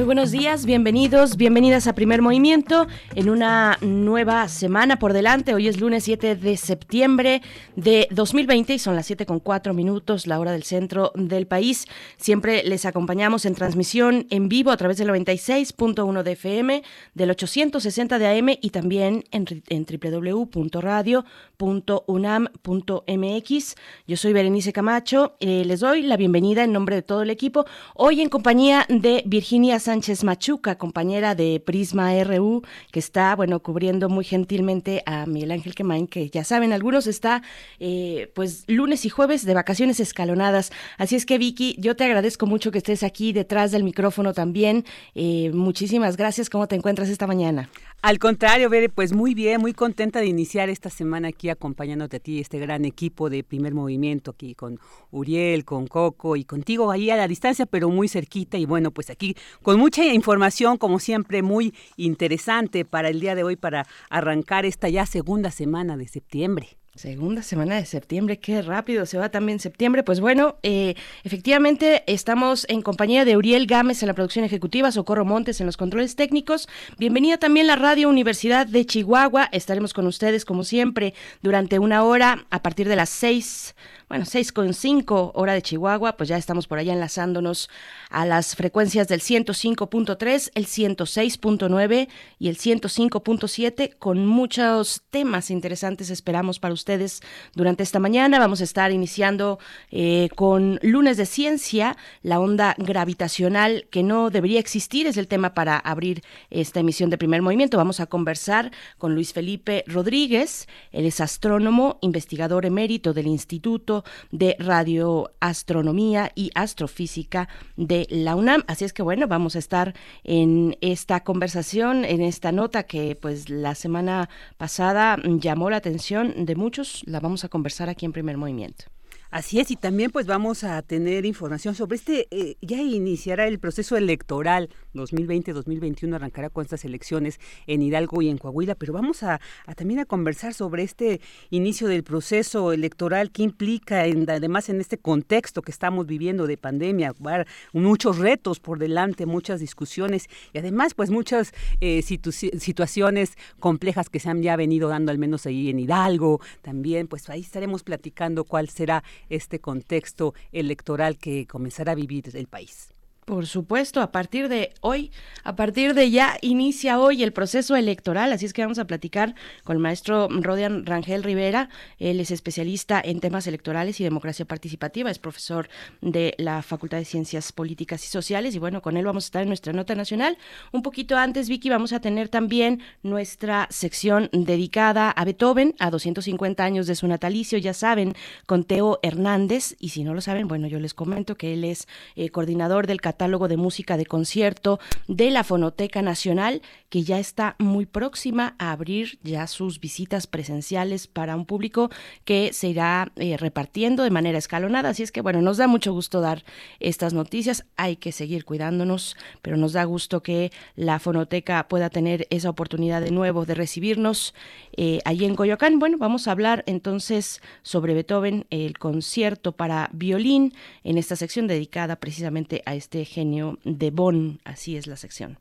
Muy buenos días, bienvenidos, bienvenidas a Primer Movimiento en una nueva semana por delante. Hoy es lunes 7 de septiembre de 2020 y son las 7 con 4 minutos, la hora del centro del país. Siempre les acompañamos en transmisión en vivo a través del 96.1 de FM, del 860 de AM y también en, www.radio.unam.mx. Yo soy Berenice Camacho, eh, les doy la bienvenida en nombre de todo el equipo. Hoy en compañía de Virginia Sánchez Machuca, compañera de Prisma RU, que está, bueno, cubriendo muy gentilmente a Miguel Ángel Quemain, que ya saben, algunos está, eh, pues, lunes y jueves de vacaciones escalonadas. Así es que, Vicky, yo te agradezco mucho que estés aquí detrás del micrófono también. Eh, muchísimas gracias. ¿Cómo te encuentras esta mañana? Al contrario, Bere, pues muy bien, muy contenta de iniciar esta semana aquí acompañándote a ti, este gran equipo de primer movimiento aquí con Uriel, con Coco y contigo ahí a la distancia, pero muy cerquita. Y bueno, pues aquí con mucha información, como siempre, muy interesante para el día de hoy, para arrancar esta ya segunda semana de septiembre. Segunda semana de septiembre, qué rápido se va también septiembre. Pues bueno, eh, efectivamente estamos en compañía de Uriel Gámez en la producción ejecutiva, Socorro Montes en los controles técnicos. Bienvenida también la Radio Universidad de Chihuahua. Estaremos con ustedes como siempre durante una hora a partir de las seis bueno, 6.5 hora de Chihuahua, pues ya estamos por allá enlazándonos a las frecuencias del 105.3, el 106.9 y el 105.7 con muchos temas interesantes esperamos para ustedes durante esta mañana. Vamos a estar iniciando eh, con lunes de ciencia, la onda gravitacional que no debería existir es el tema para abrir esta emisión de primer movimiento. Vamos a conversar con Luis Felipe Rodríguez, él es astrónomo, investigador emérito del Instituto de Radioastronomía y Astrofísica de la UNAM. Así es que bueno, vamos a estar en esta conversación, en esta nota que pues la semana pasada llamó la atención de muchos. La vamos a conversar aquí en primer movimiento. Así es, y también pues vamos a tener información sobre este, eh, ya iniciará el proceso electoral 2020-2021, arrancará con estas elecciones en Hidalgo y en Coahuila, pero vamos a, también a conversar sobre este inicio del proceso electoral que implica, además en este contexto que estamos viviendo de pandemia, muchos retos por delante, muchas discusiones y además pues muchas eh, situaciones complejas que se han ya venido dando al menos ahí en Hidalgo, también pues ahí estaremos platicando cuál será este contexto electoral que comenzará a vivir el país. Por supuesto, a partir de hoy, a partir de ya inicia hoy el proceso electoral, así es que vamos a platicar con el maestro Rodian Rangel Rivera, él es especialista en temas electorales y democracia participativa, es profesor de la Facultad de Ciencias Políticas y Sociales y bueno, con él vamos a estar en nuestra nota nacional. Un poquito antes, Vicky, vamos a tener también nuestra sección dedicada a Beethoven, a 250 años de su natalicio, ya saben, con Teo Hernández y si no lo saben, bueno, yo les comento que él es eh, coordinador del catálogo de música de concierto de la Fonoteca Nacional, que ya está muy próxima a abrir ya sus visitas presenciales para un público que se irá eh, repartiendo de manera escalonada. Así es que, bueno, nos da mucho gusto dar estas noticias. Hay que seguir cuidándonos, pero nos da gusto que la Fonoteca pueda tener esa oportunidad de nuevo de recibirnos eh, allí en Coyoacán. Bueno, vamos a hablar entonces sobre Beethoven, el concierto para violín, en esta sección dedicada precisamente a este genio de Bonn, así es la sección.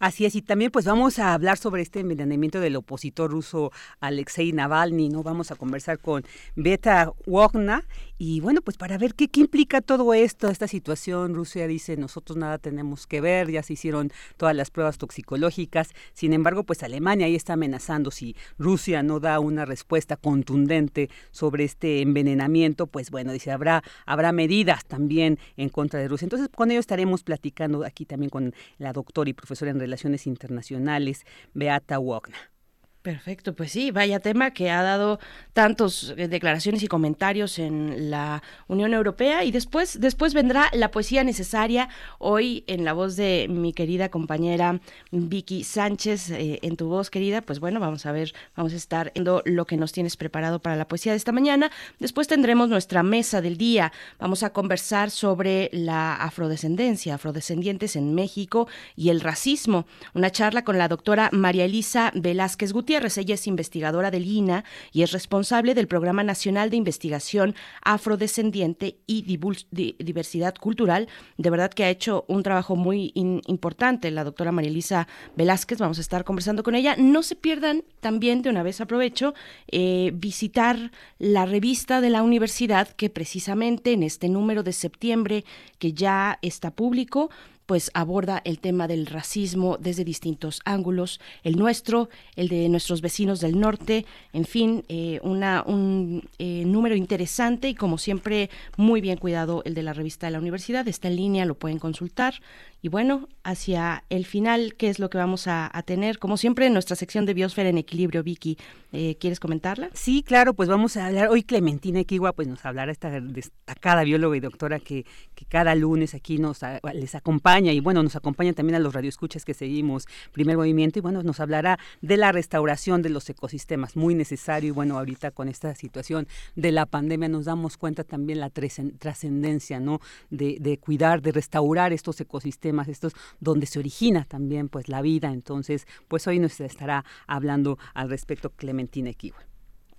Así es, y también pues vamos a hablar sobre este envenenamiento del opositor ruso Alexei Navalny, ¿no? Vamos a conversar con Beta Wogna y bueno, pues para ver qué, qué implica todo esto, esta situación. Rusia dice, nosotros nada tenemos que ver, ya se hicieron todas las pruebas toxicológicas. Sin embargo, pues Alemania ahí está amenazando si Rusia no da una respuesta contundente sobre este envenenamiento, pues bueno, dice, habrá, habrá medidas también en contra de Rusia. Entonces, con ello estaremos platicando aquí también con la doctora y profesora en Relaciones Internacionales, Beata Wagner. Perfecto, pues sí, vaya tema que ha dado tantos eh, declaraciones y comentarios en la Unión Europea y después después vendrá la poesía necesaria hoy en la voz de mi querida compañera Vicky Sánchez eh, en tu voz querida, pues bueno, vamos a ver, vamos a estar viendo lo que nos tienes preparado para la poesía de esta mañana. Después tendremos nuestra mesa del día. Vamos a conversar sobre la afrodescendencia, afrodescendientes en México y el racismo. Una charla con la doctora María Elisa Velázquez Gutiérrez ella es investigadora del INA y es responsable del Programa Nacional de Investigación Afrodescendiente y Diversidad Cultural. De verdad que ha hecho un trabajo muy importante la doctora María Elisa Velázquez. Vamos a estar conversando con ella. No se pierdan también, de una vez aprovecho, eh, visitar la revista de la universidad que precisamente en este número de septiembre que ya está público, pues aborda el tema del racismo desde distintos ángulos, el nuestro, el de nuestros vecinos del norte, en fin, eh, una, un eh, número interesante y como siempre muy bien cuidado el de la revista de la universidad, está en línea, lo pueden consultar. Y bueno, hacia el final, ¿qué es lo que vamos a, tener? Como siempre, en nuestra sección de Biosfera en Equilibrio, Vicky, eh, ¿quieres comentarla? Sí, claro, pues vamos a hablar. Hoy Clementina Equigua pues nos hablará esta destacada bióloga y doctora que, que cada lunes aquí nos les acompaña y bueno, nos acompaña también a los radioescuchas que seguimos Primer Movimiento y bueno, nos hablará de la restauración de los ecosistemas, muy necesario y bueno, ahorita con esta situación de la pandemia nos damos cuenta también la trascendencia, ¿no? De, de cuidar, de restaurar estos ecosistemas temas estos donde se origina también pues la vida. Entonces, pues hoy nos estará hablando al respecto Clementina Equiwa.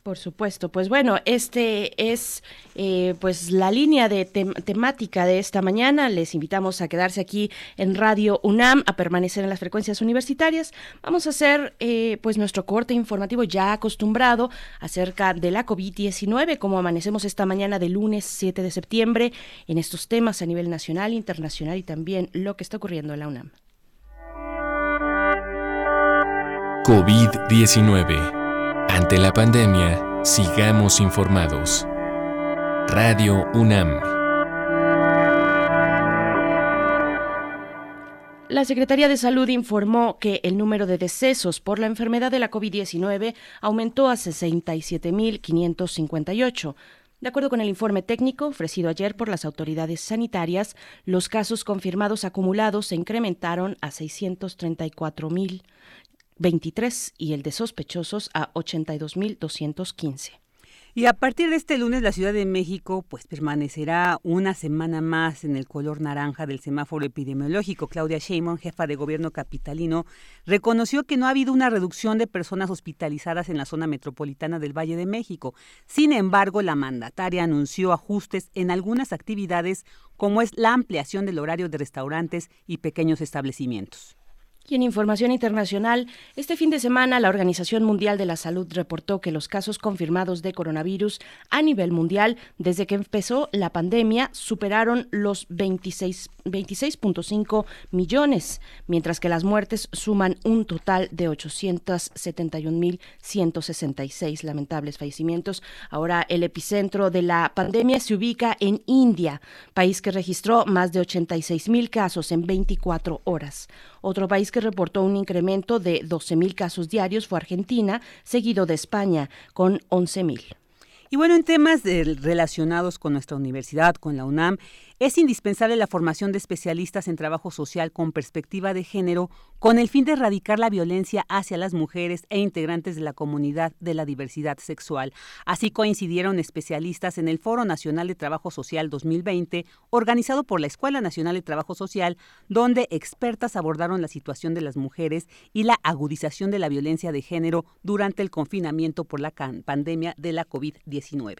Por supuesto, pues bueno, este es eh, pues la línea de temática de esta mañana. Les invitamos a quedarse aquí en Radio UNAM, a permanecer en las frecuencias universitarias. Vamos a hacer eh, pues nuestro corte informativo ya acostumbrado acerca de la COVID-19, como amanecemos esta mañana de lunes 7 de septiembre en estos temas a nivel nacional, internacional y también lo que está ocurriendo en la UNAM. COVID-19 ante la pandemia, sigamos informados. Radio UNAM. La Secretaría de Salud informó que el número de decesos por la enfermedad de la COVID-19 aumentó a 67.558. De acuerdo con el informe técnico ofrecido ayer por las autoridades sanitarias, los casos confirmados acumulados se incrementaron a 634.000. 23 y el de sospechosos a 82.215. Y a partir de este lunes la Ciudad de México pues permanecerá una semana más en el color naranja del semáforo epidemiológico. Claudia Sheinbaum, jefa de gobierno capitalino, reconoció que no ha habido una reducción de personas hospitalizadas en la zona metropolitana del Valle de México. Sin embargo, la mandataria anunció ajustes en algunas actividades como es la ampliación del horario de restaurantes y pequeños establecimientos. Y en información internacional, este fin de semana la Organización Mundial de la Salud reportó que los casos confirmados de coronavirus a nivel mundial desde que empezó la pandemia superaron los 26.5 millones, mientras que las muertes suman un total de 871.166 lamentables fallecimientos. Ahora el epicentro de la pandemia se ubica en India, país que registró más de 86.000 casos en 24 horas. Otro país que reportó un incremento de 12.000 casos diarios fue Argentina, seguido de España, con 11.000. Y bueno, en temas relacionados con nuestra universidad, con la UNAM, es indispensable la formación de especialistas en trabajo social con perspectiva de género con el fin de erradicar la violencia hacia las mujeres e integrantes de la comunidad de la diversidad sexual. Así coincidieron especialistas en el Foro Nacional de Trabajo Social 2020, organizado por la Escuela Nacional de Trabajo Social, donde expertas abordaron la situación de las mujeres y la agudización de la violencia de género durante el confinamiento por la pandemia de la COVID-19.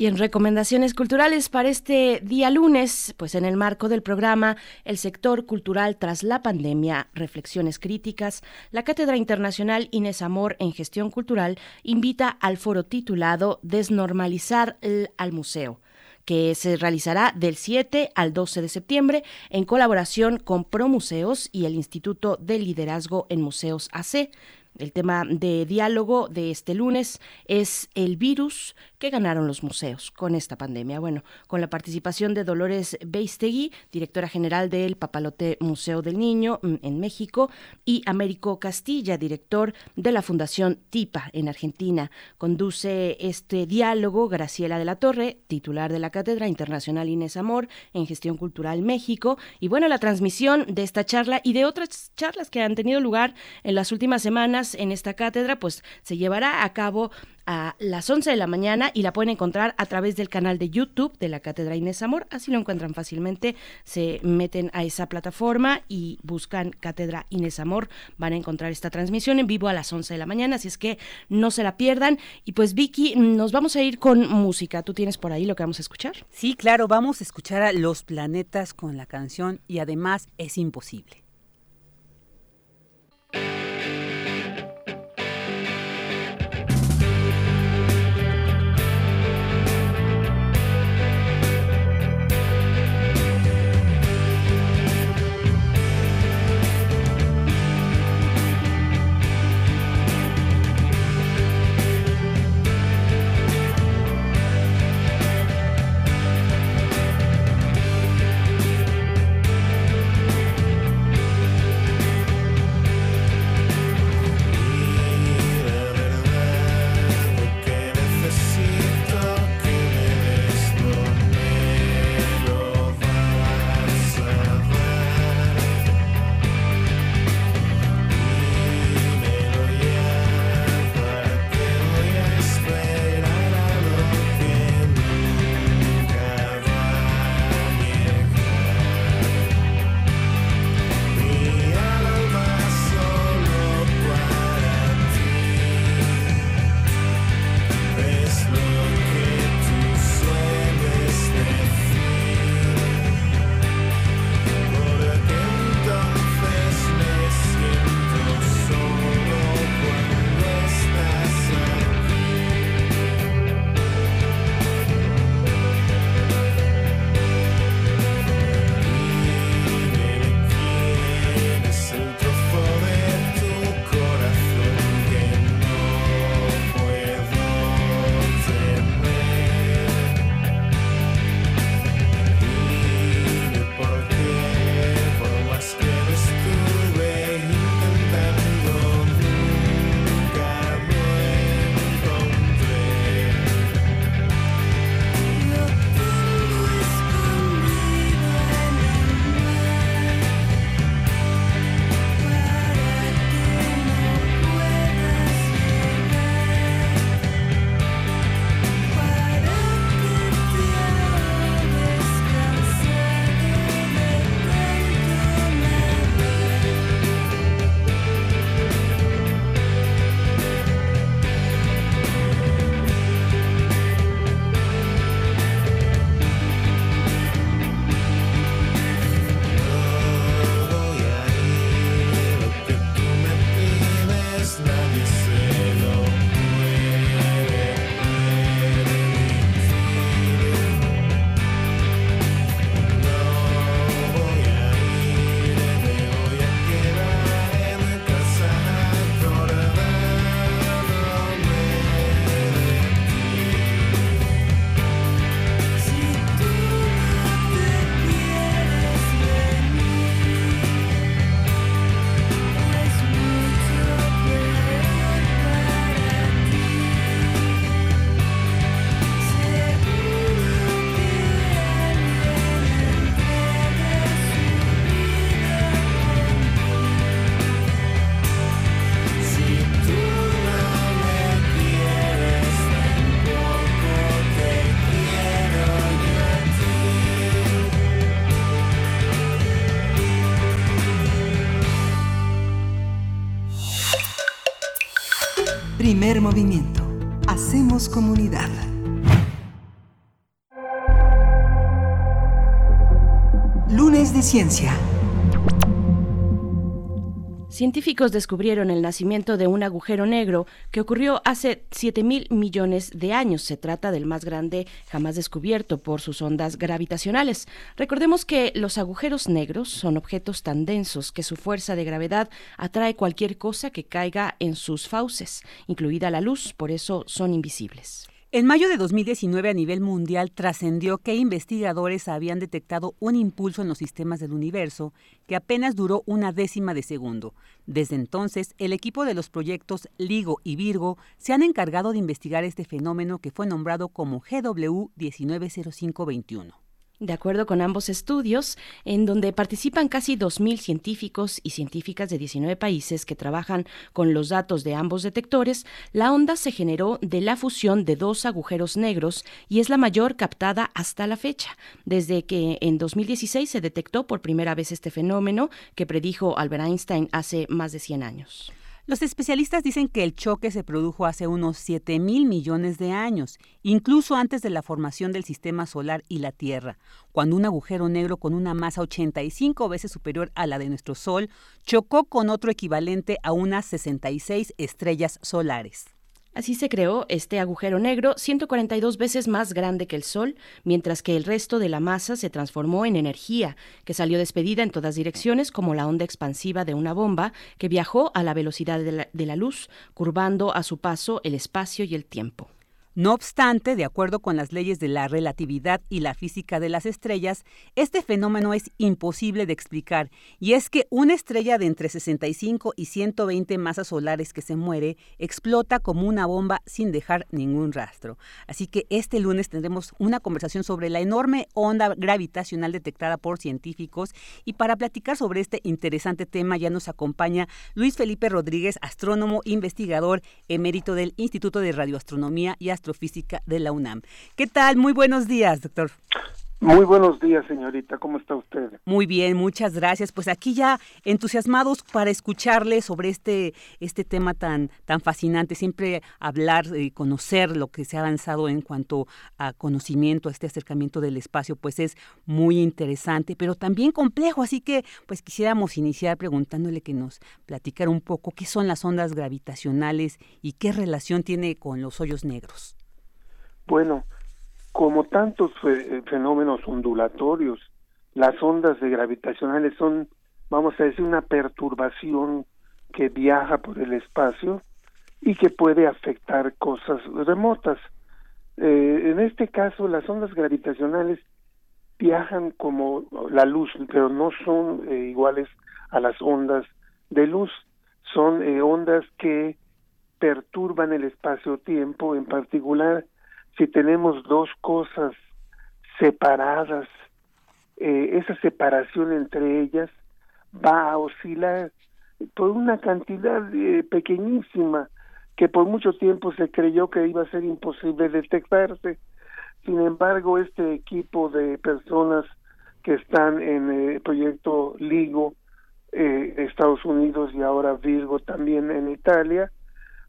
Y en recomendaciones culturales para este día lunes, pues en el marco del programa El sector cultural tras la pandemia, reflexiones críticas, la Cátedra Internacional Inés Amor en Gestión Cultural invita al foro titulado Desnormalizar al Museo que se realizará del 7 al 12 de septiembre en colaboración con ProMuseos y el Instituto de Liderazgo en Museos AC. El tema de diálogo de este lunes es el virus que ganaron los museos con esta pandemia. Bueno, con la participación de Dolores Beistegui, directora general del Papalote Museo del Niño mm, en México, y Américo Castilla, director de la Fundación TIPA en Argentina. Conduce este diálogo Graciela de la Torre, titular de la Cátedra Internacional Inés Amor en Gestión Cultural México. Y bueno, la transmisión de esta charla y de otras charlas que han tenido lugar en las últimas semanas en esta cátedra, pues se llevará a cabo a las 11 de la mañana y la pueden encontrar a través del canal de YouTube de la Cátedra Inés Amor. Así lo encuentran fácilmente. Se meten a esa plataforma y buscan Cátedra Inés Amor. Van a encontrar esta transmisión en vivo a las 11 de la mañana, así es que no se la pierdan. Y pues Vicky, nos vamos a ir con música. ¿Tú tienes por ahí lo que vamos a escuchar? Sí, claro, vamos a escuchar a Los Planetas con la canción y además es imposible. Movimiento. Hacemos comunidad. Lunes de Ciencia. Científicos descubrieron el nacimiento de un agujero negro que ocurrió hace 7 mil millones de años. Se trata del más grande jamás descubierto por sus ondas gravitacionales. Recordemos que los agujeros negros son objetos tan densos que su fuerza de gravedad atrae cualquier cosa que caiga en sus fauces, incluida la luz, por eso son invisibles. En mayo de 2019 a nivel mundial trascendió que investigadores habían detectado un impulso en los sistemas del universo que apenas duró una décima de segundo. Desde entonces, el equipo de los proyectos LIGO y Virgo se han encargado de investigar este fenómeno que fue nombrado como GW 190521. De acuerdo con ambos estudios, en donde participan casi 2.000 científicos y científicas de 19 países que trabajan con los datos de ambos detectores, la onda se generó de la fusión de dos agujeros negros y es la mayor captada hasta la fecha, desde que en 2016 se detectó por primera vez este fenómeno que predijo Albert Einstein hace más de 100 años. Los especialistas dicen que el choque se produjo hace unos 7 mil millones de años, incluso antes de la formación del sistema solar y la Tierra, cuando un agujero negro con una masa 85 veces superior a la de nuestro Sol chocó con otro equivalente a unas 66 estrellas solares. Así se creó este agujero negro 142 veces más grande que el Sol, mientras que el resto de la masa se transformó en energía, que salió despedida en todas direcciones como la onda expansiva de una bomba que viajó a la velocidad de la, luz, curvando a su paso el espacio y el tiempo. No obstante, de acuerdo con las leyes de la relatividad y la física de las estrellas, este fenómeno es imposible de explicar, y es que una estrella de entre 65 y 120 masas solares que se muere explota como una bomba sin dejar ningún rastro. Así que este lunes tendremos una conversación sobre la enorme onda gravitacional detectada por científicos y para platicar sobre este interesante tema ya nos acompaña Luis Felipe Rodríguez, astrónomo investigador emérito del Instituto de Radioastronomía y Astrofísica de la UNAM. ¿Qué tal? Muy buenos días, doctor. Muy buenos días, señorita. ¿Cómo está usted? Muy bien, muchas gracias. Pues aquí ya entusiasmados para escucharle sobre este este tema tan tan fascinante. Siempre hablar y conocer lo que se ha avanzado en cuanto a conocimiento, a este acercamiento del espacio, pues es muy interesante, pero también complejo. Así que, pues quisiéramos iniciar preguntándole que nos platicara un poco qué son las ondas gravitacionales y qué relación tiene con los hoyos negros. Bueno, como tantos fenómenos ondulatorios, las ondas de gravitacionales son, vamos a decir, una perturbación que viaja por el espacio y que puede afectar cosas remotas. Eh, en este caso, las ondas gravitacionales viajan como la luz, pero no son eh, iguales a las ondas de luz. Son eh, ondas que perturban el espacio-tiempo, en particular si tenemos dos cosas separadas, eh, esa separación entre ellas va a oscilar por una cantidad eh, pequeñísima que por mucho tiempo se creyó que iba a ser imposible detectarse. Sin embargo, este equipo de personas que están en el proyecto LIGO, eh, Estados Unidos y ahora Virgo también en Italia,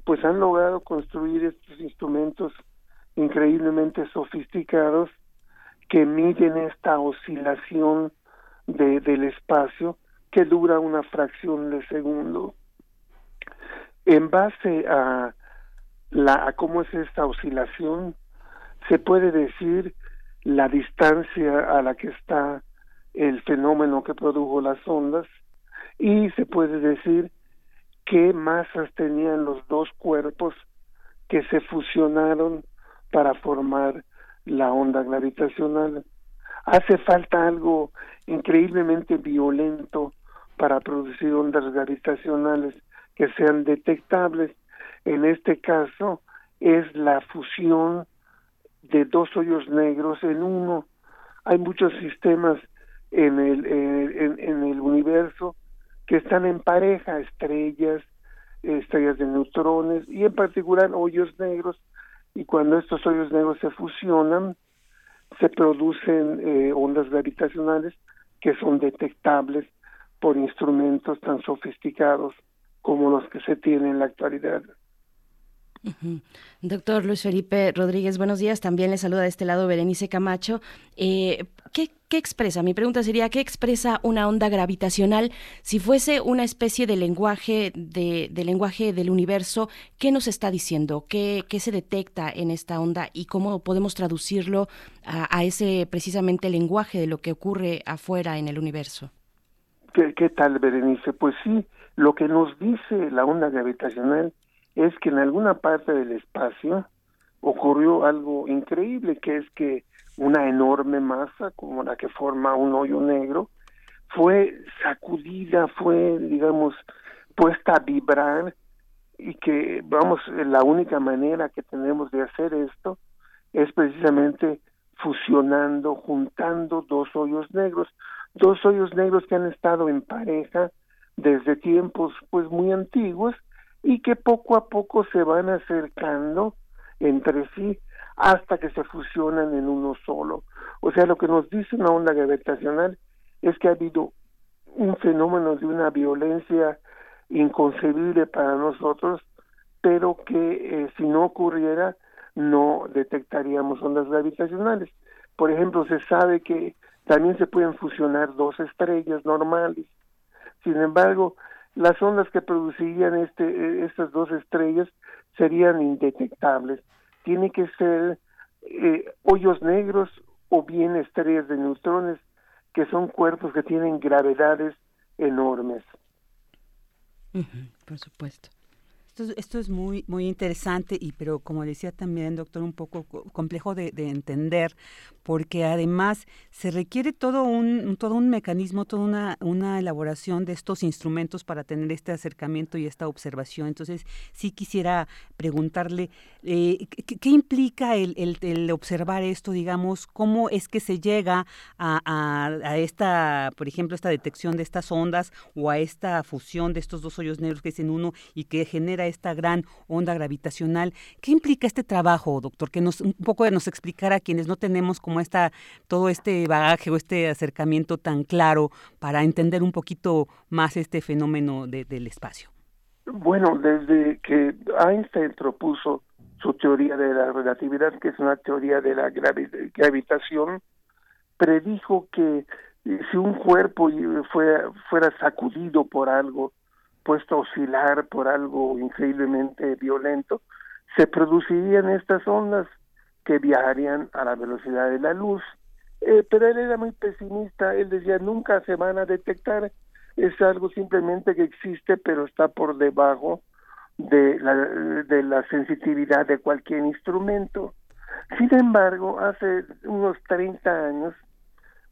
pues han logrado construir estos instrumentos increíblemente sofisticados que miden esta oscilación de, del espacio que dura una fracción de segundo. En base a, la, a cómo es esta oscilación, se puede decir la distancia a la que está el fenómeno que produjo las ondas y se puede decir qué masas tenían los dos cuerpos que se fusionaron para formar la onda gravitacional. Hace falta algo increíblemente violento para producir ondas gravitacionales que sean detectables. En este caso es la fusión de dos hoyos negros en uno. Hay muchos sistemas en el, en, en el universo que están en pareja, estrellas, estrellas de neutrones y en particular hoyos negros y cuando estos hoyos negros se fusionan, se producen eh, ondas gravitacionales que son detectables por instrumentos tan sofisticados como los que se tienen en la actualidad. Doctor Luis Felipe Rodríguez, buenos días. También le saluda de este lado Berenice Camacho. Eh, ¿qué, expresa? Mi pregunta sería, ¿qué expresa una onda gravitacional? Si fuese una especie de lenguaje, de, lenguaje del universo, ¿qué nos está diciendo? ¿Qué, ¿Qué, se detecta en esta onda y cómo podemos traducirlo a, a, ese precisamente lenguaje de lo que ocurre afuera en el universo? ¿Qué, ¿Qué tal, Berenice? Pues sí, lo que nos dice la onda gravitacional es que en alguna parte del espacio ocurrió algo increíble, que es que una enorme masa como la que forma un hoyo negro fue sacudida, fue, digamos, puesta a vibrar y que, vamos, la única manera que tenemos de hacer esto es precisamente fusionando, juntando dos hoyos negros, dos hoyos negros que han estado en pareja desde tiempos pues muy antiguos y que poco a poco se van acercando entre sí hasta que se fusionan en uno solo. O sea, lo que nos dice una onda gravitacional es que ha habido un fenómeno de una violencia inconcebible para nosotros, pero que eh, si no ocurriera no detectaríamos ondas gravitacionales. Por ejemplo, se sabe que también se pueden fusionar dos estrellas normales. Sin embargo, las ondas que producirían este, eh, estas dos estrellas serían indetectables. Tiene que ser eh, hoyos negros o bien estrellas de neutrones, que son cuerpos que tienen gravedades enormes. por supuesto. Esto, es muy muy interesante y pero como decía también doctor un poco complejo de, entender porque además se requiere todo un todo un mecanismo toda una, una elaboración de estos instrumentos para tener este acercamiento y esta observación. Entonces sí quisiera preguntarle eh, ¿qué, implica el, el, observar esto digamos cómo es que se llega a, a, esta por ejemplo esta detección de estas ondas o a esta fusión de estos dos hoyos negros que es en uno y que genera esta gran onda gravitacional. ¿Qué implica este trabajo, doctor? Que nos un poco nos explicara a quienes no tenemos como esta todo este bagaje o este acercamiento tan claro para entender un poquito más este fenómeno del espacio. Bueno, desde que Einstein propuso su teoría de la relatividad, que es una teoría de la gravitación, predijo que si un cuerpo fuera sacudido por algo puesto a oscilar por algo increíblemente violento, se producirían estas ondas que viajarían a la velocidad de la luz. Eh, pero él era muy pesimista, él decía nunca se van a detectar, es algo simplemente que existe pero está por debajo de la, de la sensitividad de cualquier instrumento. Sin embargo, hace unos 30 años,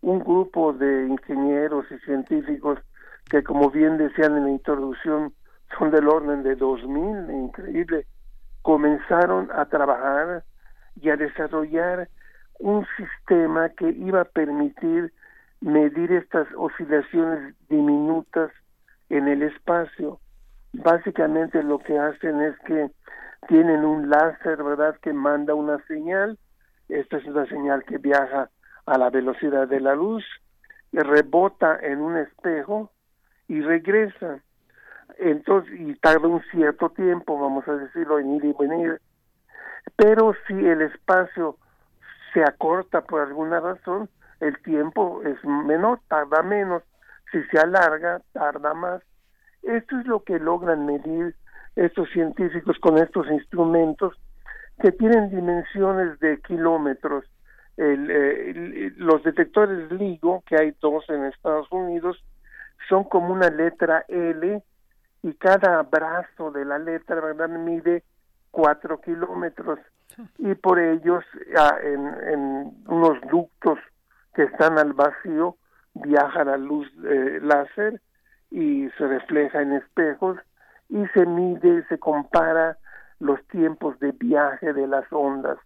un grupo de ingenieros y científicos que como bien decían en la introducción, son del orden de 2000, increíble, comenzaron a trabajar y a desarrollar un sistema que iba a permitir medir estas oscilaciones diminutas en el espacio. Básicamente lo que hacen es que tienen un láser, ¿verdad?, que manda una señal. Esta es una señal que viaja a la velocidad de la luz, rebota en un espejo y regresa. Entonces, y tarda un cierto tiempo, vamos a decirlo, en ir y venir. Pero si el espacio se acorta por alguna razón, el tiempo es menor, tarda menos. Si se alarga, tarda más. Esto es lo que logran medir estos científicos con estos instrumentos que tienen dimensiones de kilómetros. Eh, los detectores LIGO, que hay dos en Estados Unidos, son como una letra L y cada brazo de la letra verdad mide cuatro kilómetros. Y por ellos ah, en, en, unos ductos que están al vacío viaja la luz eh, láser y se refleja en espejos y se mide, se compara los tiempos de viaje de las ondas.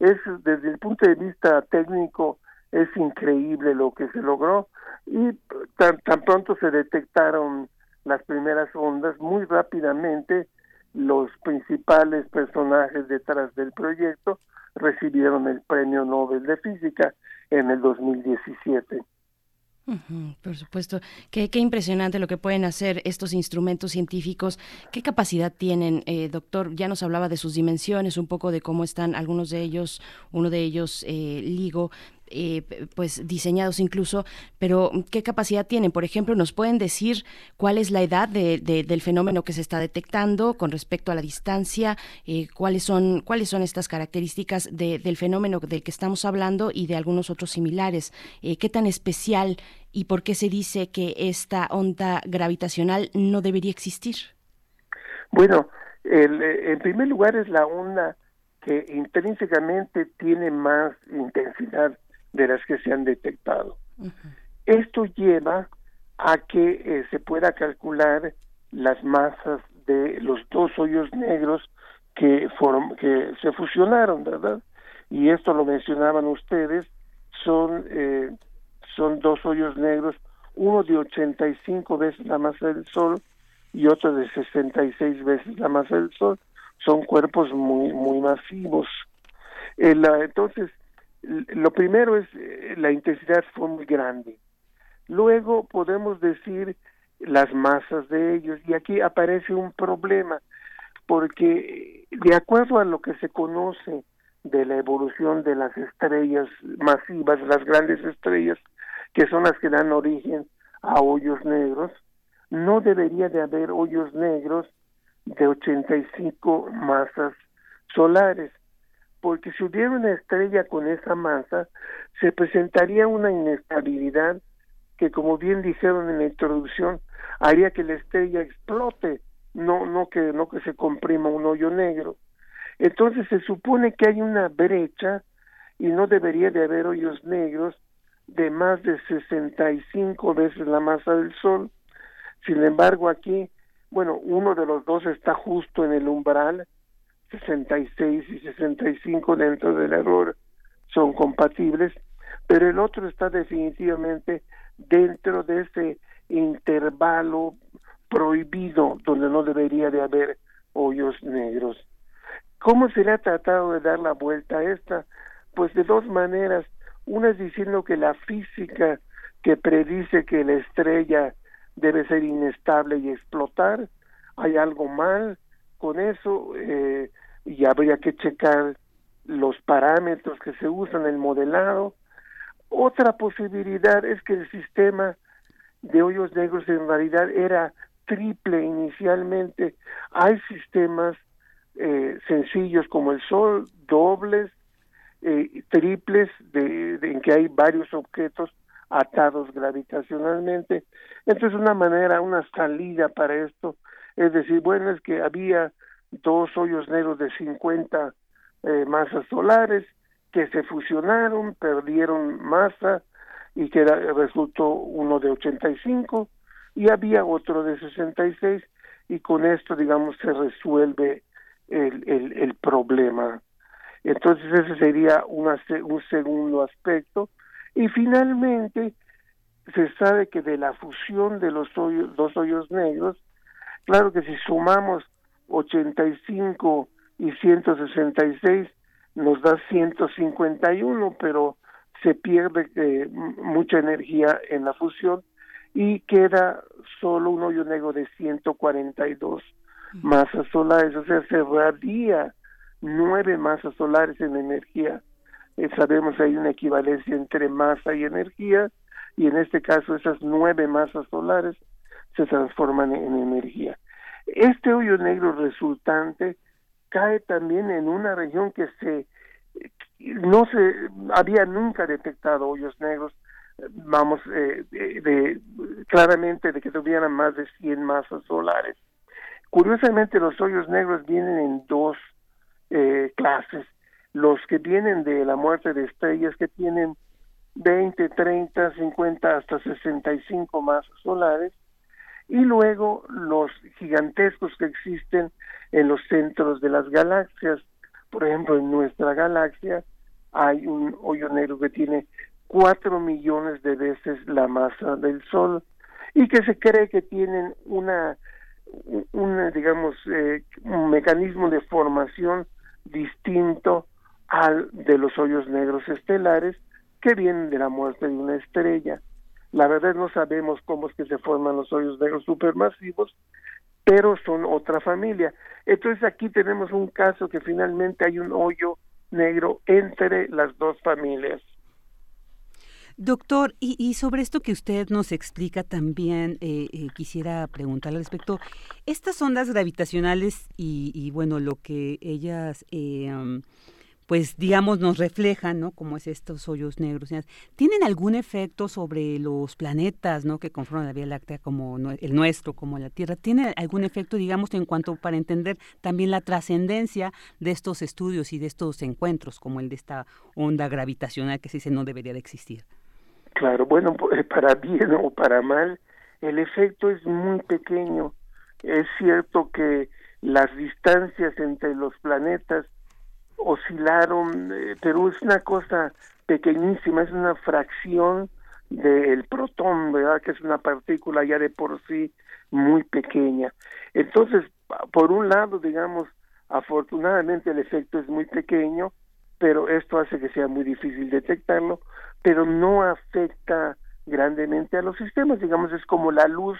Es desde el punto de vista técnico es increíble lo que se logró y tan, tan pronto se detectaron las primeras ondas, muy rápidamente los principales personajes detrás del proyecto recibieron el Premio Nobel de Física en el 2017 por supuesto. Qué, qué, impresionante lo que pueden hacer estos instrumentos científicos. ¿Qué capacidad tienen, eh, doctor? Ya nos hablaba de sus dimensiones, un poco de cómo están algunos de ellos, uno de ellos, eh, LIGO, eh, pues diseñados incluso, pero ¿qué capacidad tienen? Por ejemplo, ¿nos pueden decir cuál es la edad de, del fenómeno que se está detectando con respecto a la distancia? Eh, ¿cuáles, son, ¿Cuáles son estas características del fenómeno del que estamos hablando y de algunos otros similares? Eh, ¿Qué tan especial y por qué se dice que esta onda gravitacional no debería existir? Bueno, el, en primer lugar es la onda que intrínsecamente tiene más intensidad de las que se han detectado. Esto lleva a que eh, se pueda calcular las masas de los dos hoyos negros que, que se fusionaron, ¿verdad? Y esto lo mencionaban ustedes, son, eh, son dos hoyos negros, uno de 85 veces la masa del Sol y otro de 66 veces la masa del Sol. Son cuerpos muy, muy masivos. entonces, lo primero es, eh, la intensidad fue muy grande. Luego podemos decir las masas de ellos y aquí aparece un problema porque de acuerdo a lo que se conoce de la evolución de las estrellas masivas, las grandes estrellas, que son las que dan origen a hoyos negros, no debería de haber hoyos negros de 85 masas solares, porque si hubiera una estrella con esa masa, se presentaría una inestabilidad que, como bien dijeron en la introducción, haría que la estrella explote, no, que, no que se comprima un hoyo negro. Entonces se supone que hay una brecha y no debería de haber hoyos negros de más de 65 veces la masa del Sol. Sin embargo, aquí, bueno, uno de los dos está justo en el umbral, 66 y 65 dentro del error son compatibles, pero el otro está definitivamente dentro de ese intervalo prohibido donde no debería de haber hoyos negros. ¿Cómo se le ha tratado de dar la vuelta a esta? Pues de dos maneras. Una es diciendo que la física que predice que la estrella debe ser inestable y explotar, hay algo mal con eso eh, y habría que checar los parámetros que se usan en el modelado. Otra posibilidad es que el sistema de hoyos negros en realidad era triple inicialmente. Hay sistemas eh, sencillos como el Sol, dobles, eh, triples, de, en que hay varios objetos atados gravitacionalmente. Entonces, una manera, una salida para esto es decir, bueno, es que había dos hoyos negros de 50 eh, masas solares que se fusionaron, perdieron masa y que resultó uno de 85 y había otro de 66 y con esto digamos se resuelve el, el, problema. Entonces ese sería una, un segundo aspecto. Y finalmente se sabe que de la fusión de los hoyos, dos hoyos negros claro que si sumamos 85 y 166 nos da 151 pero se pierde eh, mucha energía en la fusión y queda solo un hoyo negro de 142 masas solares, o sea, se radia nueve masas solares en energía. Eh, sabemos que hay una equivalencia entre masa y energía, y en este caso esas nueve masas solares se transforman en energía. Este hoyo negro resultante cae también en una región que se no se había nunca detectado hoyos negros vamos, eh, de, claramente de que tuvieran más de 100 masas solares. Curiosamente, los hoyos negros vienen en dos eh, clases. Los que vienen de la muerte de estrellas, que tienen 20, 30, 50, hasta 65 masas solares, y luego los gigantescos que existen en los centros de las galaxias. Por ejemplo, en nuestra galaxia hay un hoyo negro que tiene cuatro millones de veces la masa del Sol y que se cree que tienen una, digamos, eh, un mecanismo de formación distinto al de los hoyos negros estelares que vienen de la muerte de una estrella. La verdad no sabemos cómo es que se forman los hoyos negros supermasivos, pero son otra familia. Entonces aquí tenemos un caso que finalmente hay un hoyo negro entre las dos familias. Doctor, y, sobre esto que usted nos explica también, eh, eh, quisiera preguntarle al respecto. Estas ondas gravitacionales y, bueno, lo que ellas eh, pues digamos nos reflejan, ¿no? Como es estos hoyos negros. ¿Tienen algún efecto sobre los planetas, ¿no? Que conforman la Vía Láctea como el nuestro, como la Tierra? ¿Tiene algún efecto, digamos, en cuanto para entender también la trascendencia de estos estudios y de estos encuentros, como el de esta onda gravitacional que se dice no debería de existir? Claro, bueno, pues, para bien o para mal, el efecto es muy pequeño. Es cierto que las distancias entre los planetas oscilaron, eh, pero es una cosa pequeñísima, es una fracción del protón, ¿verdad? Que es una partícula ya de por sí muy pequeña. Entonces, por un lado, digamos, afortunadamente el efecto es muy pequeño, pero esto hace que sea muy difícil detectarlo, pero no afecta grandemente a los sistemas, digamos, es como la luz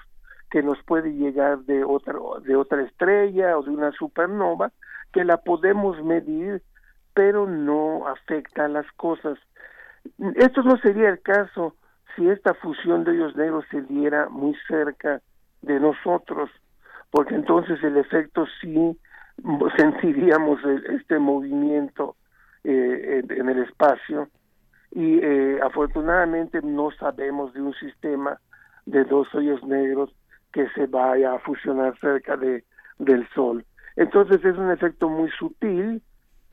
que nos puede llegar de otra de otra estrella o de una supernova que la podemos medir pero no afecta a las cosas. Esto no sería el caso si esta fusión de hoyos negros se diera muy cerca de nosotros, porque entonces el efecto sí sentiríamos este movimiento eh, en, el espacio y eh, afortunadamente no sabemos de un sistema de dos hoyos negros que se vaya a fusionar cerca de del Sol. Entonces es un efecto muy sutil,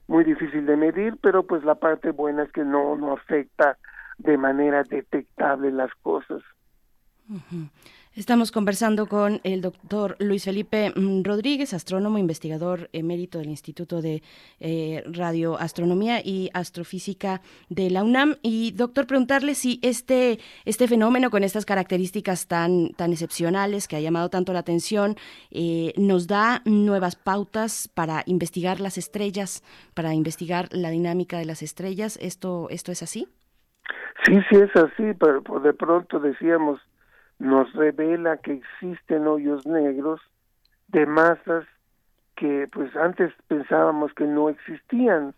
muy difícil de medir, pero pues la parte buena es que no, no afecta de manera detectable las cosas. Estamos conversando con el doctor Luis Felipe mm, Rodríguez, astrónomo, investigador emérito del Instituto de eh, Radioastronomía y Astrofísica de la UNAM. Y doctor, preguntarle si este, este fenómeno con estas características tan, tan excepcionales que ha llamado tanto la atención eh, nos da nuevas pautas para investigar las estrellas, para investigar la dinámica de las estrellas. ¿Esto, esto es así? Sí, sí es así, pero de pronto decíamos nos revela que existen hoyos negros de masas que pues antes pensábamos que no existían.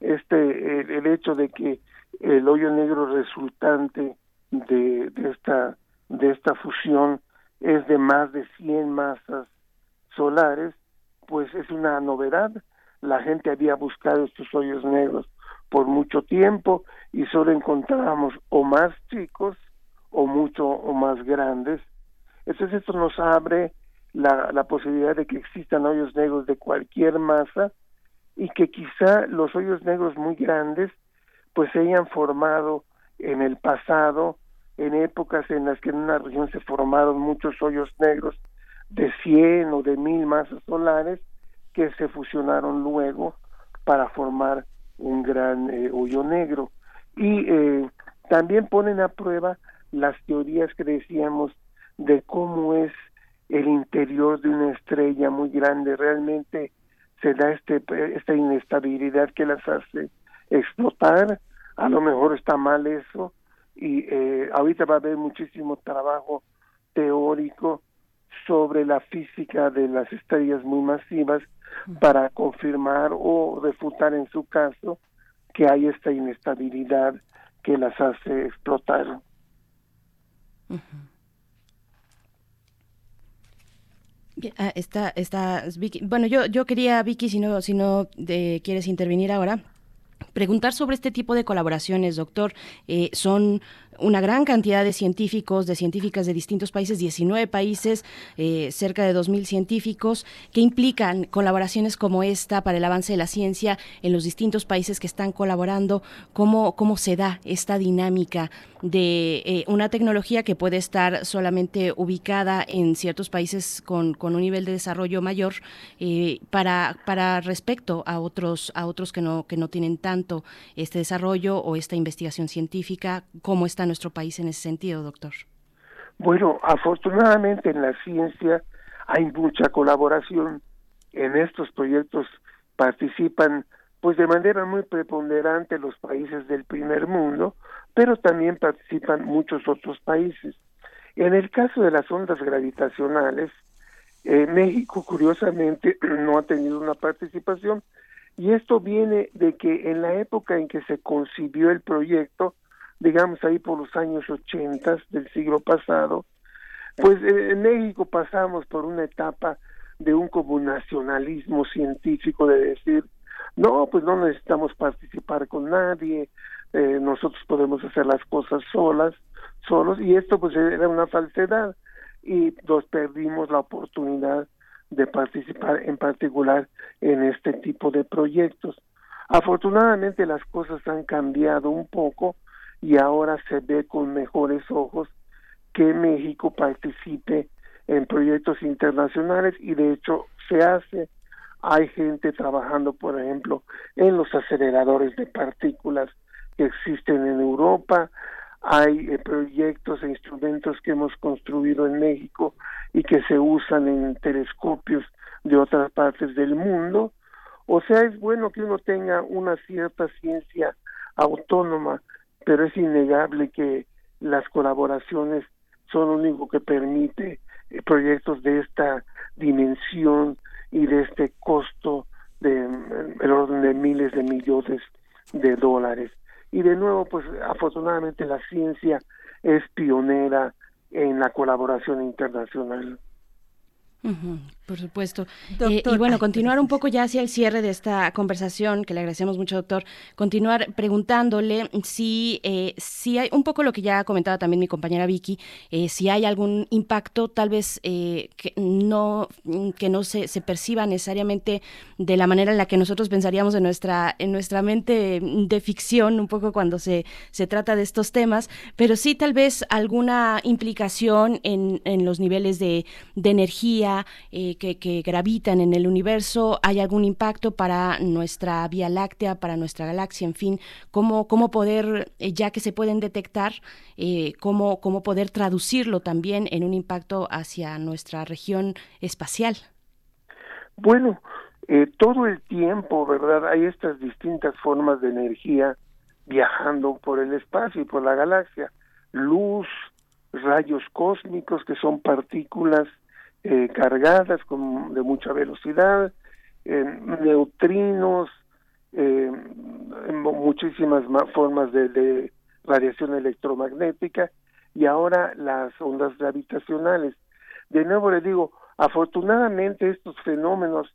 Este el, hecho de que el hoyo negro resultante de, de, esta de esta fusión es de más de 100 masas solares pues es una novedad. La gente había buscado estos hoyos negros por mucho tiempo y solo encontrábamos o más chicos o mucho o más grandes. Entonces esto nos abre la, posibilidad de que existan hoyos negros de cualquier masa y que quizá los hoyos negros muy grandes pues se hayan formado en el pasado, en épocas en las que en una región se formaron muchos hoyos negros de 100 o de 1000 masas solares que se fusionaron luego para formar un gran eh, hoyo negro. Y eh, también ponen a prueba las teorías que decíamos de cómo es el interior de una estrella muy grande, realmente se da este, esta inestabilidad que las hace explotar, a lo mejor está mal eso, y eh, ahorita va a haber muchísimo trabajo teórico sobre la física de las estrellas muy masivas para confirmar o refutar en su caso que hay esta inestabilidad que las hace explotar. Ah, está, Vicky. Bueno, yo, yo quería, Vicky, si no, si no eh, quieres intervenir ahora, preguntar sobre este tipo de colaboraciones, doctor. Eh, son una gran cantidad de científicos, de científicas de distintos países, 19 países, eh, cerca de 2.000 científicos, que implican colaboraciones como esta para el avance de la ciencia en los distintos países que están colaborando, cómo, cómo se da esta dinámica de eh, una tecnología que puede estar solamente ubicada en ciertos países con, con un nivel de desarrollo mayor eh, para, para respecto a otros, a otros que no, que no tienen tanto este desarrollo o esta investigación científica, cómo están nuestro país en ese sentido, doctor? Bueno, afortunadamente en la ciencia hay mucha colaboración. En estos proyectos participan pues de manera muy preponderante los países del primer mundo, pero también participan muchos otros países. En el caso de las ondas gravitacionales, eh, México curiosamente no ha tenido una participación y esto viene de que en la época en que se concibió el proyecto digamos ahí por los años 80 del siglo pasado, pues eh, en México pasamos por una etapa de un como nacionalismo científico de decir no, pues no necesitamos participar con nadie, eh, nosotros podemos hacer las cosas solas, solos, y esto pues era una falsedad, y nos perdimos la oportunidad de participar en particular en este tipo de proyectos. Afortunadamente las cosas han cambiado un poco y ahora se ve con mejores ojos que México participe en proyectos internacionales y de hecho se hace. Hay gente trabajando, por ejemplo, en los aceleradores de partículas que existen en Europa, hay eh, proyectos e instrumentos que hemos construido en México y que se usan en telescopios de otras partes del mundo. O sea, es bueno que uno tenga una cierta ciencia autónoma, pero es innegable que las colaboraciones son lo único que permite eh, proyectos de esta dimensión y de este costo de mm, el orden de miles de millones de dólares. Y de nuevo, pues afortunadamente la ciencia es pionera en la colaboración internacional. Por supuesto. Eh, y bueno, continuar un poco ya hacia el cierre de esta conversación, que le agradecemos mucho, doctor, continuar preguntándole si, eh, si hay un poco lo que ya comentaba también mi compañera Vicky, eh, si hay algún impacto tal vez que no, que no se, se, perciba necesariamente de la manera en la que nosotros pensaríamos en nuestra, en nuestra mente de ficción, un poco cuando se, se trata de estos temas, pero sí tal vez alguna implicación en, en los niveles de, de energía, eh, que, gravitan en el universo, hay algún impacto para nuestra Vía Láctea, para nuestra galaxia, en fin, cómo, cómo poder, eh, ya que se pueden detectar, eh, cómo, cómo poder traducirlo también en un impacto hacia nuestra región espacial. Bueno, todo el tiempo, ¿verdad? Hay estas distintas formas de energía viajando por el espacio y por la galaxia. Luz, rayos cósmicos que son partículas eh, cargadas con, de mucha velocidad, neutrinos, eh, muchísimas formas de, radiación electromagnética y ahora las ondas gravitacionales. De nuevo le digo, afortunadamente estos fenómenos,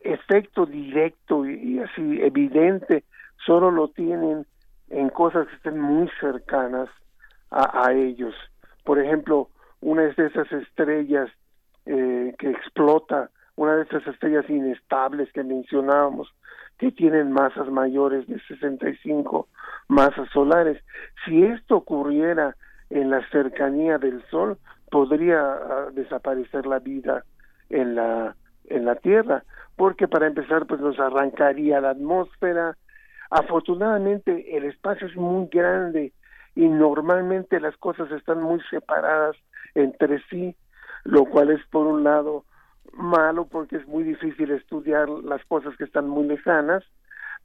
efecto directo y, así evidente, solo lo tienen en cosas que estén muy cercanas a ellos. Por ejemplo, una de esas estrellas eh, que explota una de esas estrellas inestables que mencionábamos, que tienen masas mayores de 65 masas solares. Si esto ocurriera en la cercanía del Sol, podría ah, desaparecer la vida en la en la Tierra, porque para empezar pues nos arrancaría la atmósfera. Afortunadamente el espacio es muy grande y normalmente las cosas están muy separadas entre sí lo cual es por un lado malo porque es muy difícil estudiar las cosas que están muy lejanas,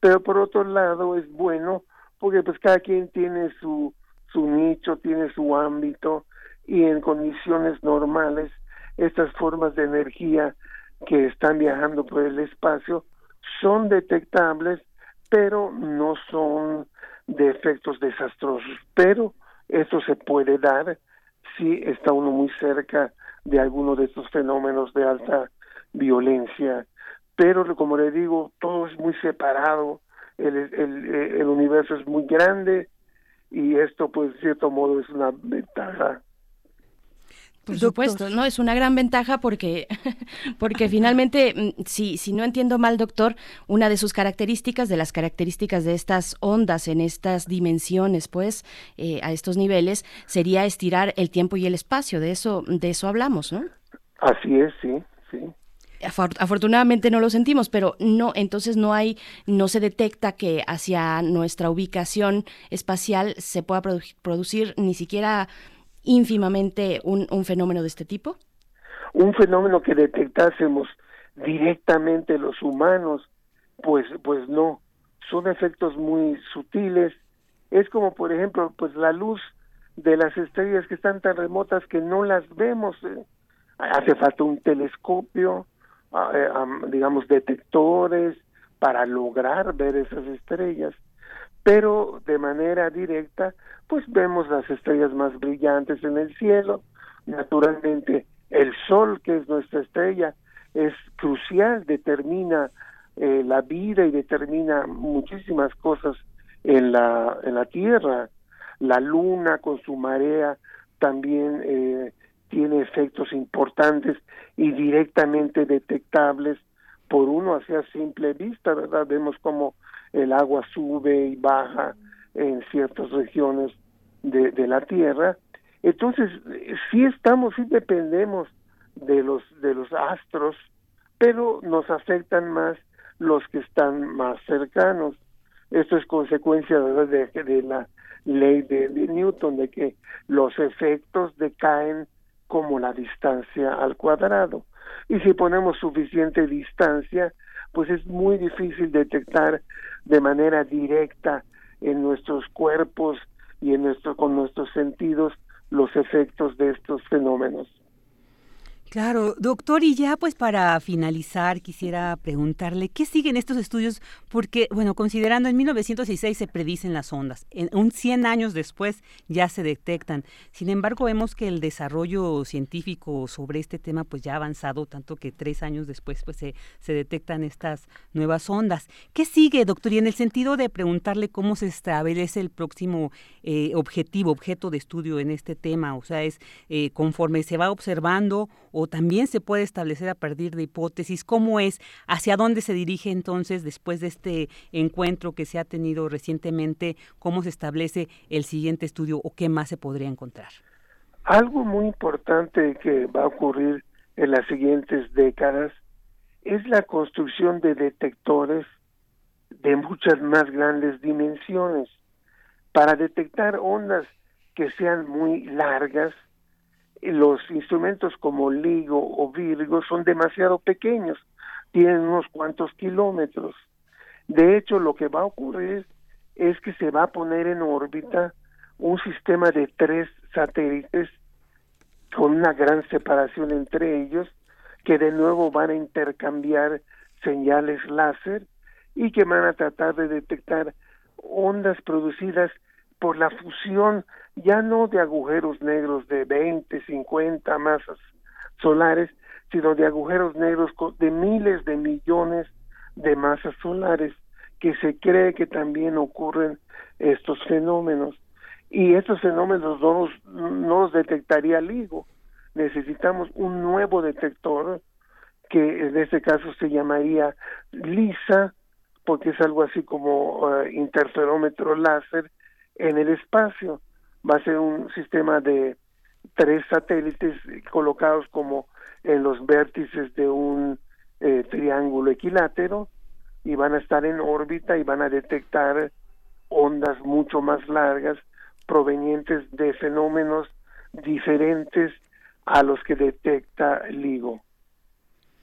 pero por otro lado es bueno porque pues cada quien tiene su su nicho, tiene su ámbito y en condiciones normales estas formas de energía que están viajando por el espacio son detectables, pero no son de efectos desastrosos. Pero eso se puede dar si está uno muy cerca de alguno de estos fenómenos de alta violencia. Pero como le digo, todo es muy separado, el, el, el universo es muy grande y esto pues de cierto modo es una ventaja por supuesto, no es una gran ventaja porque porque finalmente mm, si si no entiendo mal, doctor, una de sus características de las características de estas ondas en estas dimensiones, pues eh, a estos niveles sería estirar el tiempo y el espacio. De eso de eso hablamos, ¿no? Así es, sí, sí. Afortunadamente no lo sentimos, pero no, entonces no hay, no se detecta que hacia nuestra ubicación espacial se pueda producir ni siquiera ínfimamente un, un fenómeno de este tipo? Un fenómeno que detectásemos directamente los humanos, pues, pues no, son efectos muy sutiles. Es como, por ejemplo, pues la luz de las estrellas que están tan remotas que no las vemos. Hace falta un telescopio, ah, eh, digamos, detectores para lograr ver esas estrellas pero de manera directa, pues vemos las estrellas más brillantes en el cielo. Naturalmente, el Sol, que es nuestra estrella, es crucial, determina eh, la vida y determina muchísimas cosas en la, en la Tierra. La luna con su marea también eh, tiene efectos importantes y directamente detectables por uno hacia simple vista, ¿verdad? Vemos como el agua sube y baja en ciertas regiones de, de la Tierra. Entonces, sí estamos, sí dependemos de los, de los astros, pero nos afectan más los que están más cercanos. Esto es consecuencia de, de la ley de, Newton, de que los efectos decaen como la distancia al cuadrado. Y si ponemos suficiente distancia, pues es muy difícil detectar de manera directa en nuestros cuerpos y en nuestro, con nuestros sentidos los efectos de estos fenómenos. Claro, doctor, y ya pues para finalizar quisiera preguntarle, ¿qué siguen estos estudios? Porque, bueno, considerando en 1906 se predicen las ondas, en un 100 años después ya se detectan. Sin embargo, vemos que el desarrollo científico sobre este tema pues ya ha avanzado, tanto que tres años después pues se, se detectan estas nuevas ondas. ¿Qué sigue, doctor? Y en el sentido de preguntarle cómo se establece el próximo eh, objetivo, objeto de estudio en este tema, o sea, es eh, conforme se va observando o también se puede establecer a partir de hipótesis, cómo es, hacia dónde se dirige entonces después de este encuentro que se ha tenido recientemente, cómo se establece el siguiente estudio o qué más se podría encontrar. Algo muy importante que va a ocurrir en las siguientes décadas es la construcción de detectores de muchas más grandes dimensiones. Para detectar ondas que sean muy largas los instrumentos como LIGO o Virgo son demasiado pequeños, tienen unos cuantos kilómetros. De hecho, lo que va a ocurrir es que se va a poner en órbita un sistema de tres satélites con una gran separación entre ellos, que de nuevo van a intercambiar señales láser y que van a tratar de detectar ondas producidas por la fusión ya no de agujeros negros de 20, 50 masas solares, sino de agujeros negros de miles de millones de masas solares, que se cree que también ocurren estos fenómenos. Y estos fenómenos no los, detectaría LIGO. Necesitamos un nuevo detector que en este caso se llamaría LISA, porque es algo así como uh, interferómetro láser, en el espacio. Va a ser un sistema de tres satélites colocados como en los vértices de un eh, triángulo equilátero y van a estar en órbita y van a detectar ondas mucho más largas provenientes de fenómenos diferentes a los que detecta LIGO.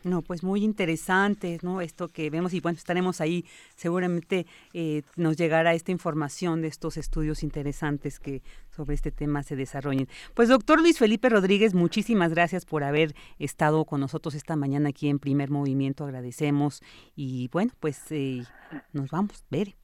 No, pues muy interesante, ¿no? Esto que vemos y bueno, estaremos ahí, seguramente eh, nos llegará esta información de estos estudios interesantes que sobre este tema se desarrollen. Pues doctor Luis Felipe Rodríguez, muchísimas gracias por haber estado con nosotros esta mañana aquí en Primer Movimiento, agradecemos y bueno, pues eh, nos vamos, ver.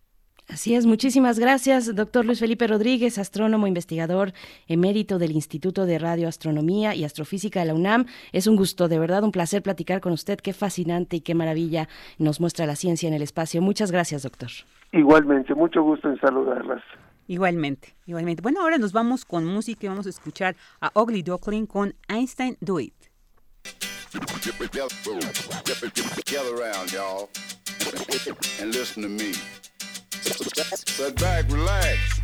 Así es, muchísimas gracias, doctor Luis Felipe Rodríguez, astrónomo investigador emérito del Instituto de Radioastronomía y Astrofísica de la UNAM. Es un gusto, de verdad, un placer platicar con usted. Qué fascinante y qué maravilla nos muestra la ciencia en el espacio. Muchas gracias, doctor. Igualmente, mucho gusto en saludarlas. Igualmente, igualmente. Bueno, ahora nos vamos con música y vamos a escuchar a Ugly Duckling con Einstein Do It. Sit back, relax.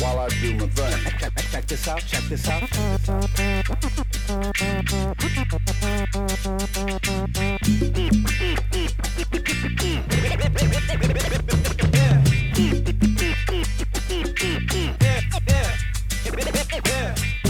While I do my thing. Check, check, check this out, check this out. Yeah.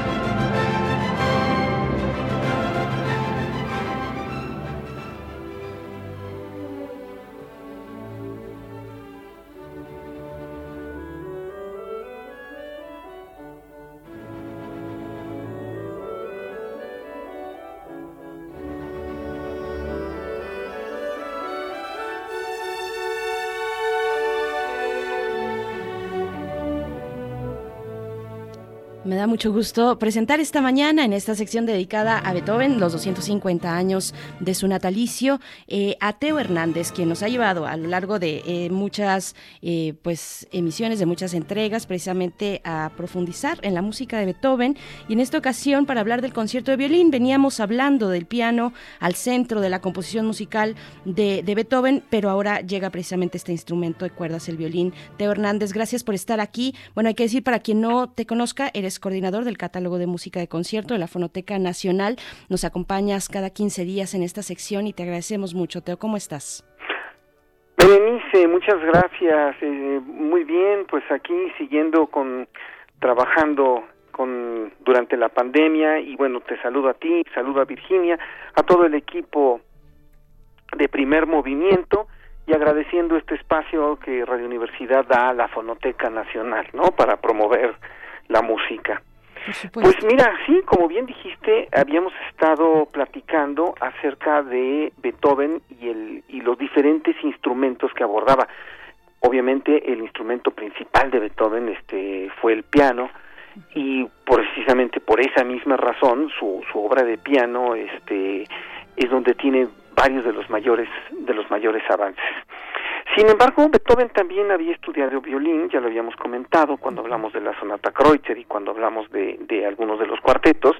Mucho gusto presentar esta mañana en esta sección dedicada a Beethoven, los 250 años de su natalicio, eh, a Teo Hernández, quien nos ha llevado a lo largo de eh, muchas eh, pues, emisiones, de muchas entregas, precisamente a profundizar en la música de Beethoven. Y en esta ocasión, para hablar del concierto de violín, veníamos hablando del piano al centro de la composición musical de, de Beethoven, pero ahora llega precisamente este instrumento de cuerdas, el violín. Teo Hernández, gracias por estar aquí. Bueno, hay que decir, para quien no te conozca, eres coordinador del catálogo de música de concierto de la Fonoteca Nacional. Nos acompañas cada 15 días en esta sección y te agradecemos mucho. Teo, ¿cómo estás? Berenice, muchas gracias. Eh, muy bien, pues aquí siguiendo con trabajando con durante la pandemia y bueno, te saludo a ti, saludo a Virginia, a todo el equipo de Primer Movimiento y agradeciendo este espacio que Radio Universidad da a la Fonoteca Nacional, ¿no? Para promover la música. Pues mira, sí, como bien dijiste, habíamos estado platicando acerca de Beethoven y el y los diferentes instrumentos que abordaba. Obviamente el instrumento principal de Beethoven este fue el piano y precisamente por esa misma razón su su obra de piano este es donde tiene varios de los mayores de los mayores avances. Sin embargo, Beethoven también había estudiado violín, ya lo habíamos comentado cuando hablamos de la sonata Kreutzer y cuando hablamos de, de algunos de los cuartetos,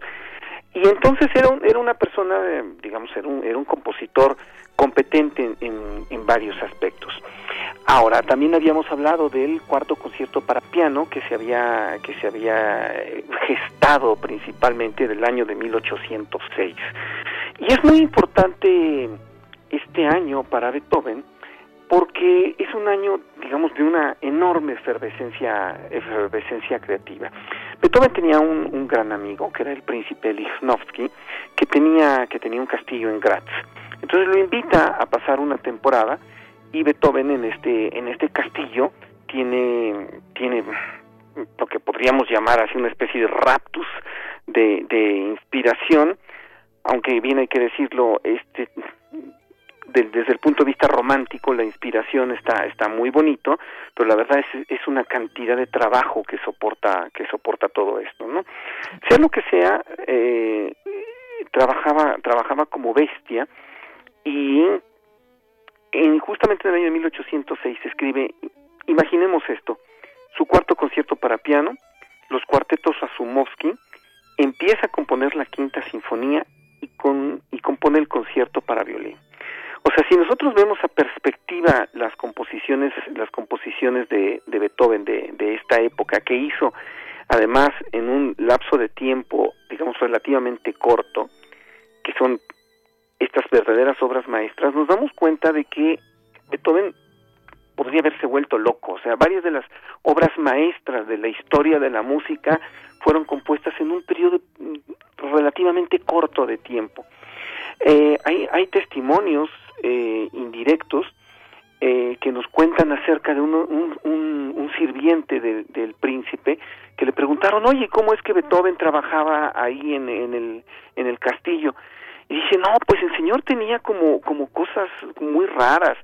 y entonces era, un, era una persona, eh, digamos, era un, era un compositor competente en, en, en varios aspectos. Ahora, también habíamos hablado del cuarto concierto para piano que se había, que se había eh, gestado principalmente del año de 1806. Y es muy importante este año para Beethoven, porque es un año, digamos, de una enorme efervescencia, efervescencia creativa. Beethoven tenía un, un gran amigo, que era el príncipe Lichnowsky, que tenía, que tenía un castillo en Graz. Entonces lo invita a pasar una temporada y Beethoven en este, en este castillo tiene, tiene lo que podríamos llamar así una especie de raptus de, de inspiración, aunque bien hay que decirlo, este de, desde el punto de vista romántico la inspiración está está muy bonito pero la verdad es es una cantidad de trabajo que soporta que soporta todo esto no sea lo que sea eh, trabajaba trabajaba como bestia y en justamente en el año de 1806 se escribe imaginemos esto su cuarto concierto para piano los cuartetos Rasumovsky empieza a componer la quinta sinfonía y con y compone el concierto para violín o sea, si nosotros vemos a perspectiva las composiciones, las composiciones de, de Beethoven de, esta época que hizo, además en un lapso de tiempo, digamos relativamente corto, que son estas verdaderas obras maestras, nos damos cuenta de que Beethoven podría haberse vuelto loco. O sea, varias de las obras maestras de la historia de la música fueron compuestas en un periodo relativamente corto de tiempo. Eh, hay, hay testimonios eh, indirectos eh, que nos cuentan acerca de uno- un, un- un sirviente del- príncipe que le preguntaron, oye, ¿cómo es que Beethoven trabajaba ahí en, en el, en el castillo? Y dice, no, pues el señor tenía como, como cosas muy raras.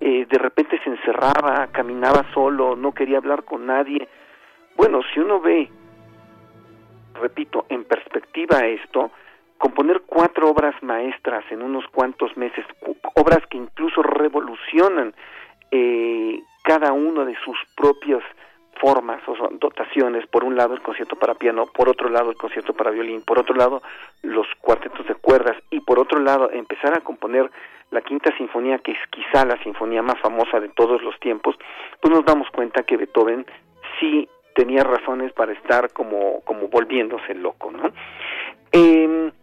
Eh, de repente se encerraba, caminaba solo, no quería hablar con nadie. Bueno, si uno ve, repito, en perspectiva esto, componer cuatro obras maestras en unos cuantos meses, obras que incluso revolucionan eh, cada uno de sus propias formas o dotaciones, por un lado el concierto para piano, por otro lado el concierto para violín, por otro lado los cuartetos de cuerdas y por otro lado empezar a componer la quinta sinfonía, que es quizá la sinfonía más famosa de todos los tiempos, pues nos damos cuenta que Beethoven sí tenía razones para estar como, como volviéndose loco, ¿no? Eh, ¿Qué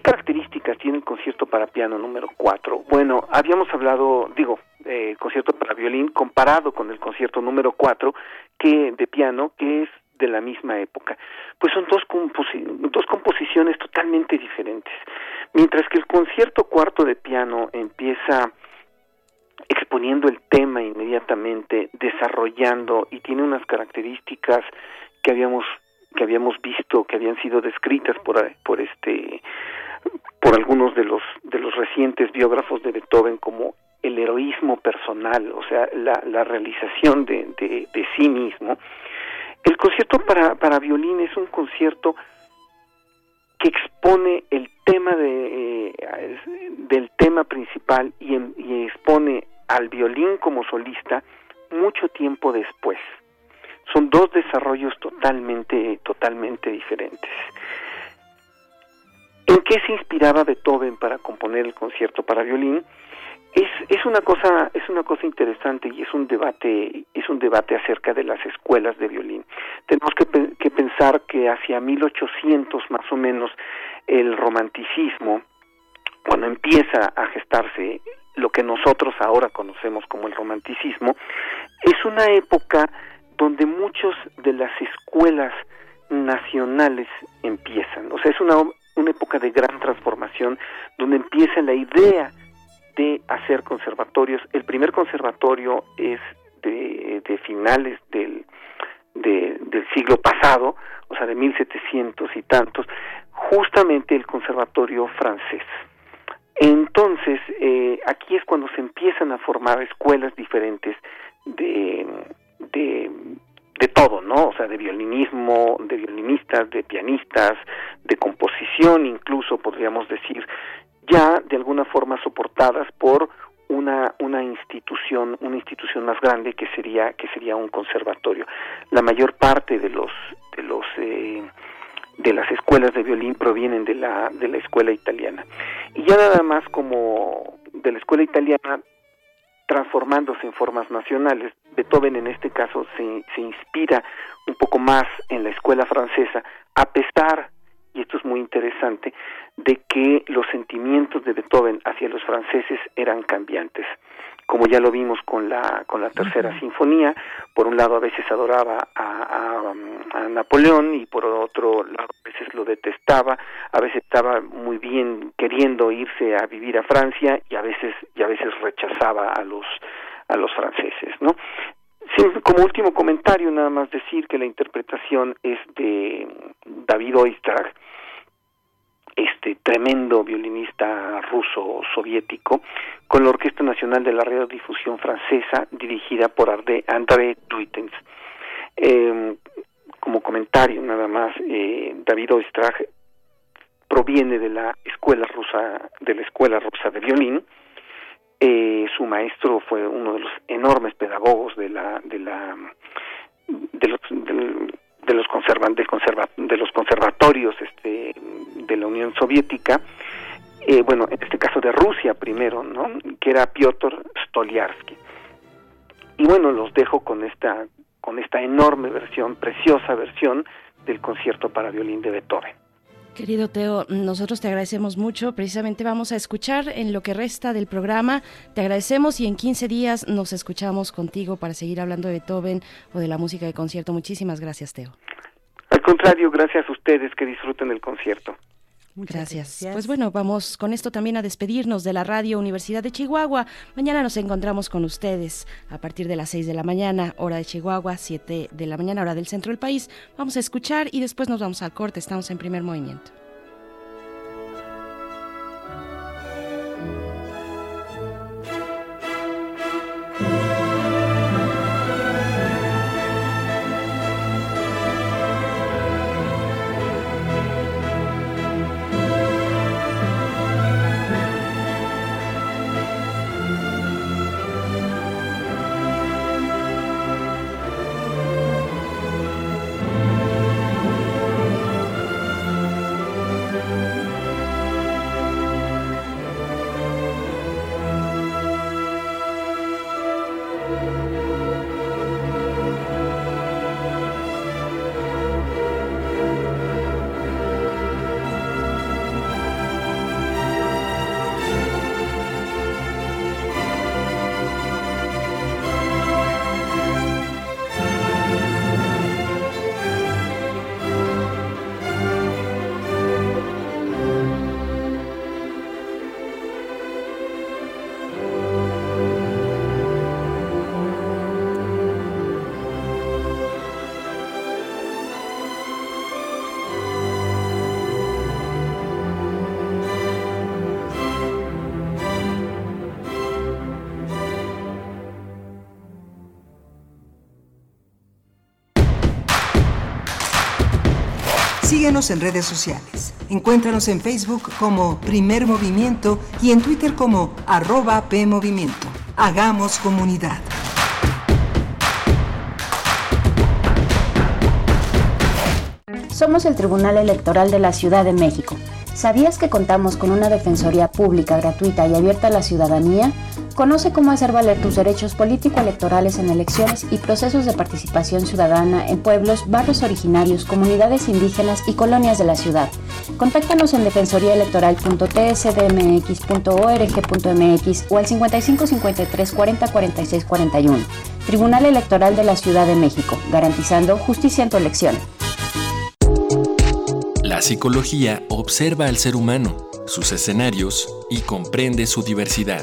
características tiene el concierto para piano número 4? Bueno, habíamos hablado, digo, eh, concierto para violín comparado con el concierto número 4 que de piano, que es de la misma época. Pues son dos, composi- dos composiciones totalmente diferentes. Mientras que el concierto cuarto de piano empieza exponiendo el tema inmediatamente, desarrollando y tiene unas características que habíamos que habíamos visto que habían sido descritas por por este por algunos de los de los recientes biógrafos de Beethoven como el heroísmo personal, o sea, la, la realización de, de, sí mismo. El concierto para, para violín es un concierto que expone el tema de, eh, del tema principal y, en- y expone al violín como solista mucho tiempo después. Son dos desarrollos totalmente, totalmente diferentes. ¿En qué se inspiraba Beethoven para componer el concierto para violín? Es, es una cosa es una cosa interesante y es un debate es un debate acerca de las escuelas de violín. Tenemos que, que pensar que hacia 1800 más o menos el romanticismo cuando empieza a gestarse lo que nosotros ahora conocemos como el romanticismo es una época donde muchos de las escuelas nacionales empiezan. O sea, es una, una época de gran transformación donde empieza la idea de hacer conservatorios. El primer conservatorio es de, finales del, de- del siglo pasado, o sea, de 1700 y tantos, justamente el conservatorio francés. Entonces, eh, aquí es cuando se empiezan a formar escuelas diferentes de, de todo, ¿no? O sea, de violinismo, de violinistas, de pianistas, de composición, incluso podríamos decir, ya de alguna forma soportadas por una una institución una institución más grande que sería que sería un conservatorio la mayor parte de los de los eh, de las escuelas de violín provienen de la de la escuela italiana y ya nada más como de la escuela italiana transformándose en formas nacionales Beethoven en este caso se, se inspira un poco más en la escuela francesa a pesar y esto es muy interesante, de que los sentimientos de Beethoven hacia los franceses eran cambiantes. Como ya lo vimos con la, con la tercera sinfonía, por un lado a veces adoraba a, a, a Napoleón y por otro lado a veces lo detestaba, a veces estaba muy bien queriendo irse a vivir a Francia y a veces, y a veces rechazaba a los, a los franceses, ¿no? Sí, como último comentario, nada más decir que la interpretación es de David Oistrakh, este tremendo violinista ruso soviético, con la Orquesta Nacional de la Radiodifusión Francesa, dirigida por André Duitens. Eh, como comentario, nada más, eh, David Oistrakh proviene de la escuela rusa, de la escuela rusa de violín, eh, su maestro fue uno de los enormes pedagogos de la de la de los del- de los conserva, de los conservatorios este de la Unión Soviética eh, bueno en este caso de Rusia primero no que era Piotr Stoliarsky. Y bueno los dejo con esta con esta enorme versión preciosa versión del concierto para violín de Beethoven Querido Teo, nosotros te agradecemos mucho. Precisamente vamos a escuchar en lo que resta del programa. Te agradecemos y en 15 días nos escuchamos contigo para seguir hablando de Beethoven o de la música de concierto. Muchísimas gracias, Teo. Al contrario, gracias a ustedes que disfruten el concierto. Muchas Gracias. Pues bueno, vamos con esto también a despedirnos de la Radio Universidad de Chihuahua. Mañana nos encontramos con ustedes a partir de las 6 de la mañana, hora de Chihuahua, 7 de la mañana, hora del centro del país. Vamos a escuchar y después nos vamos al corte. Estamos en primer movimiento. En redes sociales. Encuéntranos en Facebook como Primer Movimiento y en Twitter como arroba PMovimiento. Hagamos comunidad. Somos el Tribunal Electoral de la Ciudad de México. ¿Sabías que contamos con una defensoría pública, gratuita y abierta a la ciudadanía? Conoce cómo hacer valer tus derechos político-electorales en elecciones y procesos de participación ciudadana en pueblos, barrios originarios, comunidades indígenas y colonias de la ciudad. Contáctanos en defensoriaelectoral.tsdmx.org.mx o al 55 53 40 46 41. Tribunal Electoral de la Ciudad de México, garantizando justicia en tu elección. La psicología observa al ser humano, sus escenarios y comprende su diversidad.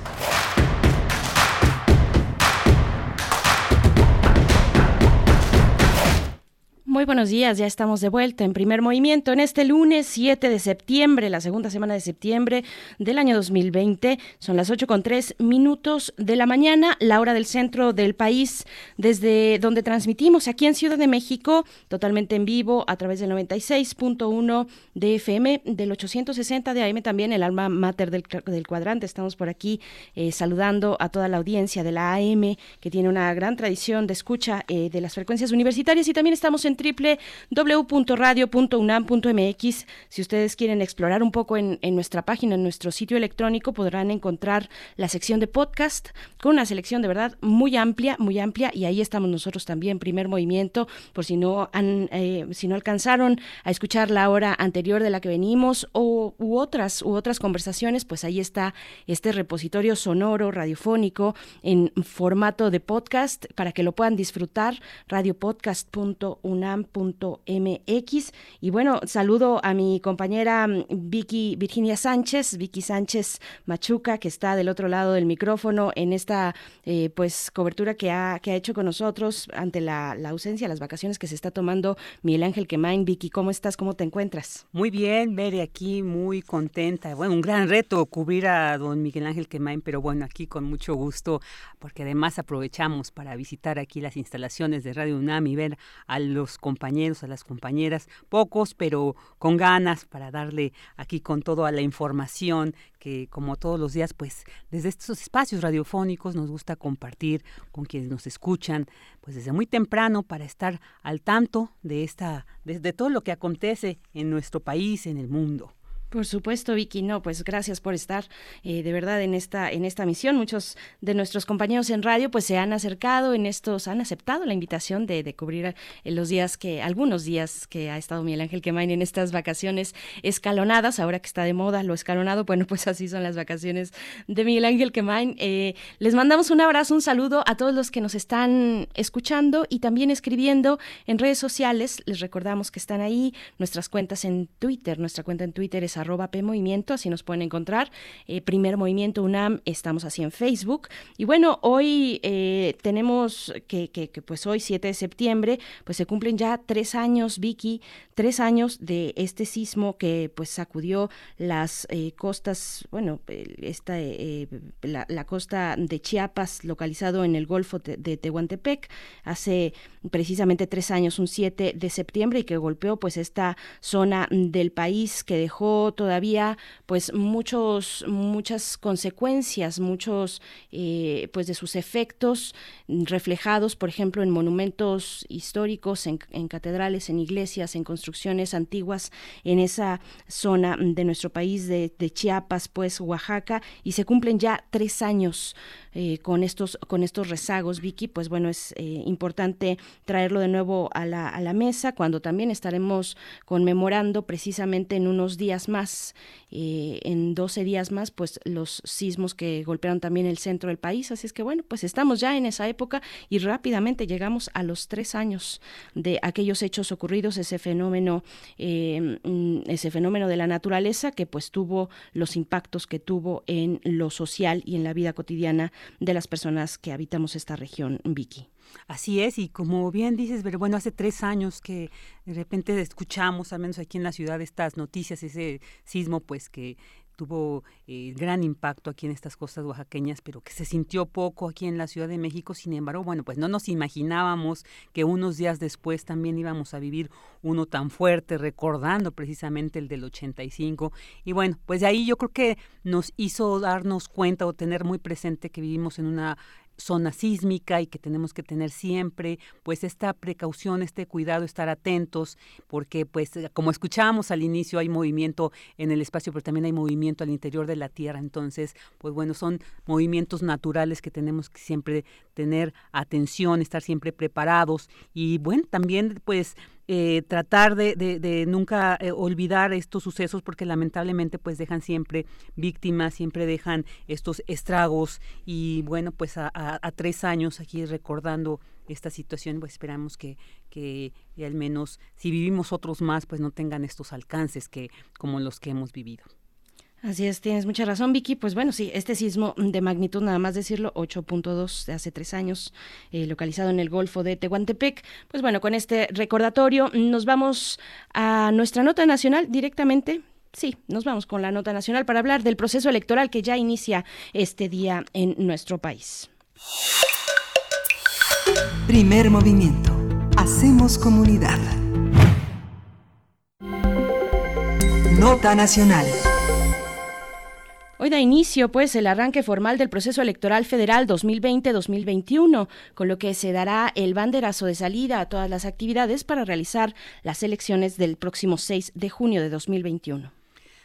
Muy buenos días, ya estamos de vuelta en primer movimiento en este lunes 7 de septiembre, la segunda semana de septiembre del año 2020. Son las 8 con 3 minutos de la mañana, la hora del centro del país, desde donde transmitimos aquí en Ciudad de México, totalmente en vivo a través del 96.1 de FM, del 860 de AM también, el alma mater del, del cuadrante. Estamos por aquí eh, saludando a toda la audiencia de la AM, que tiene una gran tradición de escucha eh, de las frecuencias universitarias y también estamos en www.radio.unam.mx. Si ustedes quieren explorar un poco en, nuestra página, en nuestro sitio electrónico, podrán encontrar la sección de podcast con una selección de verdad muy amplia, muy amplia, y ahí estamos nosotros también, primer movimiento, por si no han, eh, si no alcanzaron a escuchar la hora anterior de la que venimos o u otras u otras conversaciones, pues ahí está este repositorio sonoro radiofónico en formato de podcast para que lo puedan disfrutar radiopodcast.unam.mx y bueno, saludo a mi compañera mm, Vicky Virginia Sánchez, Vicky Sánchez Machuca que está del otro lado del micrófono en esta eh, pues cobertura que ha, que ha hecho con nosotros ante la, ausencia, las vacaciones que se está tomando Miguel Ángel Quemain. Vicky, ¿cómo estás? ¿Cómo te encuentras? Muy bien, Bere, aquí muy contenta. Bueno, un gran reto cubrir a don Miguel Ángel Quemain, pero bueno, aquí con mucho gusto, porque además aprovechamos para visitar aquí las instalaciones de Radio UNAM y ver a los compañeros, a las compañeras, pocos, pero con ganas para darle aquí con todo a la información que como todos los días, pues desde estos espacios radiofónicos nos gusta compartir con quienes nos escuchan, pues desde muy temprano para estar al tanto de esta, de, de todo lo que acontece en nuestro país, en el mundo. Por supuesto, Vicky, no, pues gracias por estar eh, de verdad en esta, en esta misión. Muchos de nuestros compañeros en radio pues se han acercado en estos, han aceptado la invitación de, cubrir eh, los días que, algunos días que ha estado Miguel Ángel Quemain en estas vacaciones escalonadas, ahora que está de moda lo escalonado, bueno, pues así son las vacaciones de Miguel Ángel Quemain. Eh, les mandamos un abrazo, un saludo a todos los que nos están escuchando y también escribiendo en redes sociales. Les recordamos que están ahí nuestras cuentas en Twitter, nuestra cuenta en Twitter es arroba PMovimiento, así nos pueden encontrar. Eh, Primer Movimiento UNAM, estamos así en Facebook. Y bueno, hoy eh, tenemos que, que, que, pues hoy, 7 de septiembre, pues se cumplen ya tres años, Vicky, tres años de este sismo que pues sacudió las eh, costas, bueno, esta, la, la, costa de Chiapas, localizado en el Golfo de, de Tehuantepec, hace precisamente tres años, un 7 de septiembre, y que golpeó pues esta zona del país que dejó todavía pues muchos muchas consecuencias muchos eh, pues de sus efectos reflejados por ejemplo en monumentos históricos en, en, catedrales en iglesias en construcciones antiguas en esa zona de nuestro país de, Chiapas pues Oaxaca y se cumplen ya tres años eh, con estos con estos rezagos Vicky pues bueno es eh, importante traerlo de nuevo a la, a la mesa cuando también estaremos conmemorando precisamente en unos días más eh, en 12 días más, pues los sismos que golpearon también el centro del país. Así es que bueno, pues estamos ya en esa época y rápidamente llegamos a los tres años de aquellos hechos ocurridos, ese fenómeno, eh, ese fenómeno de la naturaleza que pues tuvo los impactos que tuvo en lo social y en la vida cotidiana de las personas que habitamos esta región, Vicky. Así es, y como bien dices, pero bueno, hace tres años que de repente escuchamos, al menos aquí en la ciudad, estas noticias, ese sismo, pues que tuvo eh, gran impacto aquí en estas costas oaxaqueñas, pero que se sintió poco aquí en la Ciudad de México. Sin embargo, bueno, pues no nos imaginábamos que unos días después también íbamos a vivir uno tan fuerte, recordando precisamente el del 85. Y bueno, pues de ahí yo creo que nos hizo darnos cuenta o tener muy presente que vivimos en una zona sísmica y que tenemos que tener siempre pues esta precaución, este cuidado, estar atentos, porque pues como escuchábamos al inicio hay movimiento en el espacio, pero también hay movimiento al interior de la Tierra, entonces pues bueno, son movimientos naturales que tenemos que siempre tener atención, estar siempre preparados. Y bueno, también pues eh, tratar de, de, nunca eh, olvidar estos sucesos porque lamentablemente pues dejan siempre víctimas, siempre dejan estos estragos y bueno pues a tres años aquí recordando esta situación pues esperamos que, que al menos si vivimos otros más pues no tengan estos alcances que como los que hemos vivido. Así es, tienes mucha razón, Vicky. Pues bueno, sí, este sismo de magnitud, nada más decirlo, 8.2 de hace tres años, eh, localizado en el Golfo de Tehuantepec. Pues bueno, con este recordatorio nos vamos a nuestra nota nacional directamente. Sí, nos vamos con la nota nacional para hablar del proceso electoral que ya inicia este día en nuestro país. Primer movimiento. Hacemos comunidad. Nota nacional. Hoy da inicio, pues, el arranque formal del proceso electoral federal 2020-2021, con lo que se dará el banderazo de salida a todas las actividades para realizar las elecciones del próximo 6 de junio de 2021.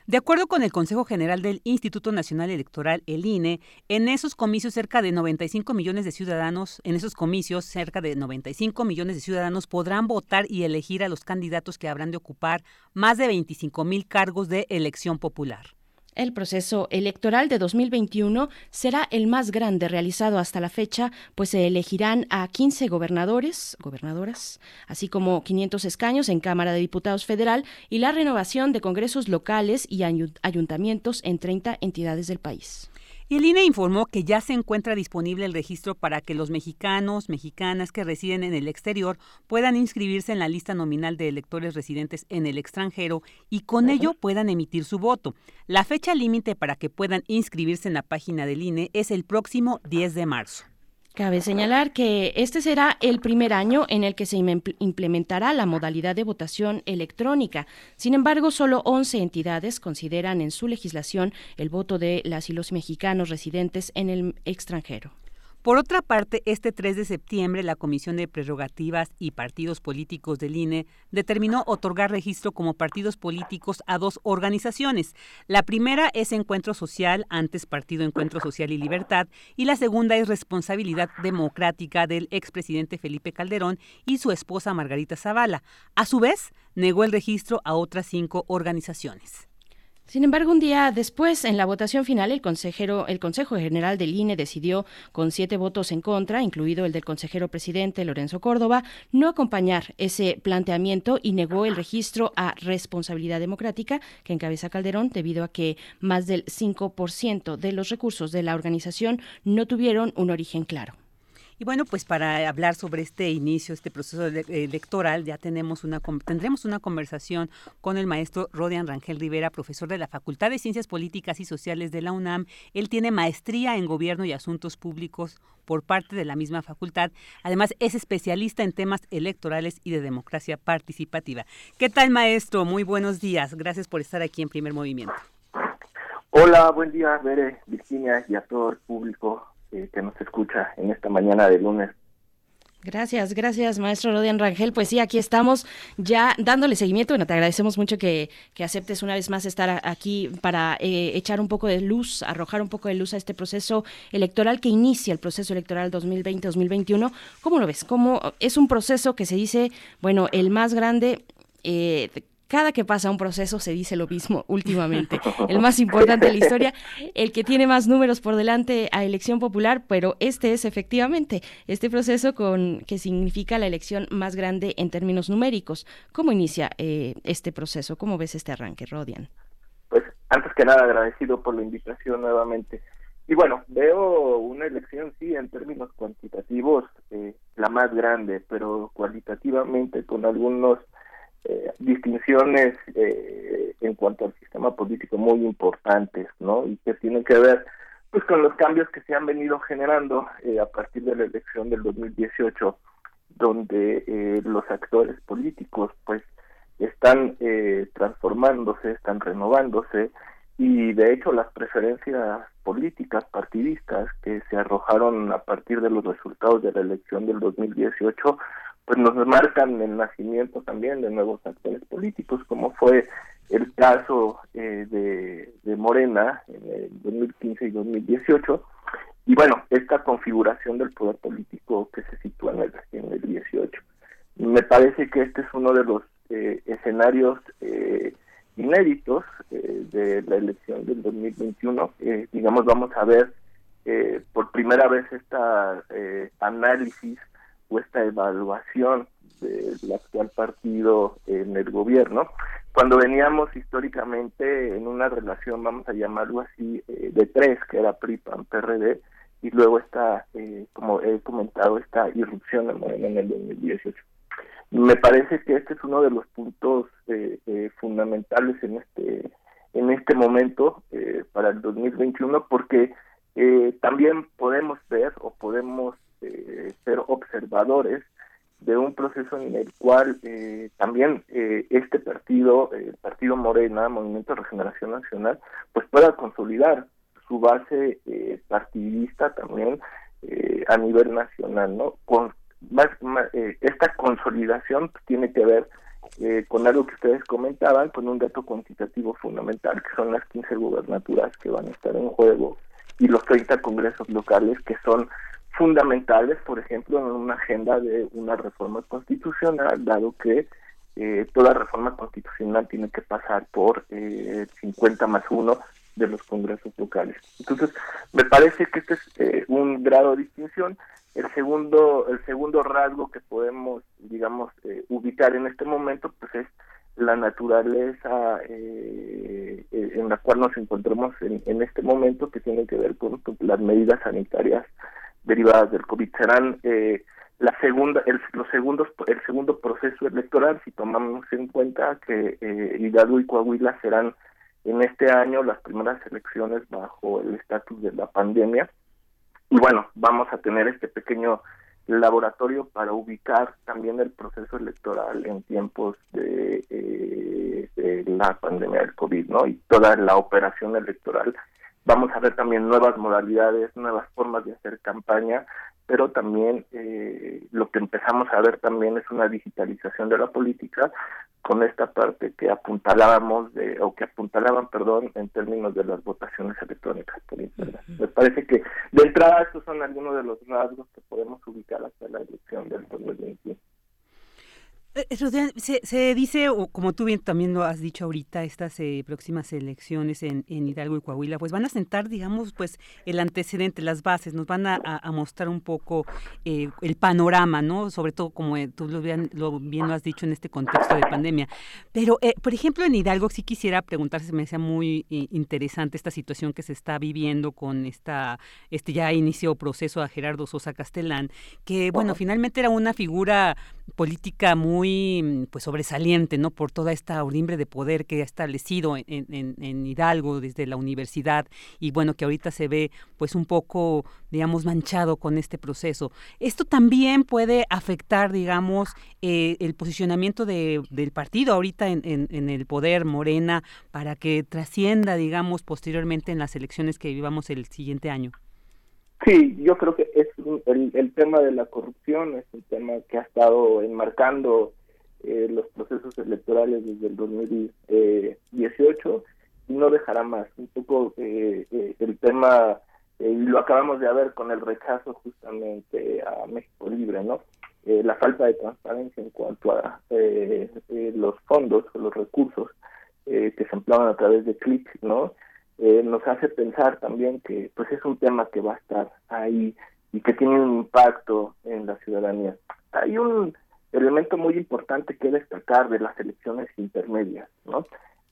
De acuerdo con el Consejo General del Instituto Nacional Electoral, el INE, en esos comicios cerca de 95 millones de ciudadanos, en esos comicios cerca de 95 millones de ciudadanos podrán votar y elegir a los candidatos que habrán de ocupar más de 25 mil cargos de elección popular. El proceso electoral de 2021 será el más grande realizado hasta la fecha, pues se elegirán a 15 gobernadores, gobernadoras, así como 500 escaños en Cámara de Diputados Federal y la renovación de congresos locales y ayu- ayuntamientos en 30 entidades del país. Y el INE informó que ya se encuentra disponible el registro para que los mexicanos, mexicanas que residen en el exterior puedan inscribirse en la lista nominal de electores residentes en el extranjero y con ello puedan emitir su voto. La fecha límite para que puedan inscribirse en la página del INE es el próximo 10 de marzo. Cabe señalar que este será el primer año en el que se im- implementará la modalidad de votación electrónica. Sin embargo, solo 11 entidades consideran en su legislación el voto de las y los mexicanos residentes en el extranjero. Por otra parte, este 3 de septiembre, la Comisión de Prerrogativas y Partidos Políticos del INE determinó otorgar registro como partidos políticos a dos organizaciones. La primera es Encuentro Social, antes Partido Encuentro Social y Libertad, y la segunda es Responsabilidad Democrática del expresidente Felipe Calderón y su esposa Margarita Zavala. A su vez, negó el registro a otras cinco organizaciones. Sin embargo, un día después, en la votación final, el consejero, el Consejo General del INE decidió, con siete votos en contra, incluido el del consejero presidente Lorenzo Córdoba, no acompañar ese planteamiento y negó el registro a responsabilidad democrática que encabeza Calderón, debido a que más del 5% de los recursos de la organización no tuvieron un origen claro. Y bueno, pues para hablar sobre este inicio, este proceso ele- electoral, ya tenemos una tendremos una conversación con el maestro Rodian Rangel Rivera, profesor de la Facultad de Ciencias Políticas y Sociales de la UNAM. Él tiene maestría en Gobierno y Asuntos Públicos por parte de la misma facultad. Además, es especialista en temas electorales y de democracia participativa. ¿Qué tal, maestro? Muy buenos días. Gracias por estar aquí en Primer Movimiento. Hola, buen día, Bere, Virginia y a todo el público eh, que nos escucha en esta mañana de lunes. Gracias, gracias, maestro Rodian Rangel. Pues sí, aquí estamos ya dándole seguimiento. Bueno, te agradecemos mucho que, que aceptes una vez más estar aquí para eh, echar un poco de luz, arrojar un poco de luz a este proceso electoral que inicia el proceso electoral 2020-2021. ¿Cómo lo ves? ¿Cómo es un proceso que se dice, bueno, el más grande? eh, cada que pasa un proceso se dice lo mismo últimamente. El más importante de la historia, el que tiene más números por delante a elección popular, pero este es efectivamente este proceso con que significa la elección más grande en términos numéricos. ¿Cómo inicia eh, este proceso? ¿Cómo ves este arranque, Rodian? Antes que nada, agradecido por la invitación nuevamente. Y bueno, veo una elección, sí, en términos cuantitativos, eh, la más grande, pero cualitativamente con algunos eh, distinciones eh, en cuanto al sistema político muy importantes, ¿no? Y que tienen que ver pues con los cambios que se han venido generando eh, a partir de la elección del 2018, donde eh, los actores políticos pues están eh, transformándose, están renovándose y de hecho las preferencias políticas partidistas que se arrojaron a partir de los resultados de la elección del 2018 pues nos marcan el nacimiento también de nuevos actores políticos como fue el caso eh, de, de Morena en el 2015 y 2018 y bueno esta configuración del poder político que se sitúa en el, en el 18 me parece que este es uno de los eh, escenarios eh, inéditos eh, de la elección del 2021. Eh, digamos, vamos a ver eh, por primera vez esta eh, análisis o esta evaluación del actual partido en el gobierno, cuando veníamos históricamente en una relación, vamos a llamarlo así, eh, de tres, que era PRI, PAN, PRD, y luego está, eh, como he comentado, esta irrupción en el 2018. Me parece que este es uno de los puntos eh, eh, fundamentales en este en este momento eh, para el 2021 porque eh, también podemos ver o podemos eh, ser observadores de un proceso en el cual eh, también eh, este partido, el partido Morena, Movimiento de Regeneración Nacional, pues pueda consolidar su base eh, partidista también eh, a nivel nacional, ¿no? Con más, más, eh, esta consolidación tiene que ver eh, con algo que ustedes comentaban, con un dato cuantitativo fundamental, que son las 15 gubernaturas que van a estar en juego y los 30 congresos locales que son fundamentales, por ejemplo, en una agenda de una reforma constitucional, dado que eh, toda reforma constitucional tiene que pasar por eh, 50 más 1 de los congresos locales. Entonces, me parece que este es eh, un grado de distinción. El segundo, el segundo rasgo que podemos, digamos, eh, ubicar en este momento, pues es la naturaleza en la cual nos encontramos en, en este momento, que tiene que ver con las medidas sanitarias derivadas del COVID. Serán eh, la segunda, el, los segundos, el segundo proceso electoral, si tomamos en cuenta que eh, Hidalgo y Coahuila serán en este año las primeras elecciones bajo el estatus de la pandemia. Y bueno, vamos a tener este pequeño laboratorio para ubicar también el proceso electoral en tiempos de, eh, de la pandemia del COVID, ¿no? Y toda la operación electoral. Vamos a ver también nuevas modalidades, nuevas formas de hacer campaña, pero también eh, lo que empezamos a ver también es una digitalización de la política con esta parte que apuntalábamos de o que apuntalaban perdón en términos de las votaciones electrónicas por internet. Me parece que de entrada estos son algunos de los rasgos que podemos ubicar hasta la elección del 2021 Eh, Rodian, se, se dice, o como tú bien también lo has dicho ahorita, estas eh, próximas elecciones en, en Hidalgo y Coahuila, pues van a sentar, digamos, pues el antecedente, las bases, nos van a, a- mostrar un poco eh, el panorama, ¿no? Sobre todo, como eh, tú lo bien, lo bien lo has dicho en este contexto de pandemia. Pero, eh, por ejemplo, en Hidalgo sí quisiera preguntar, se me decía muy eh, interesante esta situación que se está viviendo con esta, este ya inició proceso a Gerardo Sosa Castellán, que, bueno, finalmente era una figura política muy mm, pues sobresaliente, ¿no? Por toda esta urimbre de poder que ha establecido en, en- en Hidalgo desde la universidad y bueno, que ahorita se ve pues un poco, digamos, manchado con este proceso. Esto también puede afectar, digamos, eh, el posicionamiento de- del partido ahorita en, en- el poder Morena para que trascienda, digamos, posteriormente en las elecciones que vivamos el siguiente año. Sí, yo creo que es el, el tema de la corrupción es un tema que ha estado enmarcando eh, los procesos electorales desde el 2018 y no dejará más. Un poco eh, eh, el tema, eh, y lo acabamos de ver con el rechazo justamente a México Libre, ¿no? Eh, la falta de transparencia en cuanto a los fondos o los recursos que se empleaban a través de clic, ¿no? nos hace pensar también que pues es un tema que va a estar ahí y que tiene un impacto en la ciudadanía. Hay un elemento muy importante que destacar de las elecciones intermedias, ¿no?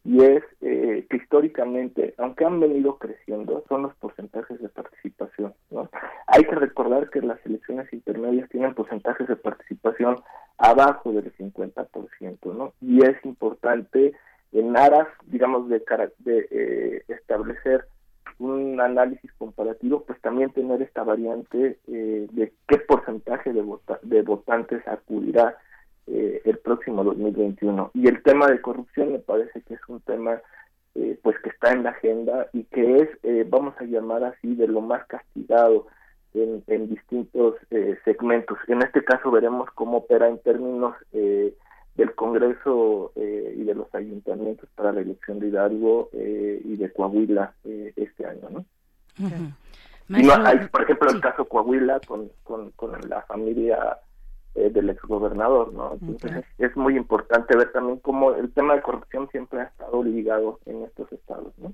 Y es eh, que históricamente, aunque han venido creciendo, son los porcentajes de participación, ¿no? Hay que recordar que las elecciones intermedias tienen porcentajes de participación abajo del 50%, ¿no? Y es importante en aras, digamos, de, de eh, establecer un análisis comparativo, pues también tener esta variante eh, de qué porcentaje de, vota- de votantes acudirá eh, el próximo 2021. Y el tema de corrupción me parece que es un tema eh, pues que está en la agenda y que es, eh, vamos a llamar así, de lo más castigado en, en distintos eh, segmentos. En este caso veremos cómo opera en términos eh, del Congreso eh, y de los ayuntamientos para la elección de Hidalgo eh, y de Coahuila eh, este año, ¿no? Hay, por ejemplo, el caso Coahuila con, con, con la familia eh, del exgobernador, ¿no? Entonces es, es muy importante ver también cómo el tema de corrupción siempre ha estado ligado en estos estados, ¿no?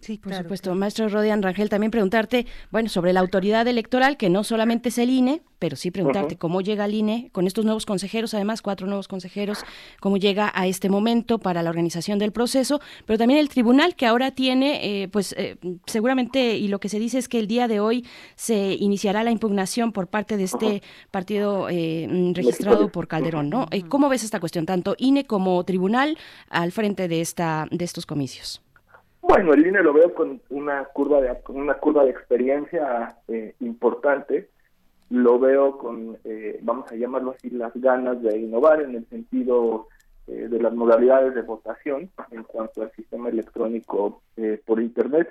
Sí, por supuesto. Maestro Rodian Rangel, también preguntarte, bueno, sobre la autoridad electoral, que no solamente es el INE, pero sí preguntarte cómo llega el INE con estos nuevos consejeros, además cuatro nuevos consejeros, cómo llega a este momento para la organización del proceso, pero también el tribunal que ahora tiene, eh, pues eh, seguramente, y lo que se dice es que el día de hoy se iniciará la impugnación por parte de este partido eh, mm, registrado por Calderón, ¿no? Eh, ¿Cómo ves esta cuestión, tanto INE como tribunal al frente de, esta, de estos comicios? Bueno, el INE lo veo con una curva de con una curva de experiencia eh, importante. Lo veo con, eh, vamos a llamarlo así, las ganas de innovar en el sentido eh, de las modalidades de votación en cuanto al sistema electrónico eh, por Internet.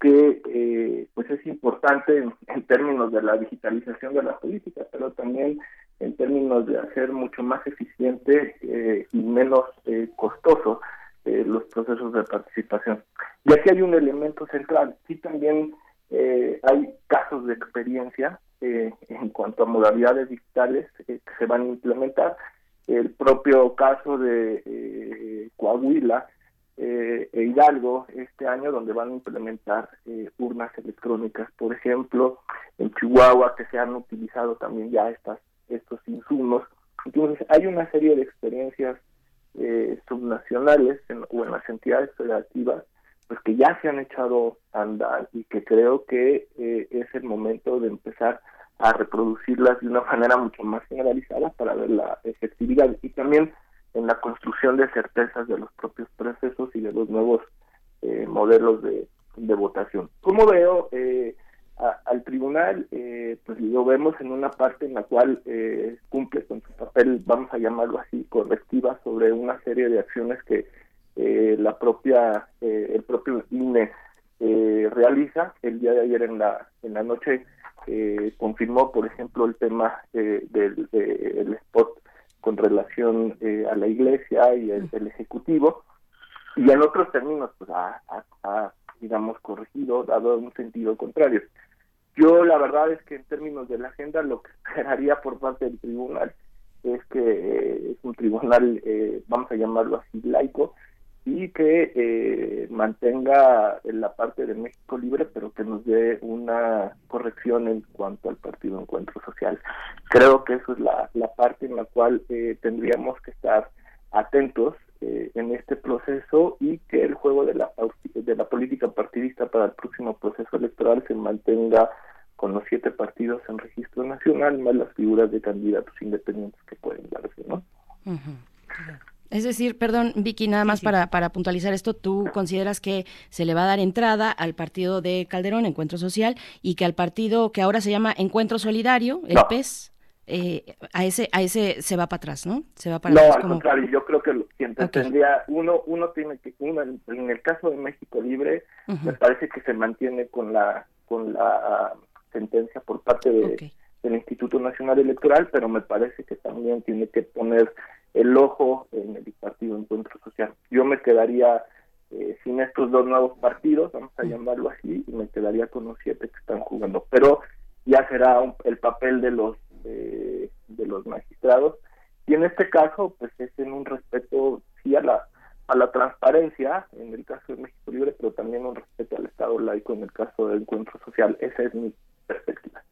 que eh, pues es importante en, en términos de la digitalización de la política, pero también en términos de hacer mucho más eficiente eh, y menos eh, costoso eh, los procesos de participación. Y aquí hay un elemento central, sí también eh, hay casos de experiencia eh, en cuanto a modalidades digitales eh, que se van a implementar. El propio caso de Coahuila e Hidalgo este año, donde van a implementar urnas electrónicas, por ejemplo, en Chihuahua, que se han utilizado también ya estas estos insumos. Entonces, hay una serie de experiencias eh, subnacionales o en las entidades federativas pues que ya se han echado a andar y que creo que eh, es el momento de empezar a reproducirlas de una manera mucho más generalizada para ver la efectividad y también en la construcción de certezas de los propios procesos y de los nuevos eh, modelos de, votación. Como veo eh, a- al tribunal, eh, pues lo vemos en una parte en la cual eh, cumple con su papel, vamos a llamarlo así, correctiva sobre una serie de acciones que eh, la propia, eh, el propio INE eh, realiza. El día de ayer en la, en la noche eh, confirmó, por ejemplo, el tema del de- el spot con relación a la iglesia y el, ejecutivo y en otros términos pues ha, digamos corregido dado un sentido contrario yo la verdad es que en términos de la agenda lo que esperaría por parte del tribunal es que eh, es un tribunal eh, vamos a llamarlo así laico y que eh, mantenga la parte de México libre pero que nos dé una corrección en cuanto al partido Encuentro Social. Creo que eso es la, la parte en la cual eh, tendríamos que estar atentos eh, en este proceso y que el juego de la de la política partidista para el próximo proceso electoral se mantenga con los siete partidos en registro nacional más las figuras de candidatos independientes que pueden darse, ¿no? Es decir, perdón, Vicky, nada más Para, para puntualizar esto, tú consideras que se le va a dar entrada al partido de Calderón, Encuentro Social, y que al partido que ahora se llama Encuentro Solidario, el No. PES, eh, a ese a ese se va para atrás, ¿no? Se va para No, atrás al como- contrario, yo creo que lo- quien tendría, uno, uno tiene que, uno, en el caso de México Libre, me parece que se mantiene con la, con la sentencia por parte de, del Instituto Nacional Electoral, pero me parece que también tiene que poner el ojo en el Partido Encuentro Social. Yo me quedaría eh, sin estos dos nuevos partidos, vamos a llamarlo así, y me quedaría con los siete que están jugando. Pero ya será un- el papel de los eh, de los magistrados y en este caso pues es en un respeto sí a la a la transparencia en el caso de México Libre pero también un respeto al Estado laico en el caso del encuentro social esa es mi perspectiva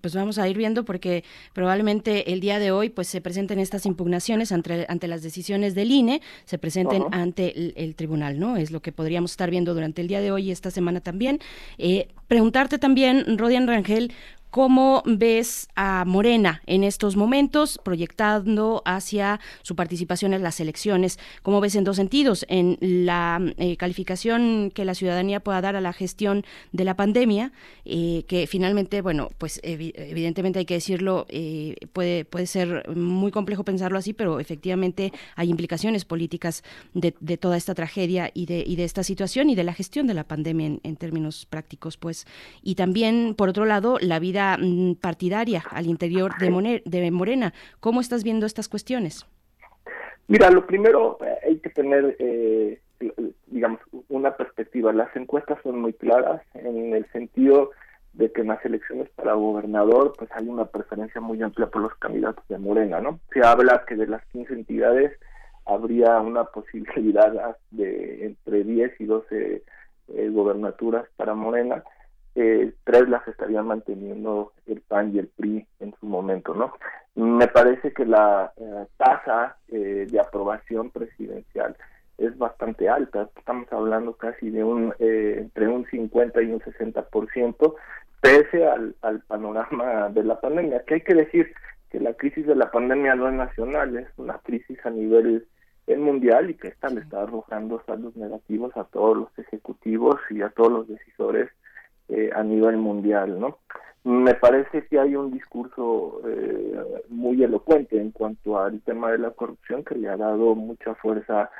Pues vamos a ir viendo porque probablemente el día de hoy pues se presenten estas impugnaciones ante, ante las decisiones del INE, se presenten Ajá. ante el, el tribunal, ¿no? Es lo que podríamos estar viendo durante el día de hoy y esta semana también. Eh, preguntarte también, Rodian Rangel, ¿Cómo ves a Morena en estos momentos, proyectando hacia su participación en las elecciones? ¿Cómo ves en dos sentidos? En la eh, calificación que la ciudadanía pueda dar a la gestión de la pandemia, eh, que finalmente, bueno, pues evi- evidentemente hay que decirlo, eh, puede, puede ser muy complejo pensarlo así, pero efectivamente hay implicaciones políticas de, toda esta tragedia y de, y de esta situación y de la gestión de la pandemia en términos prácticos, pues. Y también, por otro lado, la vida mm, partidaria al interior de, Morena. ¿Cómo estás viendo estas cuestiones? Mira, lo primero eh, hay que tener, eh, digamos, una perspectiva. Las encuestas son muy claras en el sentido de que en las elecciones para gobernador pues hay una preferencia muy amplia por los candidatos de Morena, ¿no? Se habla que de las 15 entidades habría una posibilidad de entre 10 y 12 eh, gobernaturas para Morena. Eh, tres las estarían manteniendo el PAN y el PRI en su momento, ¿no? Me parece que la eh, tasa eh, de aprobación presidencial es bastante alta. Estamos hablando casi de un eh, entre un 50 y un 60%, pese al, al panorama de la pandemia. Que hay que decir que la crisis de la pandemia no es nacional, es una crisis a nivel eh, mundial y que esta le está arrojando saldos negativos a todos los ejecutivos y a todos los decisores eh, a nivel mundial, ¿no? Me parece que hay un discurso eh, muy elocuente en cuanto al tema de la corrupción que le ha dado mucha fuerza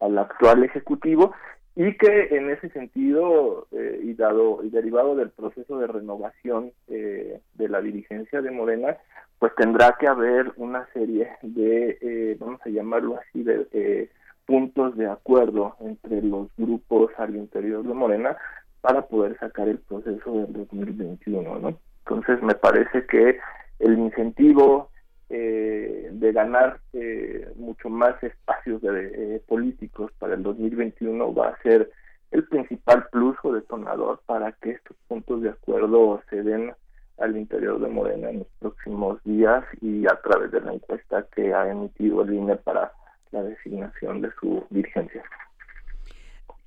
al actual ejecutivo y que en ese sentido eh, y dado y derivado del proceso de renovación eh, de la dirigencia de Morena pues tendrá que haber una serie de eh, vamos a llamarlo así de eh, puntos de acuerdo entre los grupos al interior de Morena para poder sacar el proceso del 2021 no entonces me parece que el incentivo eh, de ganar eh, mucho más espacios de, eh, políticos para el 2021 va a ser el principal plus o detonador para que estos puntos de acuerdo se den al interior de Morena en los próximos días y a través de la encuesta que ha emitido el INE para la designación de su dirigencia.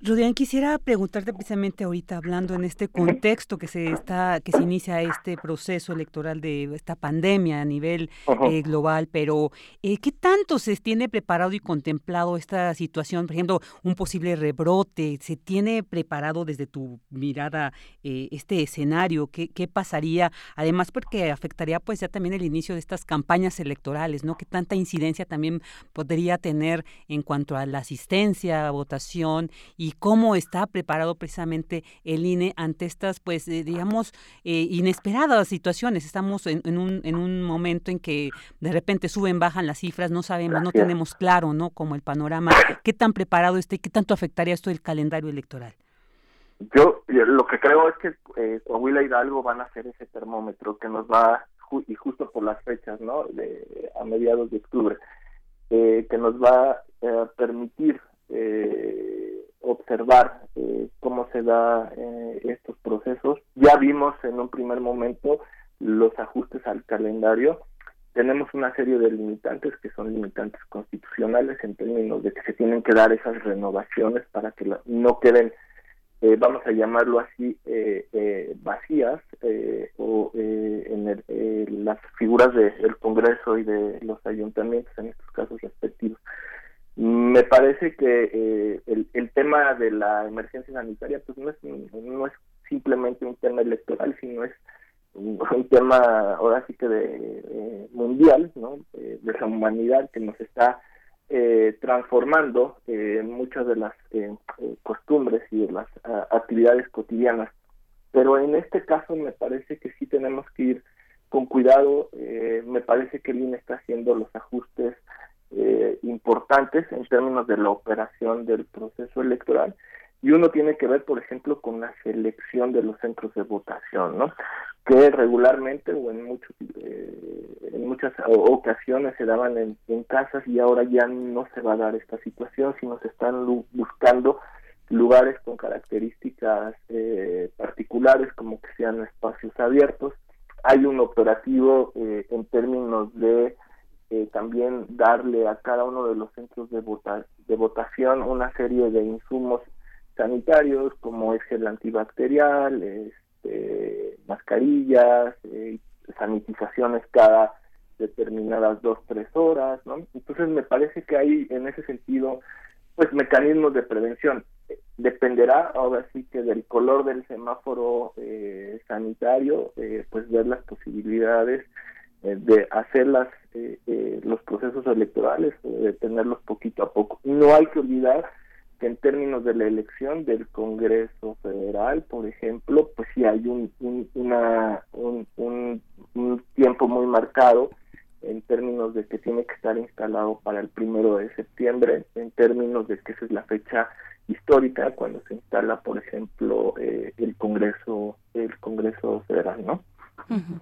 Rodián, quisiera preguntarte precisamente ahorita, hablando en este contexto que se está, que se inicia este proceso electoral de esta pandemia a nivel eh, global, pero eh, ¿qué tanto se tiene preparado y contemplado esta situación? Por ejemplo, un posible rebrote, ¿se tiene preparado desde tu mirada eh, este escenario? ¿Qué, ¿Qué pasaría? Además, porque afectaría pues ya también el inicio de estas campañas electorales, ¿no? ¿Qué tanta incidencia también podría tener en cuanto a la asistencia, votación y cómo está preparado precisamente el INE ante estas, pues, eh, digamos, eh, inesperadas situaciones. Estamos en, en, un, en un momento en que de repente suben, bajan las cifras, no sabemos, no tenemos claro, ¿no? Como el panorama, qué tan preparado está y qué tanto afectaría esto el calendario electoral. Yo, yo lo que creo es que eh, Coahuila y Hidalgo van a ser ese termómetro que nos va, ju y justo por las fechas, ¿no? De, a mediados de octubre, eh, que nos va a eh, permitir eh, observar eh, cómo se da eh, estos procesos. Ya vimos en un primer momento los ajustes al calendario. Tenemos una serie de limitantes que son limitantes constitucionales en términos de que se tienen que dar esas renovaciones para que la, no queden, eh, vamos a llamarlo así, eh, eh, vacías eh, o en el, las figuras del Congreso y de los ayuntamientos en estos casos respectivos. Me parece que eh, el, el, tema de la emergencia sanitaria pues no es, no es simplemente un tema electoral, sino es un, tema ahora sí que de eh, mundial, ¿no? Eh, de la humanidad que nos está eh, transformando eh, muchas de las costumbres y de las actividades cotidianas. Pero en este caso me parece que sí tenemos que ir con cuidado. me parece que el INE está haciendo los ajustes eh, importantes en términos de la operación del proceso electoral y uno tiene que ver, por ejemplo, con la selección de los centros de votación, ¿no? Que regularmente o en eh, en muchas ocasiones se daban en, en, casas y ahora ya no se va a dar esta situación, sino se están buscando lugares con características eh, particulares como que sean espacios abiertos. Hay un operativo eh, en términos de eh, también darle a cada uno de los centros de, de votación una serie de insumos sanitarios como es gel antibacterial, este, mascarillas, eh, sanitizaciones cada determinadas dos, tres horas, ¿no? Entonces me parece que hay en ese sentido pues mecanismos de prevención. Dependerá ahora sí que del color del semáforo eh, sanitario, eh, pues ver las posibilidades eh, de hacer las, eh, eh, los procesos electorales, de tenerlos poquito a poco. No hay que olvidar que en términos de la elección del Congreso Federal, por ejemplo, pues sí hay un, un, una, un, un, tiempo muy marcado en términos de que tiene que estar instalado para el primero de septiembre, en términos de que esa es la fecha histórica cuando se instala, por ejemplo, eh, el Congreso, el Congreso Federal, ¿no? Uh.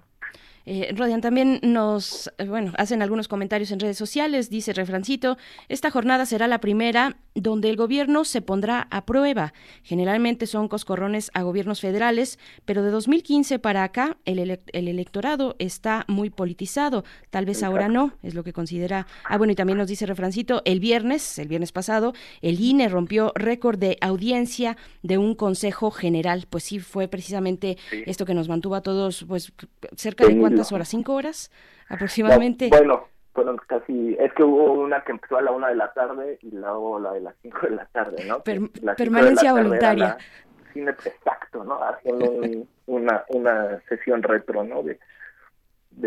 Eh, Rodian también nos, eh, bueno, hacen algunos comentarios en redes sociales, dice Refrancito, esta jornada será la primera donde el gobierno se pondrá a prueba. Generalmente son coscorrones a gobiernos federales, pero de 2015 para acá el, ele el electorado está muy politizado. Tal vez ahora no, es lo que considera. Ah, bueno, y también nos dice Refrancito, el viernes, el viernes pasado, el INE rompió récord de audiencia de un consejo general. Pues sí, fue precisamente sí. esto que nos mantuvo a todos, pues cerca de cuántas horas, cinco horas aproximadamente. No, bueno, fueron casi, es que hubo una que empezó a la una de la tarde y luego la de las cinco de la tarde, ¿no? Per permanencia voluntaria. Cine exacto, ¿no? Haciendo un, una, una sesión retro, ¿no? De,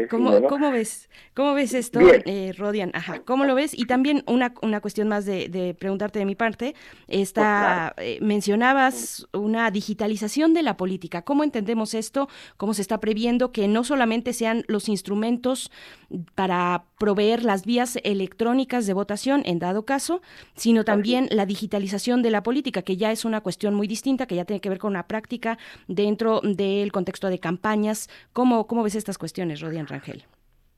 ¿Cómo, cine, ¿no? cómo ves, cómo ves esto, eh, Rodian? Ajá, ¿cómo lo ves? Y también una, una cuestión más de, de preguntarte de mi parte. Está, eh, mencionabas una digitalización de la política. ¿Cómo entendemos esto? ¿Cómo se está previendo que no solamente sean los instrumentos para proveer las vías electrónicas de votación en dado caso, sino también la digitalización de la política, que ya es una cuestión muy distinta, que ya tiene que ver con una práctica dentro del contexto de campañas. ¿Cómo, cómo ves estas cuestiones, Rodian Rangel?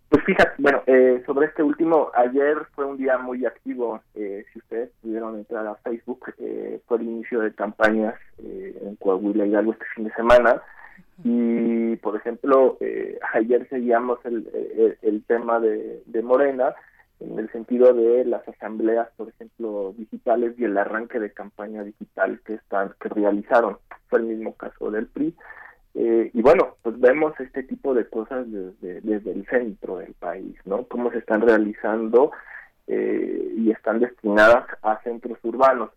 Pues fíjate, bueno, eh, sobre este último, ayer fue un día muy activo, eh, si ustedes pudieron entrar a Facebook, eh, fue el inicio de campañas eh, en Coahuila Hidalgo este fin de semana, y por ejemplo, eh, ayer seguíamos el, el, tema de, de Morena, en el sentido de las asambleas, por ejemplo, digitales y el arranque de campaña digital que están que realizaron. Fue el mismo caso del PRI. Eh, y bueno, pues vemos este tipo de cosas desde, desde el centro del país, ¿no? Cómo se están realizando eh, y están destinadas a centros urbanos.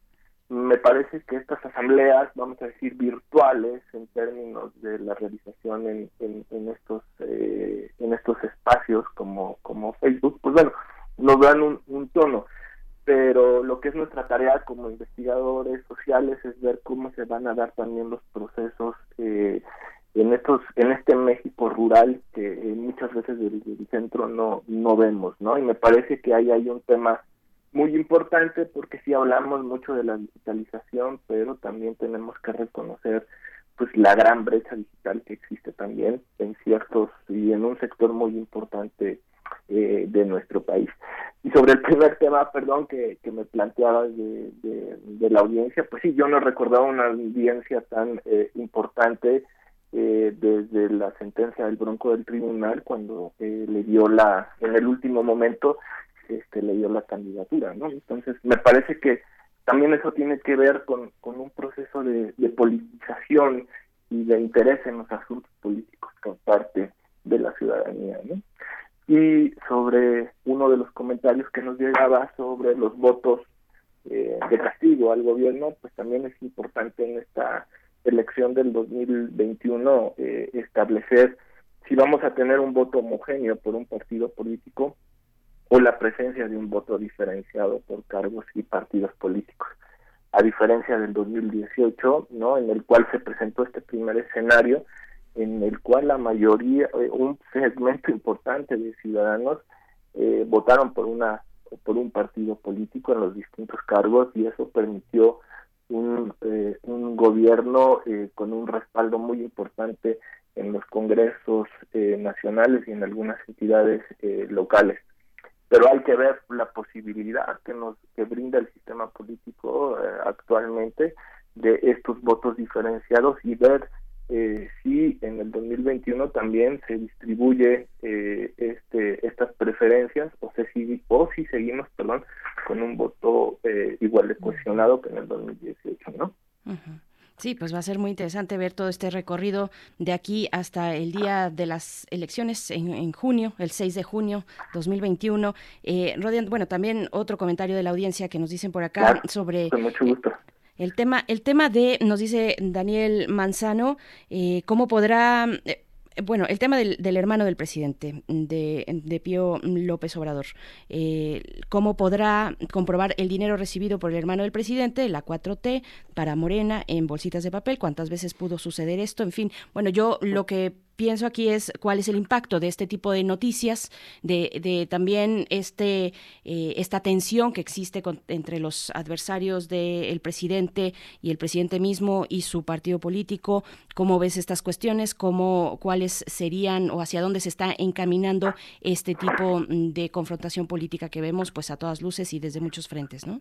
Me parece que estas asambleas, vamos a decir, virtuales en términos de la realización en, en, estos eh, en estos espacios como, como Facebook, pues bueno, nos dan un, un tono. Pero lo que es nuestra tarea como investigadores sociales es ver cómo se van a dar también los procesos eh, en estos en este México rural que eh, muchas veces desde el centro no no vemos no y me parece que ahí hay un tema muy importante porque sí hablamos mucho de la digitalización pero también tenemos que reconocer pues la gran brecha digital que existe también en ciertos y en un sector muy importante eh, de nuestro país. Y sobre el primer tema, perdón, que, que me planteabas de, de, de, la audiencia, pues sí, yo no recordaba una audiencia tan eh, importante eh, desde la sentencia del Bronco del Tribunal cuando eh, le dio la, en el último momento, este, le la candidatura, ¿no? Entonces, me parece que también eso tiene que ver con, con un proceso de, de politización y de interés en los asuntos políticos por parte de la ciudadanía, ¿no? y sobre uno de los comentarios que nos llegaba sobre los votos eh, de castigo al gobierno, pues también es importante en esta elección del 2021 eh, establecer si vamos a tener un voto homogéneo por un partido político o la presencia de un voto diferenciado por cargos y partidos políticos. A diferencia del 2018, ¿no? En el cual se presentó este primer escenario en el cual la mayoría, eh, un segmento importante de ciudadanos eh, votaron por una por un partido político en los distintos cargos y eso permitió un, eh, un gobierno eh, con un respaldo muy importante en los congresos eh, nacionales y en algunas entidades eh, locales. Pero hay que ver la posibilidad que nos que brinda el sistema político eh, actualmente de estos votos diferenciados y ver eh, si en el 2021 también se distribuye eh, este estas preferencias o, si, o si seguimos perdón con un voto eh, igual de cohesionado que en el 2018 no uh -huh. Sí, pues va a ser muy interesante ver todo este recorrido de aquí hasta el día de las elecciones en, en junio, el 6 de junio 2021. Eh, Rodian, bueno, también otro comentario de la audiencia que nos dicen por acá claro, sobre... Con mucho gusto. El tema, el tema de, nos dice Daniel Manzano, eh, cómo podrá, eh, bueno, el tema del, hermano del presidente, de, de Pío López Obrador, eh, cómo podrá comprobar el dinero recibido por el hermano del presidente, la 4T, para Morena, en bolsitas de papel, cuántas veces pudo suceder esto, en fin, bueno, yo lo que pienso aquí es cuál es el impacto de este tipo de noticias, de, de también este, eh, esta tensión que existe con, entre los adversarios del presidente y el presidente mismo y su partido político. ¿Cómo ves estas cuestiones? ¿Cómo, ¿Cuáles serían o hacia dónde se está encaminando este tipo de confrontación política que vemos pues a todas luces y desde muchos frentes, ¿no?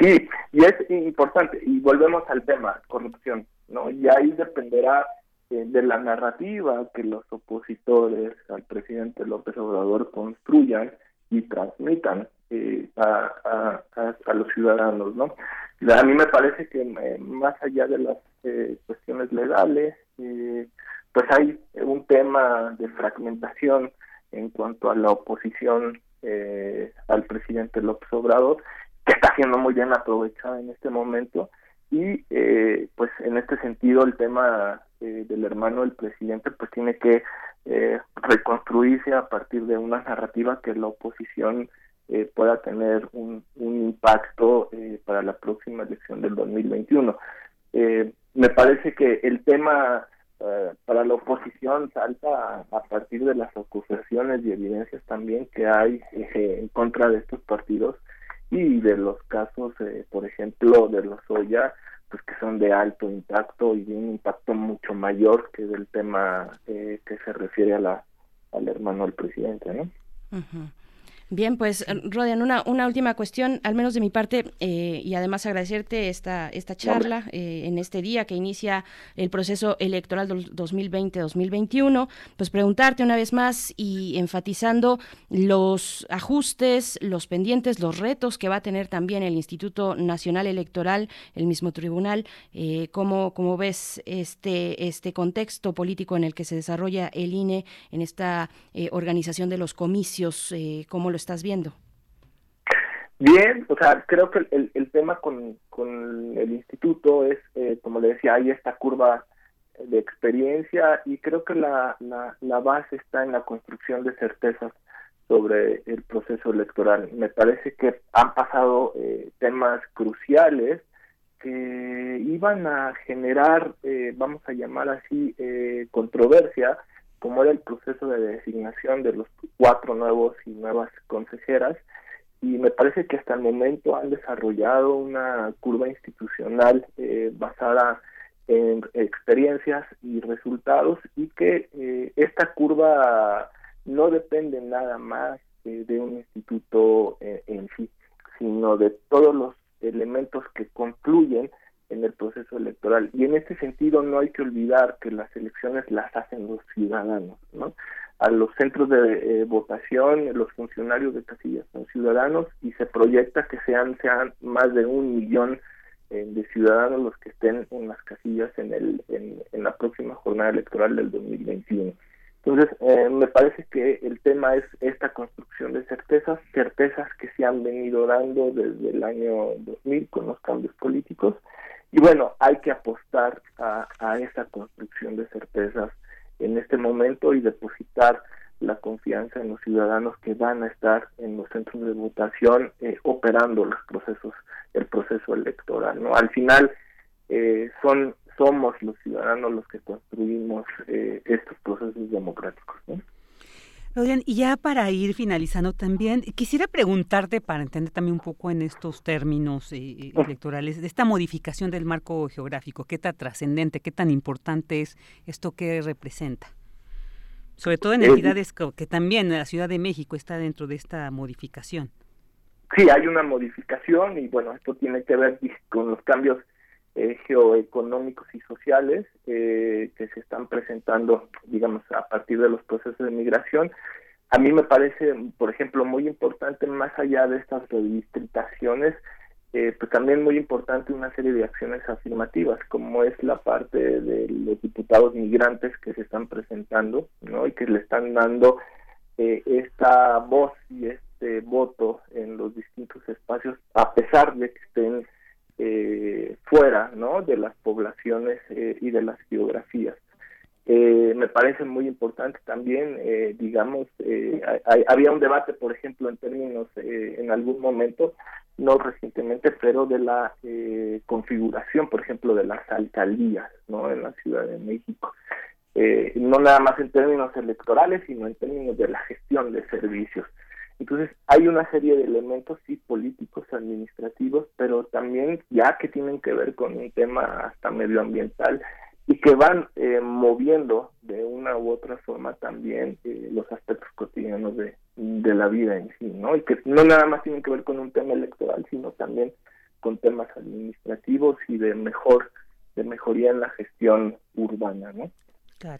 Sí, y es importante, y volvemos al tema, corrupción, ¿no? Y ahí dependerá de la narrativa que los opositores al presidente López Obrador construyan y transmitan eh, a, a, los ciudadanos, ¿no? A mí me parece que eh, más allá de las eh, cuestiones legales, eh, pues hay un tema de fragmentación en cuanto a la oposición eh, al presidente López Obrador, que está siendo muy bien aprovechada en este momento, y eh, pues en este sentido el tema eh, del hermano del presidente pues tiene que eh, reconstruirse a partir de una narrativa que la oposición eh, pueda tener un, impacto eh, para la próxima elección del 2021. Eh, me parece que el tema eh, para la oposición salta a, a partir de las acusaciones y evidencias también que hay eh, en contra de estos partidos y de los casos, eh, por ejemplo, de los Oya, pues que son de alto impacto y de un impacto mucho mayor que del tema eh, que se refiere a la al hermano del presidente, ¿no? Ujú. Bien, pues Rodian, una, una última cuestión, al menos de mi parte, eh, y además agradecerte esta, esta charla eh, en este día que inicia el proceso electoral del 2020-2021, pues preguntarte una vez más y enfatizando los ajustes, los pendientes, los retos que va a tener también el Instituto Nacional Electoral, el mismo tribunal, eh, ¿cómo, cómo ves este, este contexto político en el que se desarrolla el INE en esta eh, organización de los comicios? Eh, ¿Cómo lo estás viendo? Bien, o sea, creo que el, el, tema con, con el instituto es, eh, como le decía, hay esta curva de experiencia y creo que la, la, la base está en la construcción de certezas sobre el proceso electoral. Me parece que han pasado eh, temas cruciales que iban a generar, eh, vamos a llamar así, eh, controversia, como era el proceso de designación de los cuatro nuevos y nuevas consejeras, y me parece que hasta el momento han desarrollado una curva institucional eh, basada en experiencias y resultados y que eh, esta curva no depende nada más eh, de un instituto eh, en sí, sino de todos los elementos que concluyen en el proceso electoral. Y en este sentido no hay que olvidar que las elecciones las hacen los ciudadanos, ¿no? A los centros de eh, votación, los funcionarios de casillas son ciudadanos y se proyecta que sean, sean más de un millón eh, de ciudadanos los que estén en las casillas en, el, en, en la próxima jornada electoral del 2021. Entonces, eh, me parece que el tema es esta construcción de certezas, certezas que se han venido dando desde el año 2000 con los cambios políticos. Y bueno, hay que apostar a, a esa construcción de certezas en este momento y depositar la confianza en los ciudadanos que van a estar en los centros de votación eh, operando los procesos, el proceso electoral. ¿no? Al final, eh, son somos los ciudadanos los que construimos eh, estos procesos democráticos. ¿no? Rodian, y ya para ir finalizando también, quisiera preguntarte, para entender también un poco en estos términos eh, electorales, de esta modificación del marco geográfico, qué tan trascendente, qué tan importante es esto que representa. Sobre todo en Eh, entidades que, que también la Ciudad de México está dentro de esta modificación. Sí, hay una modificación y bueno, esto tiene que ver con los cambios eh, geoeconómicos y sociales eh, que se están presentando, digamos, a partir de los procesos de migración. A mí me parece, por ejemplo, muy importante, más allá de estas redistritaciones, eh, pues también muy importante una serie de acciones afirmativas, como es la parte de los diputados migrantes que se están presentando, ¿no? Y que le están dando eh, esta voz y este voto en los distintos espacios, a pesar de que estén eh, fuera, ¿no? De las poblaciones eh, y de las geografías. Eh, me parece muy importante también, eh, digamos, eh, hay- había un debate, por ejemplo, en términos, en algún momento, no recientemente, pero de la configuración, por ejemplo, de las alcaldías, ¿no? En la Ciudad de México. No nada más en términos electorales, sino en términos de la gestión de servicios. Entonces, hay una serie de elementos, sí, políticos, administrativos, pero también ya que tienen que ver con un tema hasta medioambiental y que van eh, moviendo de una u otra forma también eh, los aspectos cotidianos de, de la vida en sí, ¿no? Y que no nada más tienen que ver con un tema electoral, sino también con temas administrativos y de mejor, de mejoría en la gestión urbana, ¿no?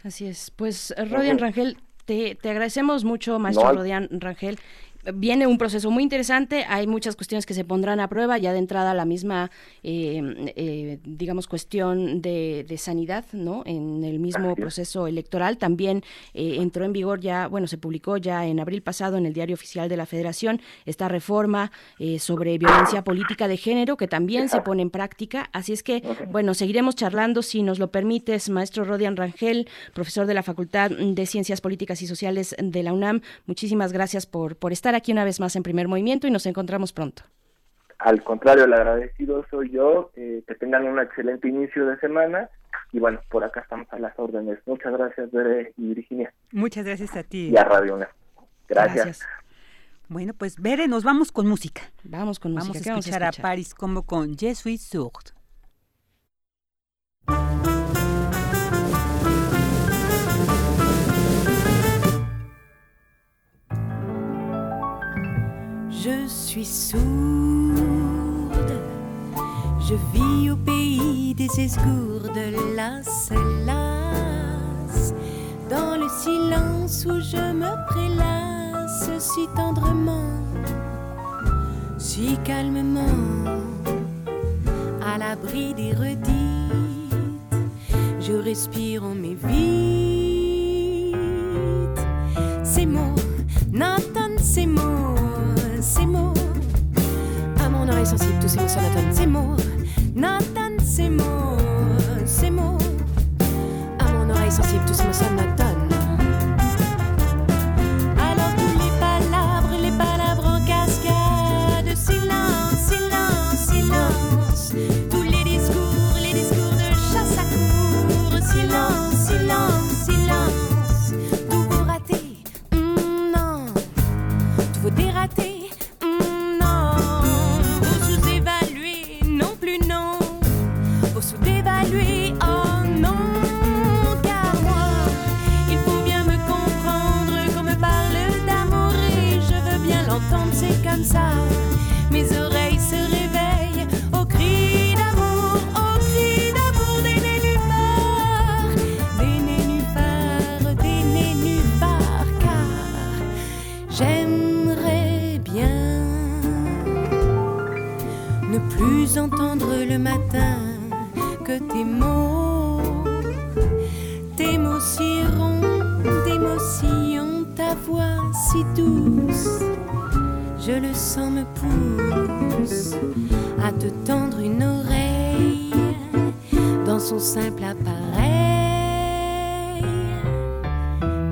Así es. Pues Rodian Ujú. Rangel, te, te agradecemos mucho, maestro No, al- Rodian Rangel. Viene un proceso muy interesante, hay muchas cuestiones que se pondrán a prueba, ya de entrada la misma, eh, eh, digamos, cuestión de, de sanidad, ¿no? En el mismo proceso electoral también eh, entró en vigor ya, bueno, se publicó ya en abril pasado en el Diario Oficial de la Federación esta reforma eh, sobre violencia política de género que también se pone en práctica, así es que, bueno, seguiremos charlando si nos lo permites, maestro Rodian Rangel, profesor de la Facultad de Ciencias Políticas y Sociales de la UNAM, muchísimas gracias por, por estar aquí una vez más en Primer Movimiento y nos encontramos pronto. Al contrario, el agradecido soy yo, eh, que tengan un excelente inicio de semana y bueno, por acá estamos a las órdenes. Muchas gracias, Bere y Virginia. Muchas gracias a ti. Y a Radio UNAM. Gracias. Bueno, pues Bere, nos vamos con música. Vamos con Vamos música. a ¿qué vamos escuchar a, escuchar? Paris como con Je suis Je suis sourde, je vis au pays des esgourdes, las, las, dans le silence où je me prélasse si tendrement, si calmement, à l'abri des redites, je respire en mes vides. Ces mots n'entendent very sensitive to things so Nathan Seymour Nathan Seymour Seymour À mon oreille sensible to things so Nathan tes mots, tes mots si ronds, tes mots si ont ta voix si douce. Je le sens me pousse à te tendre une oreille dans son simple appareil.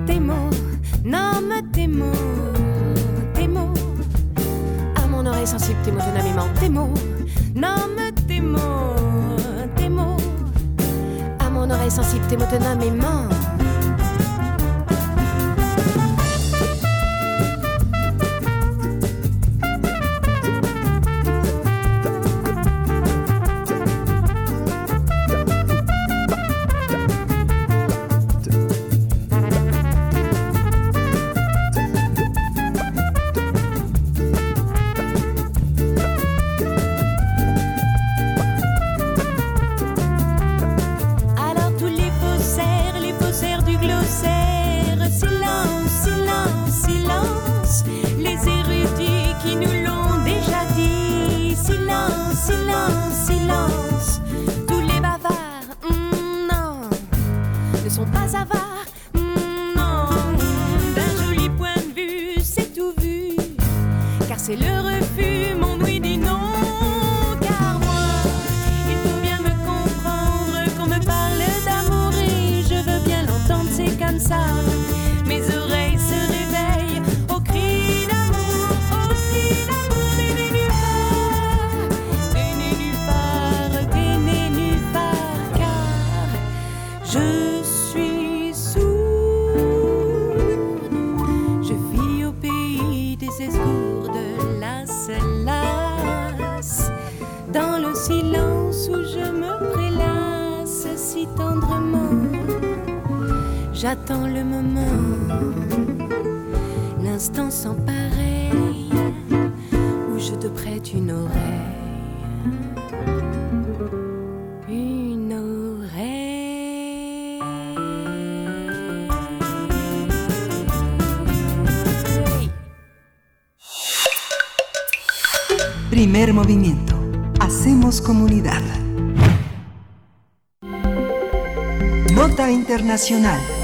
Tes mots, nomme tes mots, tes mots. À mon oreille sensible, tes mots de namiment, tes mots. Nomme mon oreille sensible, tes mots de Internacional.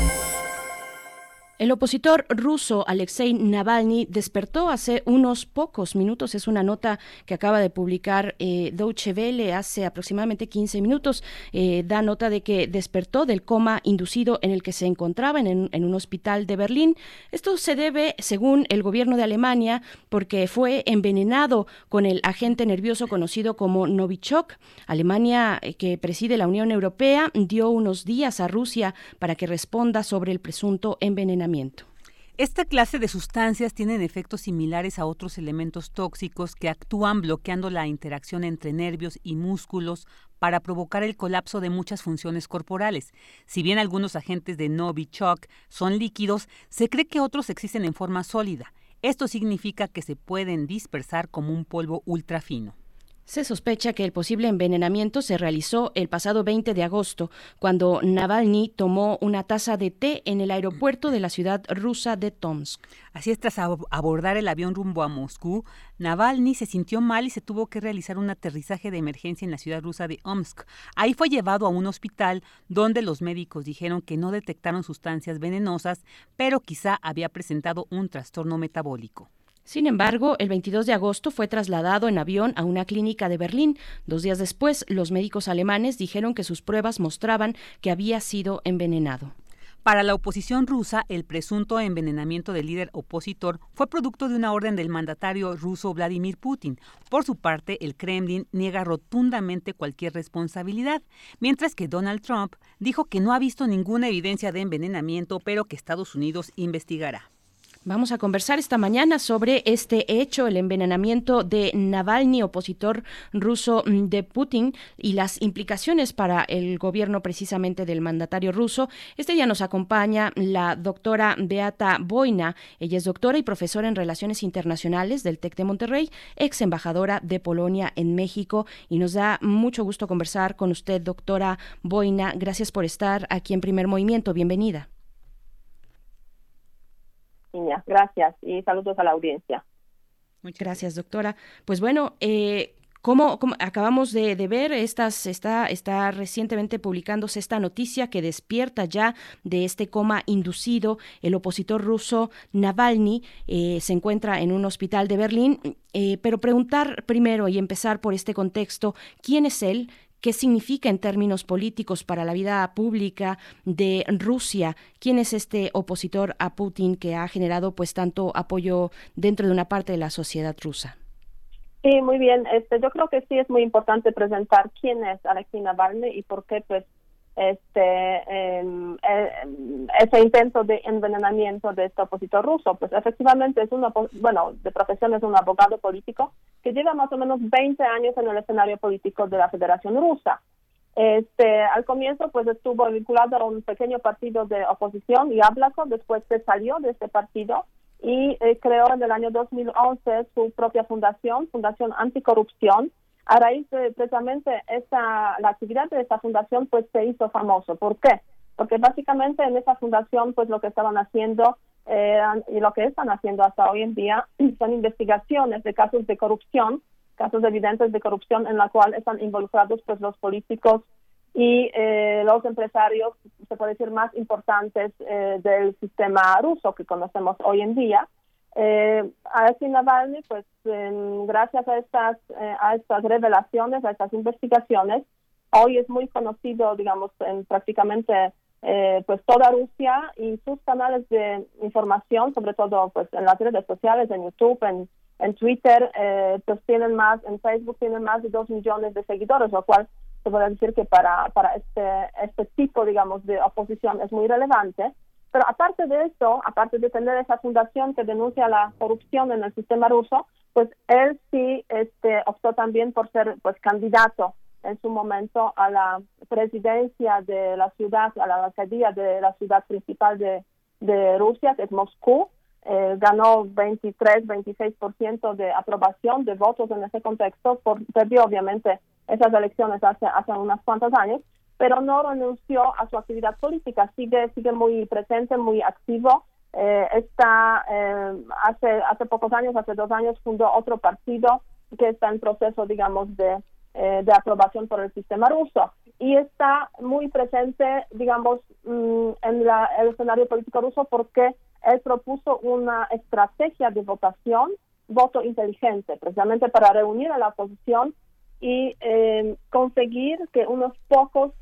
Opositor ruso Alexei Navalny despertó hace unos pocos minutos. Es una nota que acaba de publicar eh, Deutsche Welle hace aproximadamente 15 minutos. Eh, da nota de que despertó del coma inducido en el que se encontraba en, en, un hospital de Berlín. Esto se debe, según el gobierno de Alemania, porque fue envenenado con el agente nervioso conocido como Novichok. Alemania, eh, que preside la Unión Europea, dio unos días a Rusia para que responda sobre el presunto envenenamiento. Esta clase de sustancias tienen efectos similares a otros elementos tóxicos que actúan bloqueando la interacción entre nervios y músculos para provocar el colapso de muchas funciones corporales. Si bien algunos agentes de Novichok son líquidos, se cree que otros existen en forma sólida. Esto significa que se pueden dispersar como un polvo ultrafino. Se sospecha que el posible envenenamiento se realizó el pasado 20 de agosto, cuando Navalny tomó una taza de té en el aeropuerto de la ciudad rusa de Tomsk. Así es, tras abordar el avión rumbo a Moscú, Navalny se sintió mal y se tuvo que realizar un aterrizaje de emergencia en la ciudad rusa de Omsk. Ahí fue llevado a un hospital donde los médicos dijeron que no detectaron sustancias venenosas, pero quizá había presentado un trastorno metabólico. Sin embargo, el 22 de agosto fue trasladado en avión a una clínica de Berlín. Dos días después, los médicos alemanes dijeron que sus pruebas mostraban que había sido envenenado. Para la oposición rusa, el presunto envenenamiento del líder opositor fue producto de una orden del mandatario ruso Vladimir Putin. Por su parte, el Kremlin niega rotundamente cualquier responsabilidad, mientras que Donald Trump dijo que no ha visto ninguna evidencia de envenenamiento, pero que Estados Unidos investigará. Vamos a conversar esta mañana sobre este hecho, el envenenamiento de Navalny, opositor ruso de Putin, y las implicaciones para el gobierno precisamente del mandatario ruso. Este día nos acompaña la doctora Beata Boina. Ella es doctora y profesora en Relaciones Internacionales del TEC de Monterrey, ex embajadora de Polonia en México, y nos da mucho gusto conversar con usted, doctora Boina. Gracias por estar aquí en Primer Movimiento. Bienvenida. Gracias y saludos a la audiencia. Muchas gracias, doctora. Pues bueno, eh, ¿Cómo, cómo, acabamos de, de, ver, estas, está, está recientemente publicándose esta noticia que despierta ya de este coma inducido. El opositor ruso Navalny eh, se encuentra en un hospital de Berlín. Eh, pero preguntar primero y empezar por este contexto, ¿quién es él? Qué significa en términos políticos para la vida pública de Rusia. ¿Quién es este opositor a Putin que ha generado pues tanto apoyo dentro de una parte de la sociedad rusa? Sí, muy bien. Este, yo creo que sí es muy importante presentar quién es Alexei Navalny y por qué pues este eh, eh, ese intento de envenenamiento de este opositor ruso. Pues efectivamente es un, bueno, de profesión es un abogado político que lleva más o menos 20 años en el escenario político de la Federación Rusa. Este, al comienzo pues estuvo vinculado a un pequeño partido de oposición, Yablako, después se salió de este partido y eh, creó en el año 2011 su propia fundación, Fundación Anticorrupción, a raíz de precisamente esta, la actividad de esta fundación pues se hizo famoso. ¿Por qué? Porque básicamente en esa fundación pues lo que estaban haciendo eh, y lo que están haciendo hasta hoy en día son investigaciones de casos de corrupción, casos evidentes de corrupción en la cual están involucrados pues los políticos y eh, los empresarios, se puede decir, más importantes eh, del sistema ruso que conocemos hoy en día. Eh, Alexei Navalny, pues gracias a estas, eh, a estas revelaciones, a estas investigaciones, hoy es muy conocido, digamos, en prácticamente eh, pues toda Rusia y sus canales de información, sobre todo pues en las redes sociales, en YouTube, en, en Twitter, eh, pues tienen más, en Facebook tienen más de dos millones de seguidores, lo cual se puede decir que para, para este, este tipo, digamos, de oposición es muy relevante. Pero aparte de eso, aparte de tener esa fundación que denuncia la corrupción en el sistema ruso, pues él sí este, optó también por ser pues candidato en su momento a la presidencia de la ciudad, a la alcaldía de la ciudad principal de, Rusia, que es Moscú. Eh, ganó 23, 26% de aprobación de votos en ese contexto, por, perdió obviamente esas elecciones hace, hace unos cuantos años, pero no renunció a su actividad política, sigue, sigue muy presente, muy activo. Eh, está, eh, hace, hace pocos años, hace dos años, fundó otro partido que está en proceso, digamos, de, eh, de aprobación por el sistema ruso. Y está muy presente, digamos, mm, en la- el escenario político ruso porque él propuso una estrategia de votación, voto inteligente, precisamente para reunir a la oposición y eh, conseguir que unos pocos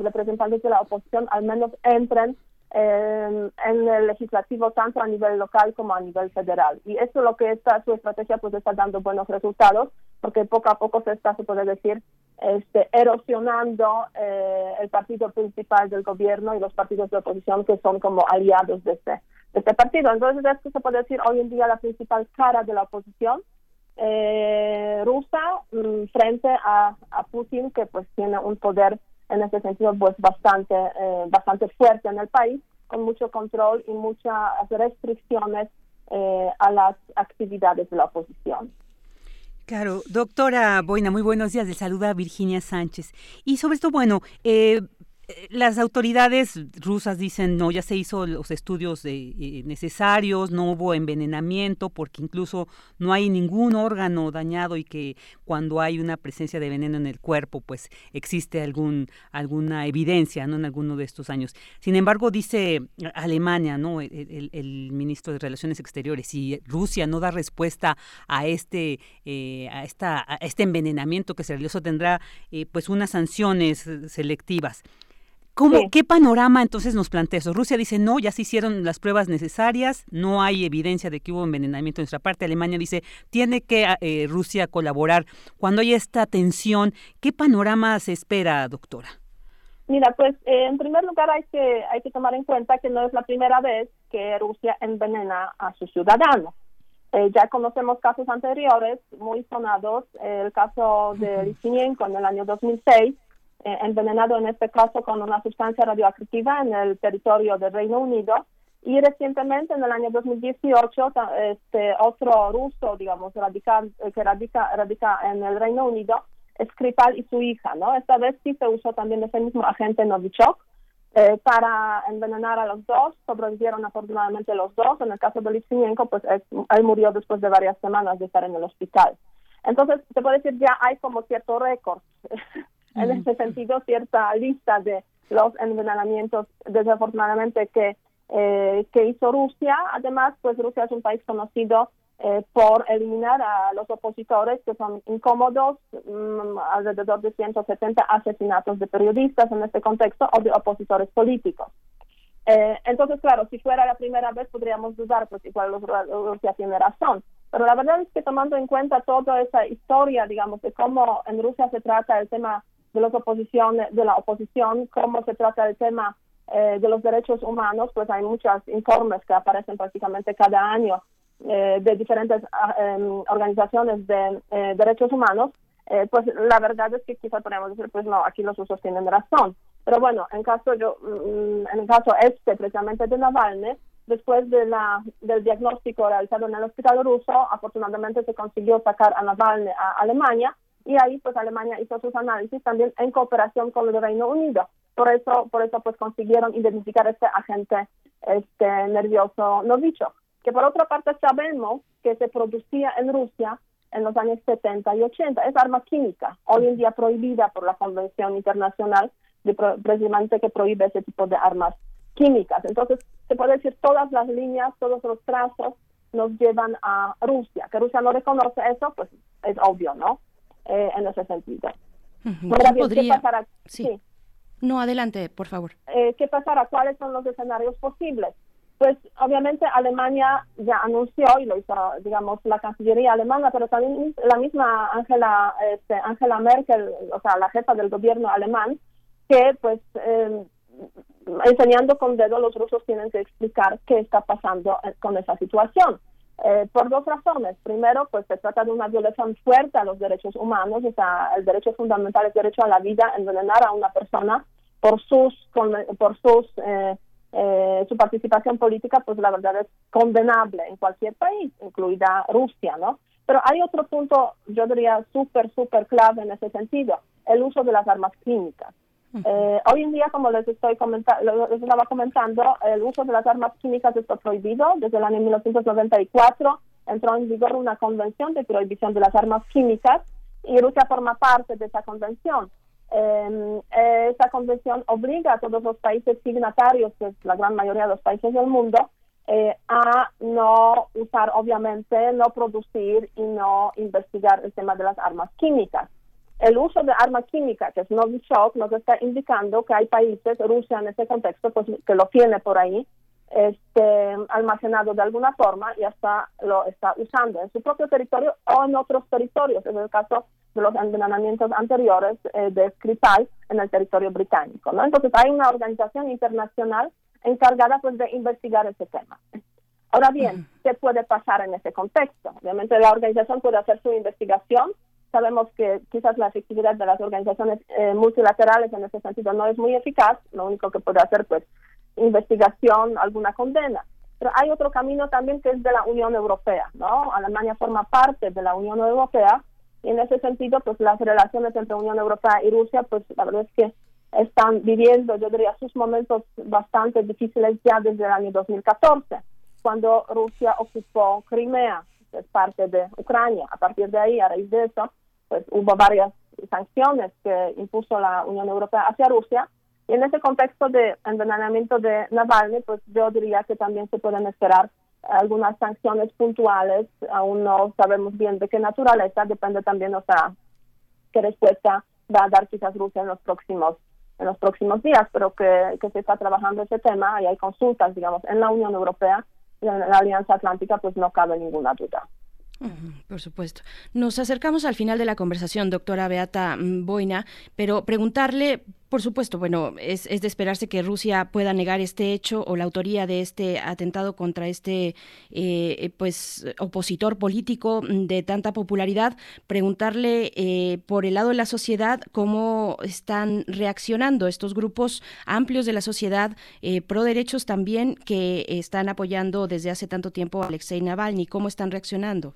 representantes de la oposición al menos entren eh, en el legislativo tanto a nivel local como a nivel federal. Y eso es lo que está, su estrategia pues está dando buenos resultados porque poco a poco se está, se puede decir, este, erosionando eh, el partido principal del gobierno y los partidos de oposición que son como aliados de este, de este partido. Entonces, esto se puede decir hoy en día la principal cara de la oposición eh, rusa mm, frente a, a Putin, que pues tiene un poder en ese sentido pues bastante, eh, bastante fuerte en el país, con mucho control y muchas restricciones eh, a las actividades de la oposición. Claro, doctora Boina, muy buenos días. Le saluda Virginia Sánchez. Y sobre esto, bueno, eh, las autoridades rusas dicen no, ya se hizo los estudios eh, necesarios, no hubo envenenamiento, porque incluso no hay ningún órgano dañado y que cuando hay una presencia de veneno en el cuerpo, pues existe algún alguna evidencia, no en alguno de estos años. Sin embargo, dice Alemania, no, el, el- ministro de Relaciones Exteriores, si Rusia no da respuesta a este eh, a esta este envenenamiento que se realizó tendrá eh, pues unas sanciones selectivas. ¿Cómo, Sí. ¿Qué panorama entonces nos plantea eso? Rusia dice no, ya se hicieron las pruebas necesarias, no hay evidencia de que hubo envenenamiento de nuestra parte. Alemania dice tiene que eh, Rusia colaborar. Cuando hay esta tensión, ¿qué panorama se espera, doctora? Mira, pues eh, en primer lugar hay que hay que tomar en cuenta que no es la primera vez que Rusia envenena a sus ciudadanos. Eh, ya conocemos casos anteriores muy sonados, el caso de Litvinenko en el año 2006, eh, envenenado en este caso con una sustancia radioactiva en el territorio del Reino Unido, y recientemente en el año 2018 ta- este otro ruso, digamos, radical, eh, que radica, radica en el Reino Unido, Skripal y su hija, ¿no? Esta vez sí se usó también ese mismo agente Novichok eh, para envenenar a los dos. Sobrevivieron afortunadamente los dos. En el caso de Litvinenko, pues él murió después de varias semanas de estar en el hospital. Entonces, se puede decir ya hay como cierto récord, en ese sentido, cierta lista de los envenenamientos, desafortunadamente, que, eh, que hizo Rusia. Además, pues Rusia es un país conocido eh, por eliminar a los opositores que son incómodos, mm, alrededor de 170 asesinatos de periodistas en este contexto o de opositores políticos. Eh, entonces, claro, si fuera la primera vez podríamos dudar, pues igual los- Rusia tiene razón. Pero la verdad es que tomando en cuenta toda esa historia, digamos, de cómo en Rusia se trata el tema de las oposiciones, de la oposición, cómo se trata el tema eh, de los derechos humanos, pues hay muchos informes que aparecen prácticamente cada año eh, de diferentes em, organizaciones de eh, derechos humanos, eh, pues la verdad es que quizá podemos decir, pues no, aquí los rusos tienen razón. Pero bueno, en caso yo, mm, en el caso este precisamente de Navalny, después de la, del diagnóstico realizado en el hospital ruso, afortunadamente se consiguió sacar a Navalny a Alemania y ahí pues Alemania hizo sus análisis también en cooperación con el Reino Unido. Por eso, por eso pues consiguieron identificar este agente este nervioso Novichok, que por otra parte sabemos que se producía en Rusia en los años 70 y 80. Es arma química, hoy en día prohibida por la Convención Internacional, de pro- precisamente que prohíbe ese tipo de armas químicas. Entonces, se puede decir todas las líneas, todos los trazos nos llevan a Rusia. Que Rusia no reconoce eso, pues es obvio, ¿no? Eh, en ese sentido. Ujú. Ahora ¿Quién bien, ¿qué pasará? Sí. sí. No, adelante, por favor. Eh, ¿qué pasará? ¿Cuáles son los escenarios posibles? Pues obviamente Alemania ya anunció y lo hizo, digamos, la Cancillería alemana, pero también la misma Angela este, Angela Merkel, o sea, la jefa del gobierno alemán, que pues eh, enseñando con dedo los rusos tienen que explicar qué está pasando eh, con esa situación. Eh, por dos razones. Primero, pues se trata de una violación fuerte a los derechos humanos, o sea, el derecho fundamental es derecho a la vida, envenenar a una persona por sus por sus eh, eh, su participación política, pues la verdad es condenable en cualquier país, incluida Rusia, ¿no? Pero hay otro punto, yo diría, súper, súper clave en ese sentido, el uso de las armas químicas. Eh, hoy en día, como les estoy comentando, les estaba comentando, el uso de las armas químicas está prohibido desde el año 1994. entró en vigor una convención de prohibición de las armas químicas y Rusia forma parte de esa convención. Eh, esa convención obliga a todos los países signatarios, que es la gran mayoría de los países del mundo, eh, a no usar, obviamente, no producir y no investigar el tema de las armas químicas. El uso de armas químicas, que es Novichok, nos está indicando que hay países, Rusia en ese contexto, pues que lo tiene por ahí, este, almacenado de alguna forma y hasta lo está usando en su propio territorio o en otros territorios, en el caso de los envenenamientos anteriores eh, de Skripal en el territorio británico. ¿no? Entonces hay una organización internacional encargada pues de investigar ese tema. Ahora bien, ¿qué puede pasar en ese contexto? Obviamente la organización puede hacer su investigación. Sabemos que quizás la efectividad de las organizaciones eh, multilaterales en ese sentido no es muy eficaz. Lo único que puede hacer pues investigación, alguna condena. Pero hay otro camino también que es de la Unión Europea, ¿no? Alemania forma parte de la Unión Europea y en ese sentido, pues las relaciones entre Unión Europea y Rusia, pues la verdad es que están viviendo, yo diría, sus momentos bastante difíciles ya desde el año 2014, cuando Rusia ocupó Crimea, que es parte de Ucrania. A partir de ahí, a raíz de eso, pues hubo varias sanciones que impuso la Unión Europea hacia Rusia. Y en ese contexto de envenenamiento de Navalny, pues yo diría que también se pueden esperar algunas sanciones puntuales. Aún no sabemos bien de qué naturaleza, depende también, o sea, qué respuesta va a dar quizás Rusia en los próximos en los próximos días, pero que, que se está trabajando ese tema y hay consultas, digamos, en la Unión Europea y en la Alianza Atlántica, pues no cabe ninguna duda. Por supuesto. Nos acercamos al final de la conversación, doctora Beata mm, Boina, pero preguntarle, por supuesto, bueno, es, es de esperarse que Rusia pueda negar este hecho o la autoría de este atentado contra este, eh, pues, opositor político mm, de tanta popularidad. Preguntarle eh, por el lado de la sociedad cómo están reaccionando estos grupos amplios de la sociedad eh, pro derechos también que están apoyando desde hace tanto tiempo a Alexei Navalny, cómo están reaccionando.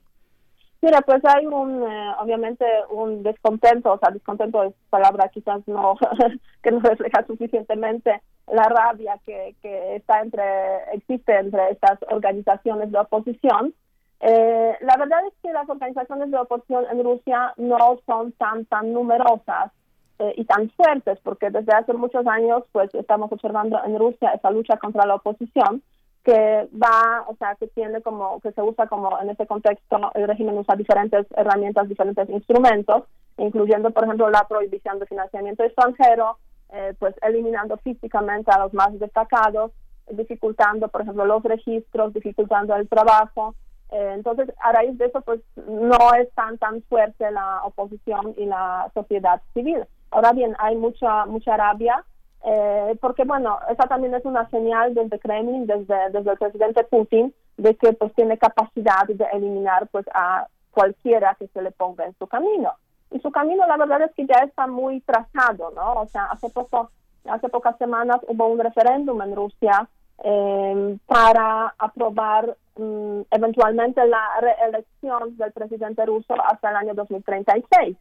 Mira, pues hay un, eh, obviamente, un descontento, o sea, descontento es palabra quizás no, que no refleja suficientemente la rabia que, que está entre, existe entre estas organizaciones de oposición. Eh, la verdad es que las organizaciones de oposición en Rusia no son tan, tan numerosas eh, y tan fuertes, porque desde hace muchos años, pues, estamos observando en Rusia esa lucha contra la oposición, que va, o sea, que tiene como, que se usa como en ese contexto, el régimen usa diferentes herramientas, diferentes instrumentos, incluyendo, por ejemplo, la prohibición de financiamiento extranjero, eh, pues eliminando físicamente a los más destacados, dificultando, por ejemplo, los registros, dificultando el trabajo. Eh, entonces, a raíz de eso, pues no es tan, tan fuerte la oposición y la sociedad civil. Ahora bien, hay mucha, mucha rabia, eh, porque bueno, esa también es una señal desde Kremlin, desde, desde el presidente Putin, de que pues tiene capacidad de eliminar pues a cualquiera que se le ponga en su camino. Y su camino la verdad es que ya está muy trazado, ¿no? O sea, hace poco, hace pocas semanas hubo un referéndum en Rusia eh, para aprobar mm, eventualmente la reelección del presidente ruso hasta el año 2036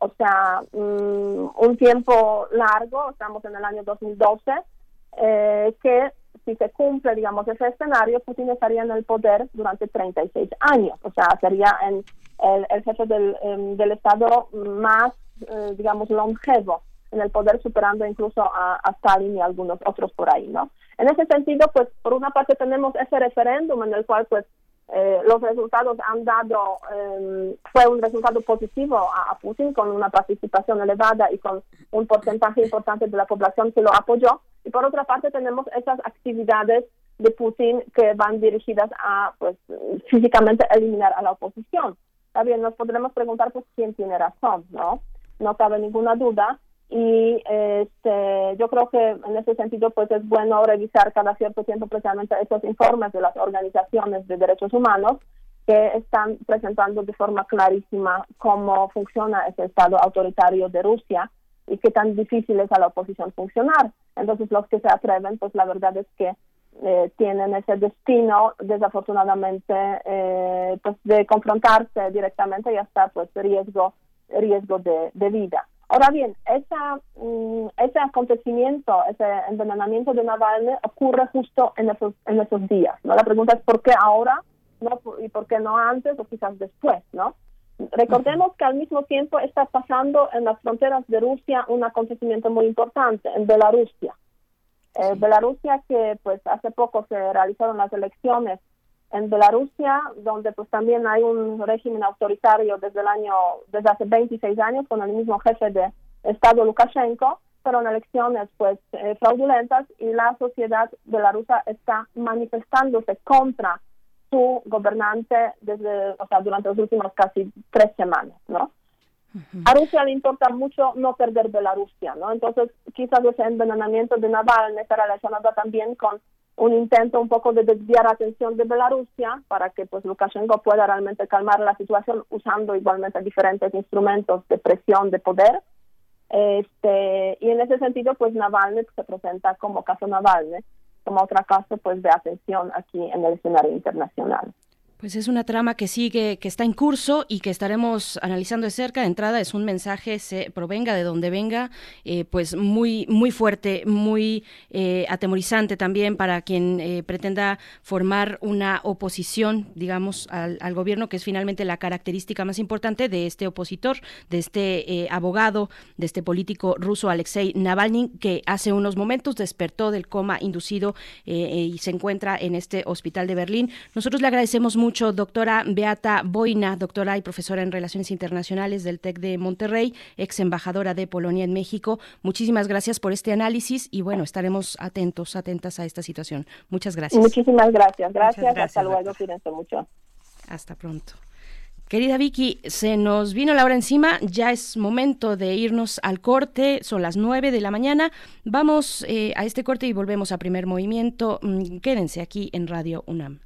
o sea, mm, un tiempo largo, estamos en el año 2012, eh, que si se cumple, digamos, ese escenario, Putin estaría en el poder durante 36 años, o sea, sería en el, el jefe del, em, del Estado más, eh, digamos, longevo en el poder, superando incluso a, a Stalin y algunos otros por ahí, ¿no? En ese sentido, pues, por una parte tenemos ese referéndum en el cual, pues, eh, los resultados han dado, eh, fue un resultado positivo a, a, Putin con una participación elevada y con un porcentaje importante de la población que lo apoyó. Y por otra parte tenemos esas actividades de Putin que van dirigidas a, pues, físicamente eliminar a la oposición. También nos podremos preguntar, pues, quién tiene razón, ¿no? No cabe ninguna duda y este, yo creo que en ese sentido pues es bueno revisar cada cierto tiempo precisamente esos informes de las organizaciones de derechos humanos que están presentando de forma clarísima cómo funciona ese estado autoritario de Rusia y qué tan difícil es a la oposición funcionar. Entonces los que se atreven pues la verdad es que eh, tienen ese destino desafortunadamente eh, pues de confrontarse directamente y hasta pues riesgo riesgo de, de vida. Ahora bien, esa, mm, ese acontecimiento, ese envenenamiento de Navalny ocurre justo en esos, en esos días. ¿no? La pregunta es por qué ahora ¿no? Y por qué no antes o quizás después, ¿no? Recordemos que al mismo tiempo está pasando en las fronteras de Rusia un acontecimiento muy importante, en Belarusia. Eh, Belarusia que pues hace poco se realizaron las elecciones en Belarusia, donde pues también hay un régimen autoritario desde el año, desde hace 26 años con el mismo jefe de Estado Lukashenko, fueron elecciones pues eh, fraudulentas y la sociedad belarusa está manifestándose contra su gobernante desde, o sea, durante las últimas casi tres semanas, ¿no? A Rusia le importa mucho no perder Belarusia, ¿no? Entonces, quizás ese envenenamiento de Navalny está relacionado también con un intento un poco de desviar la atención de Belarusia para que pues Lukashenko pueda realmente calmar la situación usando igualmente diferentes instrumentos de presión de poder. Este, y en ese sentido, pues Navalny se presenta como caso Navalny, como otro caso pues de atención aquí en el escenario internacional. Pues es una trama que sigue, que está en curso y que estaremos analizando de cerca. De entrada es un mensaje, se provenga de donde venga, eh, pues muy, muy fuerte, muy eh, atemorizante también para quien eh, pretenda formar una oposición, digamos, al, al, gobierno, que es finalmente la característica más importante de este opositor, de este abogado, de este político ruso Alexei Navalny, que hace unos momentos despertó del coma inducido y se encuentra en este hospital de Berlín. Nosotros le agradecemos mucho mucho, doctora Beata Boina, doctora y profesora en Relaciones Internacionales del TEC de Monterrey, ex embajadora de Polonia en México. Muchísimas gracias por este análisis y bueno, estaremos atentos, atentas a esta situación. Muchas gracias. Muchísimas gracias. Gracias. gracias Hasta luego. Cuídense mucho. Hasta pronto. Querida Vicky, se nos vino la hora encima, ya es momento de irnos al corte, son las 9 de la mañana, vamos eh, a este corte y volvemos a primer movimiento, mm, quédense aquí en Radio UNAM.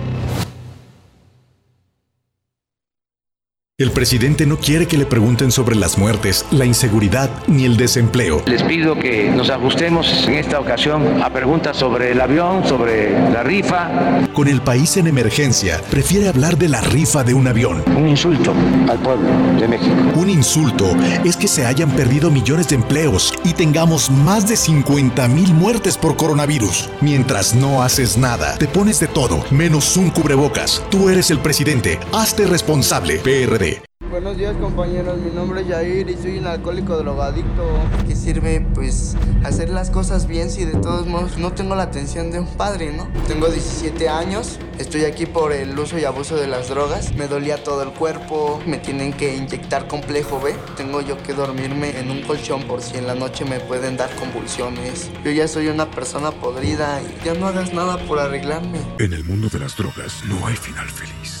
El presidente no quiere que le pregunten sobre las muertes, la inseguridad ni el desempleo. Les pido que nos ajustemos en esta ocasión a preguntas sobre el avión, sobre la rifa. Con el país en emergencia, prefiere hablar de la rifa de un avión. Un insulto al pueblo de México. Un insulto es que se hayan perdido millones de empleos y tengamos más de 50 mil muertes por coronavirus. Mientras no haces nada, te pones de todo, menos un cubrebocas. Tú eres el presidente, hazte responsable. PRD. Buenos días compañeros, mi nombre es Jair y soy un alcohólico drogadicto. ¿Qué sirve pues hacer las cosas bien si de todos modos no tengo la atención de un padre, no? Tengo 17 años, estoy aquí por el uso y abuso de las drogas, me dolía todo el cuerpo, me tienen que inyectar complejo B, tengo yo que dormirme en un colchón por si en la noche me pueden dar convulsiones. Yo ya soy una persona podrida y ya no hagas nada por arreglarme. En el mundo de las drogas no hay final feliz.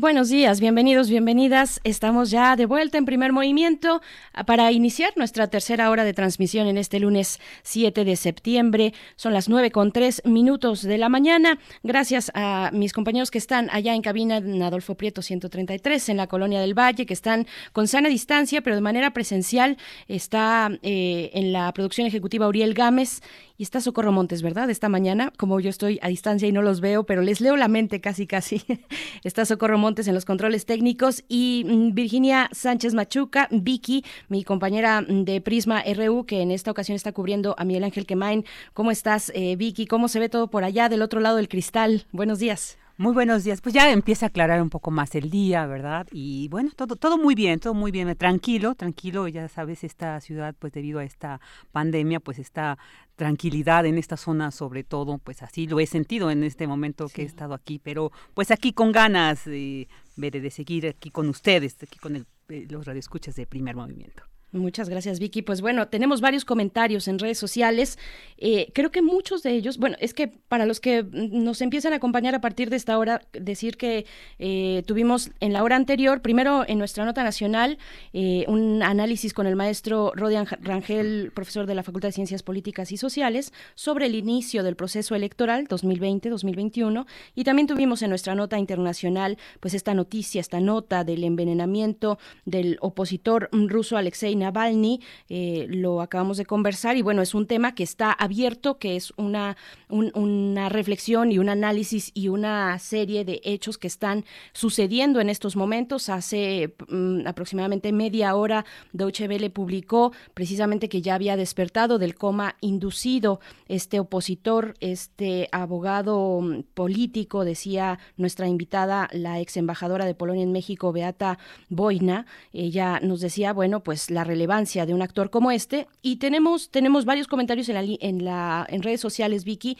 Buenos días, bienvenidos, bienvenidas. Estamos ya de vuelta en primer movimiento ah, para iniciar nuestra tercera hora de transmisión en este lunes 7 de septiembre. Son las 9 con 3 minutos de la mañana. Gracias a mis compañeros que están allá en cabina en Adolfo Prieto 133 en la Colonia del Valle, que están con sana distancia, pero de manera presencial. Está eh, en la producción ejecutiva Uriel Gámez y está Socorro Montes, ¿verdad? Esta mañana, como yo estoy a distancia y no los veo, pero les leo la mente casi, casi. está Socorro Montes en los controles técnicos y mm, Virginia Sánchez Machuca, Vicky, mi compañera mm, de Prisma RU, que en esta ocasión está cubriendo a Miguel Ángel Quemain. ¿Cómo estás, eh, Vicky? ¿Cómo se ve todo por allá del otro lado del cristal? Buenos días. Muy buenos días. Pues ya empieza a aclarar un poco más el día, ¿verdad? Y bueno, todo todo muy bien, todo muy bien, tranquilo, tranquilo. Ya sabes, esta ciudad, pues debido a esta pandemia, pues está tranquilidad en esta zona, sobre todo, pues así lo he sentido en este momento que he estado aquí, pero pues aquí con ganas de, de seguir aquí con ustedes, aquí con el, eh, los radioescuchas de Primer Movimiento. Muchas gracias, Vicky. Pues bueno, tenemos varios comentarios en redes sociales. Eh, creo que muchos de ellos, bueno, es que para los que nos empiezan a acompañar a partir de esta hora, decir que eh, tuvimos en la hora anterior, primero en nuestra nota nacional, eh, un análisis con el maestro Rodian Rangel, profesor de la Facultad de Ciencias Políticas y Sociales, sobre el inicio del proceso electoral 2020-2021. Y también tuvimos en nuestra nota internacional, pues esta noticia, esta nota del envenenamiento del opositor ruso Alexei Navalny, eh, lo acabamos de conversar y bueno, es un tema que está abierto, que es una, un- una reflexión y un análisis y una serie de hechos que están sucediendo en estos momentos. Hace mm, aproximadamente media hora Deutsche Welle publicó precisamente que ya había despertado del coma inducido este opositor, este abogado mm, político, decía nuestra invitada, la ex embajadora de Polonia en México, Beata Boina. Ella nos decía, bueno, pues la relevancia de un actor como este. Y tenemos, tenemos varios comentarios en, la, en, la, en redes sociales, Vicky.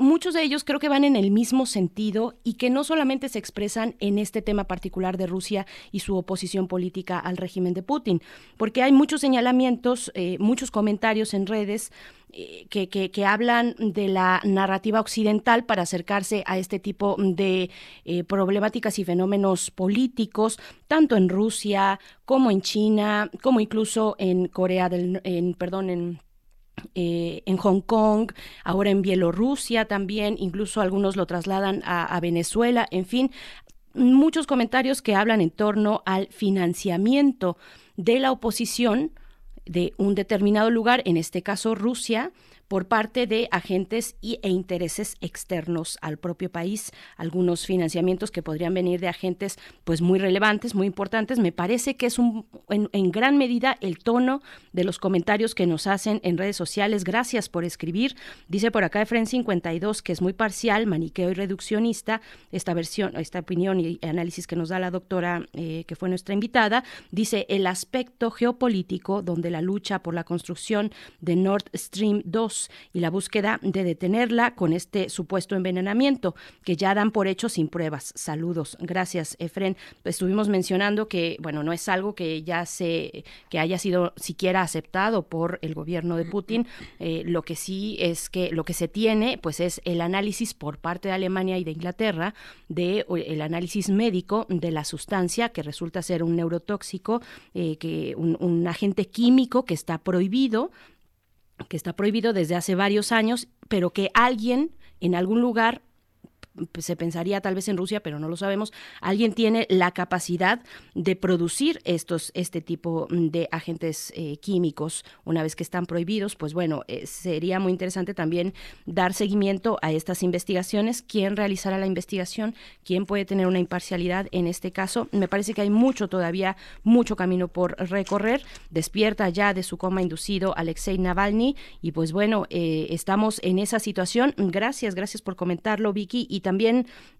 Muchos de ellos creo que van en el mismo sentido y que no solamente se expresan en este tema particular de Rusia y su oposición política al régimen de Putin, porque hay muchos señalamientos, eh, muchos comentarios en redes eh, que, que- que hablan de la narrativa occidental para acercarse a este tipo de eh, problemáticas y fenómenos políticos, tanto en Rusia como en China, como incluso en Corea del, en, perdón, en eh, en Hong Kong, ahora en Bielorrusia también, incluso algunos lo trasladan a, a Venezuela, en fin, muchos comentarios que hablan en torno al financiamiento de la oposición de un determinado lugar, en este caso Rusia, por parte de agentes y, e intereses externos al propio país, algunos financiamientos que podrían venir de agentes pues muy relevantes, muy importantes. Me parece que es un, en, gran medida el tono de los comentarios que nos hacen en redes sociales. Gracias por escribir. Dice por acá Efren 52 que es muy parcial, maniqueo y reduccionista esta versión, esta opinión y análisis que nos da la doctora eh, que fue nuestra invitada. Dice el aspecto geopolítico donde la lucha por la construcción de Nord Stream 2 y la búsqueda de detenerla con este supuesto envenenamiento que ya dan por hecho sin pruebas. Saludos. Gracias, Efren. Estuvimos mencionando que, bueno, no es algo que ya se, que haya sido siquiera aceptado por el gobierno de Putin. Eh, lo que sí es que lo que se tiene, pues es el análisis por parte de Alemania y de Inglaterra de el análisis médico de la sustancia que resulta ser un neurotóxico, eh, que un agente químico que está prohibido que está prohibido desde hace varios años, pero que alguien en algún lugar se pensaría tal vez en Rusia, pero no lo sabemos, alguien tiene la capacidad de producir estos, este tipo de agentes eh, químicos una vez que están prohibidos, pues bueno, eh, sería muy interesante también dar seguimiento a estas investigaciones, quién realizará la investigación, quién puede tener una imparcialidad en este caso. Me parece que hay mucho todavía, mucho camino por recorrer. Despierta ya de su coma inducido Alexei Navalny y pues bueno, eh, estamos en esa situación. Gracias, gracias por comentarlo, Vicky,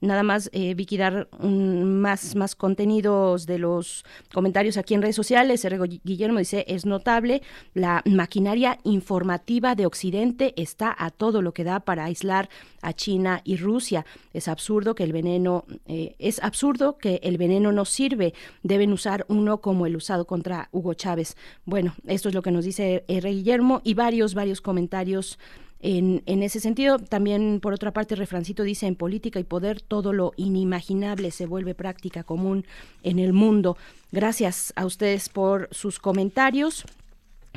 nada más, eh, Vicky, dar un- más, más contenidos de los comentarios aquí en redes sociales. R. Guillermo dice, es notable, la maquinaria informativa de Occidente está a todo lo que da para aislar a China y Rusia. Es absurdo que el veneno, eh, es absurdo que el veneno no sirve. Deben usar uno como el usado contra Hugo Chávez. Bueno, esto es lo que nos dice R. Guillermo y varios, varios comentarios en, en ese sentido, también por otra parte, Refrancito dice, en política y poder todo lo inimaginable se vuelve práctica común en el mundo. Gracias a ustedes por sus comentarios.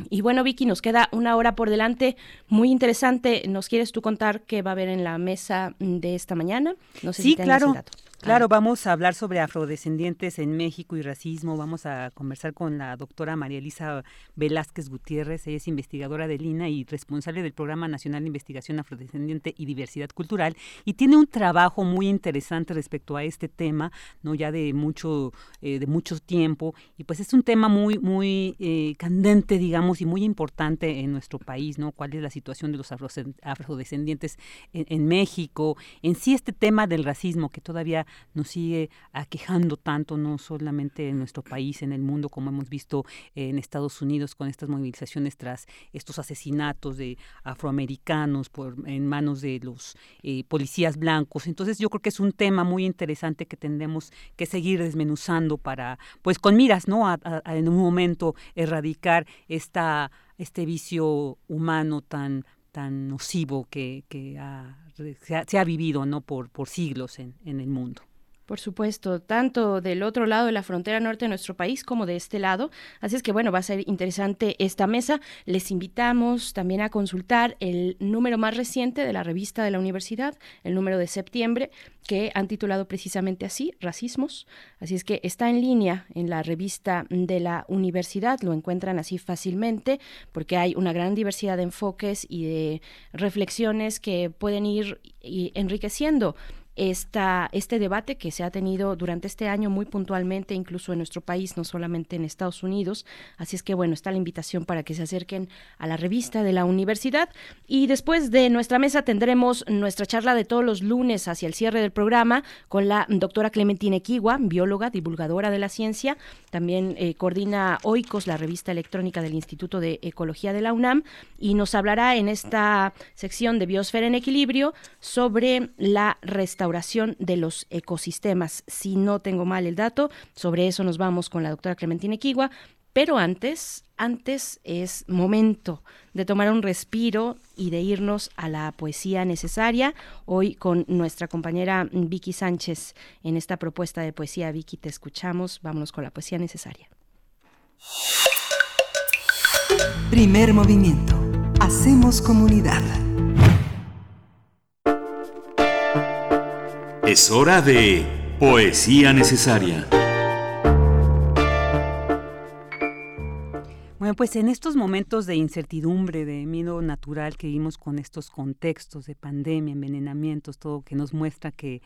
Y bueno, Vicky, nos queda una hora por delante, muy interesante. ¿Nos quieres tú contar qué va a haber en la mesa de esta mañana? No sé Sí, si claro. el dato. Claro, vamos a hablar sobre afrodescendientes en México y racismo. Vamos a conversar con la doctora María Elisa Velázquez Gutiérrez. Ella es investigadora del INA y responsable del Programa Nacional de Investigación Afrodescendiente y Diversidad Cultural. Y tiene un trabajo muy interesante respecto a este tema, no ya de mucho, eh, de mucho tiempo. Y pues es un tema muy, muy eh, candente, digamos, y muy importante en nuestro país, ¿no? ¿Cuál es la situación de los afrodescendientes en, en México? En sí, este tema del racismo que todavía nos sigue aquejando tanto, no solamente en nuestro país, en el mundo, como hemos visto en Estados Unidos con estas movilizaciones tras estos asesinatos de afroamericanos por, en manos de los eh, policías blancos. Entonces yo creo que es un tema muy interesante que tendremos que seguir desmenuzando para, pues con miras, ¿no? A, en un momento erradicar esta, este vicio humano tan tan nocivo que, que ha- se, ha, se ha vivido no por, por siglos en, en el mundo. Por supuesto, tanto del otro lado de la frontera norte de nuestro país como de este lado. Así es que bueno, va a ser interesante esta mesa. Les invitamos también a consultar el número más reciente de la revista de la universidad, el número de septiembre, que han titulado precisamente así, Racismos. Así es que está en línea en la revista de la universidad, lo encuentran así fácilmente, porque hay una gran diversidad de enfoques y de reflexiones que pueden ir enriqueciendo esta, este debate que se ha tenido durante este año muy puntualmente, incluso en nuestro país, no solamente en Estados Unidos. Así es que bueno, está la invitación para que se acerquen a la revista de la universidad. Y después de nuestra mesa tendremos nuestra charla de todos los lunes hacia el cierre del programa con la doctora Clementina Equigua, bióloga, divulgadora de la ciencia. También eh, coordina OICOS, la revista electrónica del Instituto de Ecología de la UNAM, y nos hablará en esta sección de Biosfera en Equilibrio sobre la restauración de los ecosistemas. Si no tengo mal el dato, sobre eso nos vamos con la doctora Clementina Equigua. Pero antes, antes es momento de tomar un respiro y de irnos a la poesía necesaria. Hoy con nuestra compañera Vicky Sánchez en esta propuesta de poesía. Vicky, te escuchamos. Vámonos con la poesía necesaria. Primer movimiento. Hacemos comunidad. Es hora de poesía necesaria. Bueno, pues en estos momentos de incertidumbre, de miedo natural que vimos con estos contextos de pandemia, envenenamientos, todo que nos muestra que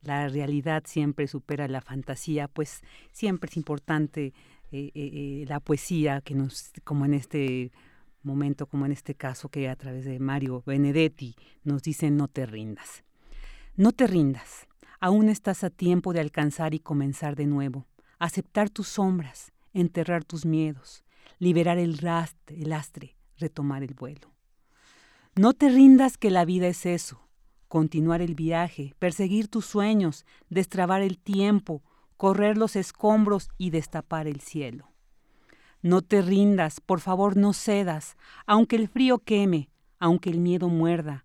la realidad siempre supera la fantasía, pues siempre es importante eh, eh, eh, la poesía que nos, como en este momento, como en este caso que a través de Mario Benedetti nos dice no te rindas. No te rindas, aún estás a tiempo de alcanzar y comenzar de nuevo, aceptar tus sombras, enterrar tus miedos, liberar el rastre, el astre, retomar el vuelo. No te rindas que la vida es eso, continuar el viaje, perseguir tus sueños, destrabar el tiempo, correr los escombros y destapar el cielo. No te rindas, por favor no cedas, aunque el frío queme, aunque el miedo muerda,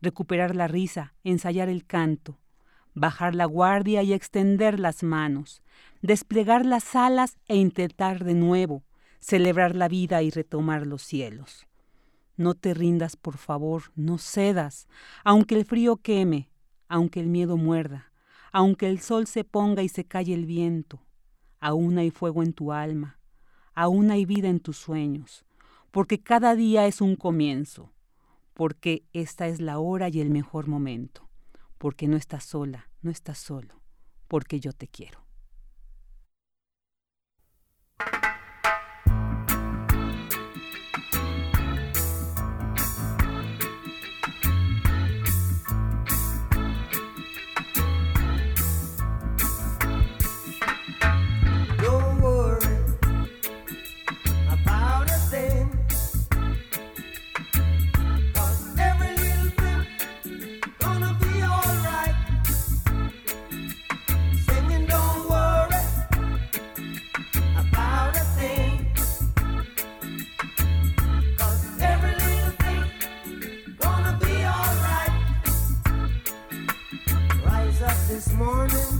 recuperar la risa, ensayar el canto, bajar la guardia y extender las manos, desplegar las alas e intentar de nuevo, celebrar la vida y retomar los cielos. No te rindas, por favor, no cedas, aunque el frío queme, aunque el miedo muerda, Aunque el sol se ponga y se calle el viento, aún hay fuego en tu alma, aún hay vida en tus sueños, porque cada día es un comienzo, porque esta es la hora y el mejor momento, porque no estás sola, no estás solo, porque yo te quiero. This morning.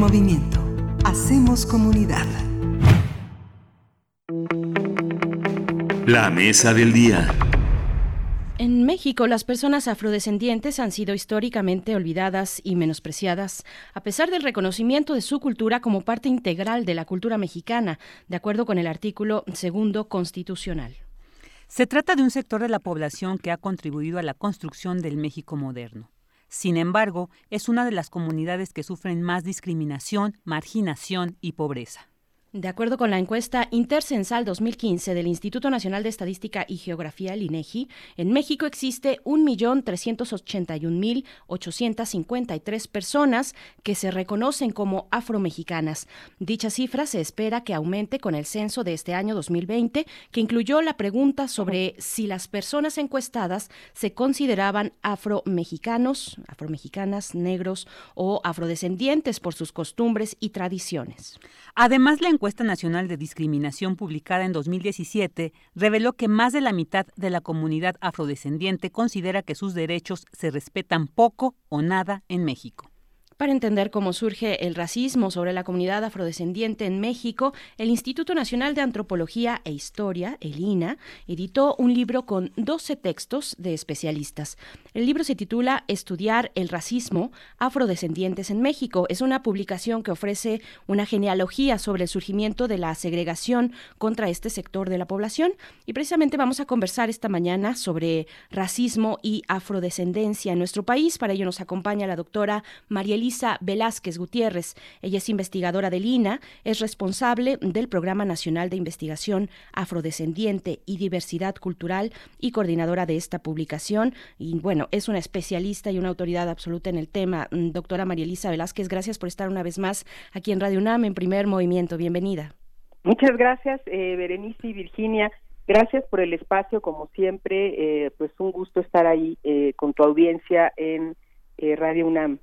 Movimiento. Hacemos comunidad. La mesa del día. En México, las personas afrodescendientes han sido históricamente olvidadas y menospreciadas, a pesar del reconocimiento de su cultura como parte integral de la cultura mexicana, de acuerdo con el artículo segundo constitucional. Se trata de un sector de la población que ha contribuido a la construcción del México moderno. Sin embargo, es una de las comunidades que sufren más discriminación, marginación y pobreza. De acuerdo con la encuesta Intercensal 2015 del Instituto Nacional de Estadística y Geografía, el INEGI, en México existe 1.381.853 personas que se reconocen como afromexicanas. Dicha cifra se espera que aumente con el censo de este año 2020, que incluyó la pregunta sobre si las personas encuestadas se consideraban afromexicanos, afromexicanas, negros o afrodescendientes por sus costumbres y tradiciones. Además, la encuesta nacional de discriminación publicada en 2017 reveló que más de la mitad de la comunidad afrodescendiente considera que sus derechos se respetan poco o nada en México. Para entender cómo surge el racismo sobre la comunidad afrodescendiente en México, el Instituto Nacional de Antropología e Historia, el INA, editó un libro con 12 textos de especialistas. El libro se titula Estudiar el racismo afrodescendientes en México. Es una publicación que ofrece una genealogía sobre el surgimiento de la segregación contra este sector de la población y precisamente vamos a conversar esta mañana sobre racismo y afrodescendencia en nuestro país. Para ello nos acompaña la doctora María Elisa Velázquez Gutiérrez. Ella es investigadora del INA, es responsable del Programa Nacional de Investigación Afrodescendiente y Diversidad Cultural y coordinadora de esta publicación. Y bueno, es una especialista y una autoridad absoluta en el tema. Mm, Doctora María Elisa Velázquez, gracias por estar una vez más aquí en Radio UNAM en primer movimiento. Bienvenida. Muchas gracias, eh, Berenice y Virginia. Gracias por el espacio, como siempre. eh, pues un gusto estar ahí eh, con tu audiencia en eh, Radio UNAM.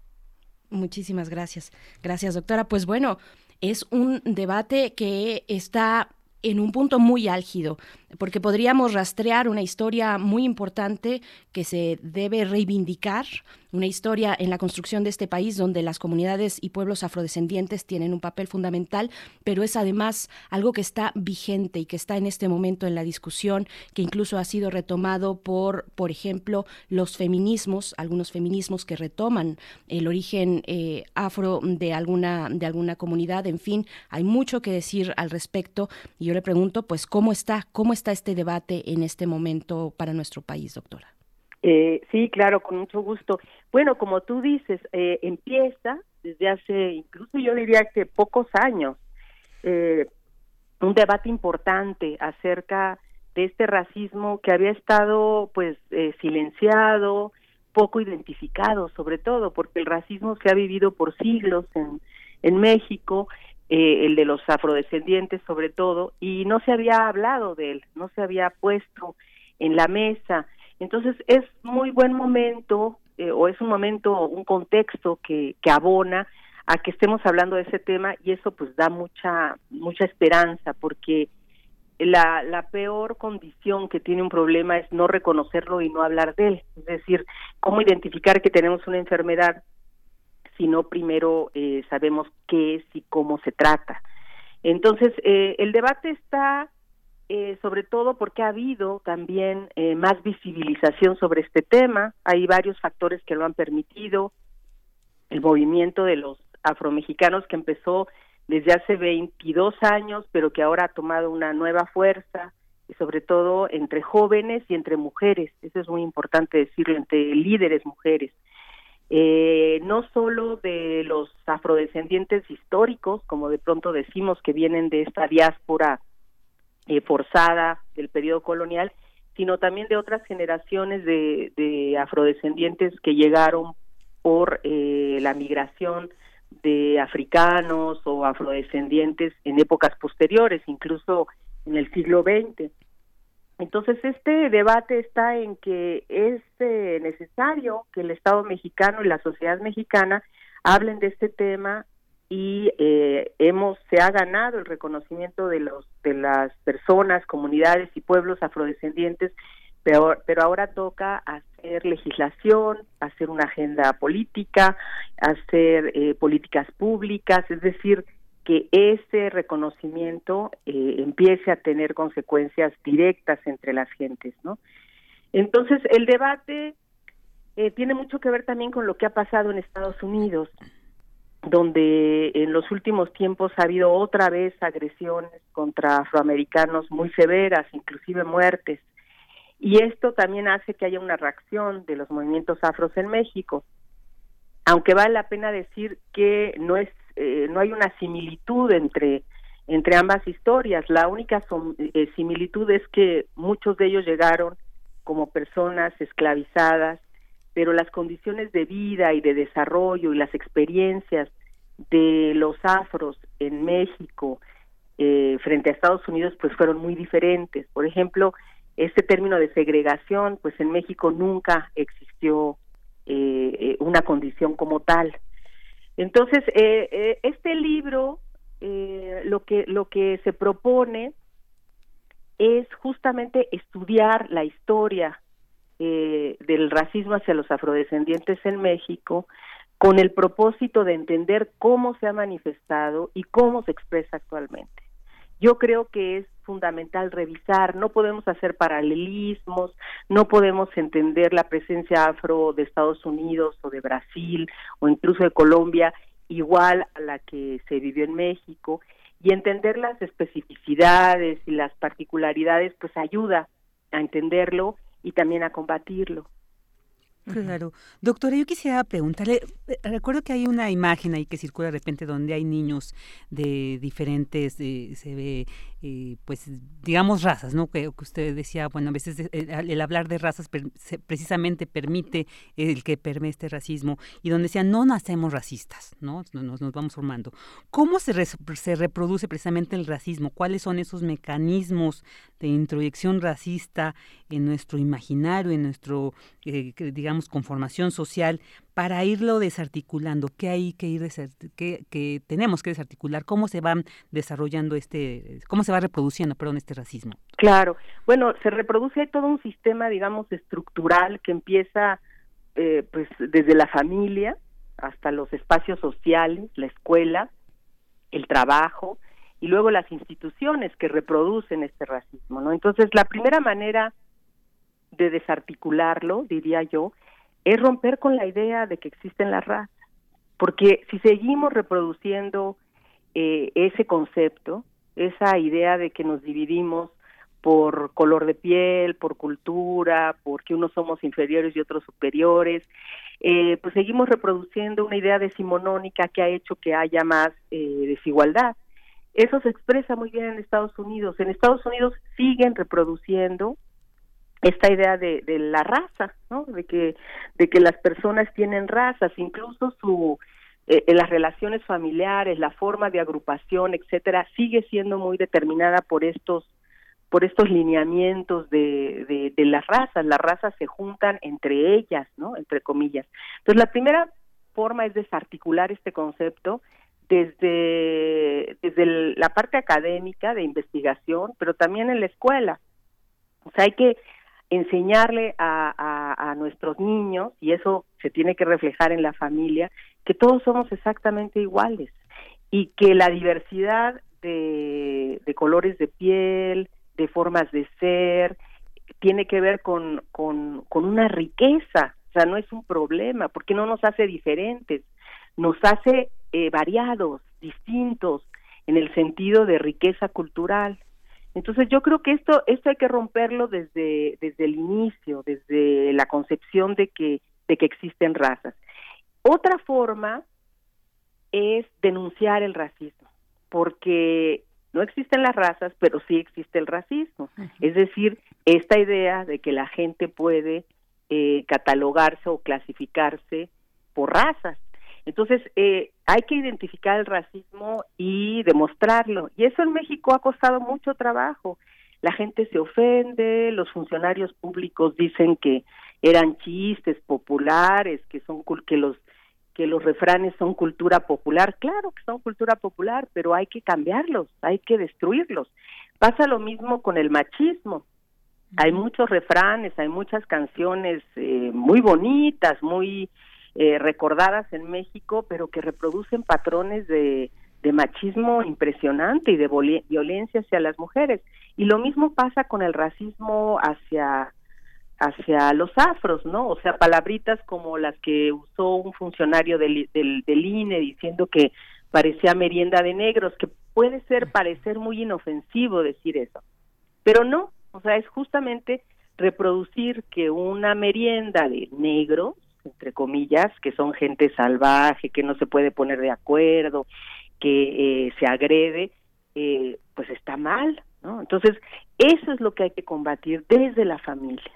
Muchísimas gracias. Gracias, doctora. Pues bueno, es un debate que está en un punto muy álgido, porque podríamos rastrear una historia muy importante que se debe reivindicar, una historia en la construcción de este país donde las comunidades y pueblos afrodescendientes tienen un papel fundamental, pero es además algo que está vigente y que está en este momento en la discusión, que incluso ha sido retomado por, por ejemplo, los feminismos, algunos feminismos que retoman el origen eh, afro de alguna, de alguna comunidad, en fin, hay mucho que decir al respecto. Y yo le pregunto, pues, ¿cómo está, cómo está este debate en este momento para nuestro país, doctora? Eh, sí, claro, con mucho gusto. Bueno, como tú dices, eh, empieza desde hace, incluso yo diría que pocos años, eh, un debate importante acerca de este racismo que había estado, pues, eh, silenciado, poco identificado, sobre todo, porque el racismo se ha vivido por siglos en, en México, eh, el de los afrodescendientes sobre todo, y no se había hablado de él, no se había puesto en la mesa. Entonces es muy buen momento, eh, o es un momento, un contexto que, que abona a que estemos hablando de ese tema y eso pues da mucha, mucha esperanza porque la, la peor condición que tiene un problema es no reconocerlo y no hablar de él. Es decir, cómo identificar que tenemos una enfermedad si no primero eh, sabemos qué es y cómo se trata. Entonces, eh, el debate está eh, sobre todo porque ha habido también eh, más visibilización sobre este tema. Hay varios factores que lo han permitido. El movimiento de los afromexicanos que empezó desde hace 22 años, pero que ahora ha tomado una nueva fuerza, y sobre todo entre jóvenes y entre mujeres. Eso es muy importante decirlo, entre líderes mujeres. Eh, no solo de los afrodescendientes históricos, como de pronto decimos que vienen de esta diáspora eh, forzada del periodo colonial, sino también de otras generaciones de, de afrodescendientes que llegaron por eh, la migración de africanos o afrodescendientes en épocas posteriores, incluso en el siglo XX. Entonces, este debate está en que es eh, necesario que el Estado mexicano y la sociedad mexicana hablen de este tema y eh, hemos se ha ganado el reconocimiento de los de las personas, comunidades y pueblos afrodescendientes, pero pero ahora toca hacer legislación, hacer una agenda política, hacer eh, políticas públicas, es decir, que ese reconocimiento eh, empiece a tener consecuencias directas entre las gentes, ¿no? Entonces el debate eh, tiene mucho que ver también con lo que ha pasado en Estados Unidos donde en los últimos tiempos ha habido otra vez agresiones contra afroamericanos muy severas, inclusive muertes. Y esto también hace que haya una reacción de los movimientos afros en México. Aunque vale la pena decir que no es eh, no hay una similitud entre entre ambas historias. La única eh, similitud es que muchos de ellos llegaron como personas esclavizadas, pero las condiciones de vida y de desarrollo y las experiencias de los afros en México eh, frente a Estados Unidos pues fueron muy diferentes. Por ejemplo, este término de segregación, pues en México nunca existió eh, eh, una condición como tal. Entonces, eh, eh, este libro eh, lo que lo que se propone es justamente estudiar la historia del racismo hacia los afrodescendientes en México con el propósito de entender cómo se ha manifestado y cómo se expresa actualmente. Yo creo que es fundamental revisar, no podemos hacer paralelismos, no podemos entender la presencia afro de Estados Unidos o de Brasil o incluso de Colombia igual a la que se vivió en México y entender las especificidades y las particularidades pues ayuda a entenderlo y también a combatirlo. Claro. Doctora, yo quisiera preguntarle, eh, recuerdo que hay una imagen ahí que circula de repente donde hay niños de diferentes, eh, se ve, pues, digamos, razas, ¿no? Que, usted decía, bueno, a veces el, hablar de razas precisamente permite el que permee este racismo y donde decía, no nacemos racistas, ¿no? Nos, vamos formando. ¿Cómo se, se reproduce precisamente el racismo? ¿Cuáles son esos mecanismos de introyección racista en nuestro imaginario, en nuestro, eh, digamos, conformación social, para irlo desarticulando? ¿Qué hay que ir qué- que tenemos que desarticular? ¿Cómo se va desarrollando este, cómo se va reproduciendo, perdón, este racismo? Claro, bueno, se reproduce todo un sistema, digamos, estructural que empieza eh, pues desde la familia hasta los espacios sociales, la escuela, el trabajo y luego las instituciones que reproducen este racismo, ¿no? Entonces, la primera manera de desarticularlo, diría yo, es romper con la idea de que existen las razas, porque si seguimos reproduciendo eh, ese concepto, esa idea de que nos dividimos por color de piel, por cultura, porque unos somos inferiores y otros superiores, eh, pues seguimos reproduciendo una idea decimonónica que ha hecho que haya más eh, desigualdad. Eso se expresa muy bien en Estados Unidos. En Estados Unidos siguen reproduciendo esta idea de, de la raza, ¿no? De que de que las personas tienen razas, incluso su eh, en las relaciones familiares, la forma de agrupación, etcétera, sigue siendo muy determinada por estos por estos lineamientos de, de, de las razas. Las razas se juntan entre ellas, ¿no? Entre comillas. Entonces, la primera forma es desarticular este concepto desde, desde la parte académica de investigación, pero también en la escuela. O sea, hay que enseñarle a, a, nuestros niños, y eso se tiene que reflejar en la familia, que todos somos exactamente iguales y que la diversidad de, de colores de piel, de formas de ser, tiene que ver con, con, con una riqueza, o sea, no es un problema, porque no nos hace diferentes, nos hace eh, variados, distintos, en el sentido de riqueza cultural. Entonces yo creo que esto esto hay que romperlo desde desde el inicio, desde la concepción de que de que existen razas. Otra forma es denunciar el racismo, porque no existen las razas, pero sí existe el racismo. Es decir, esta idea de que la gente puede eh, catalogarse o clasificarse por razas. Entonces, eh, hay que identificar el racismo y demostrarlo. Y eso en México ha costado mucho trabajo. La gente se ofende, los funcionarios públicos dicen que eran chistes populares, que son que los que los refranes son cultura popular. Claro que son cultura popular, pero hay que cambiarlos, hay que destruirlos. Pasa lo mismo con el machismo. Hay muchos refranes, hay muchas canciones eh, muy bonitas, muy eh, recordadas en México, pero que reproducen patrones de, de machismo impresionante y de violencia hacia las mujeres. Y lo mismo pasa con el racismo hacia hacia los afros, ¿no? O sea, palabritas como las que usó un funcionario del, del, del INE diciendo que parecía merienda de negros, que puede ser parecer muy inofensivo decir eso, pero no, o sea, es justamente reproducir que una merienda de negros, entre comillas, que son gente salvaje, que no se puede poner de acuerdo, que eh, se agrede, eh, pues está mal, ¿no? Entonces, eso es lo que hay que combatir desde la familia.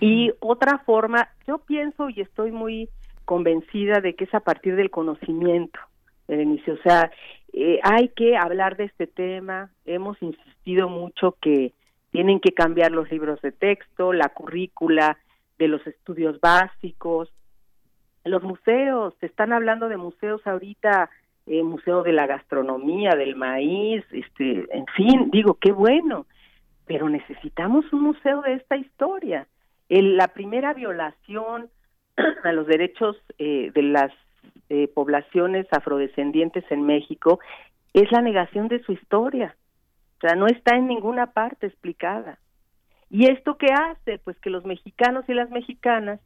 Y otra forma, yo pienso y estoy muy convencida de que es a partir del conocimiento, Berenice. O sea, eh, hay que hablar de este tema. Hemos insistido mucho que tienen que cambiar los libros de texto, la currícula de los estudios básicos, los museos. Se están hablando de museos ahorita, eh, museo de la gastronomía, del maíz, este, en fin, digo qué bueno. Pero necesitamos un museo de esta historia. El- la primera violación a los derechos eh, de las eh, poblaciones afrodescendientes en México es la negación de su historia. O sea, no está en ninguna parte explicada. ¿Y esto qué hace? Pues que los mexicanos y las mexicanas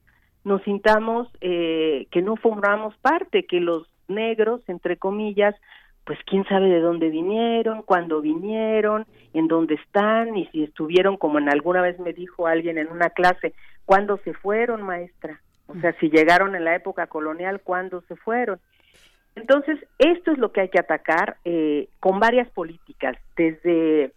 nos sintamos eh, que no formamos parte, que los negros, entre comillas, pues quién sabe de dónde vinieron, cuándo vinieron, en dónde están y si estuvieron, como en alguna vez me dijo alguien en una clase, cuándo se fueron, maestra. O sea, si llegaron en la época colonial, cuándo se fueron. Entonces, esto es lo que hay que atacar eh, con varias políticas, desde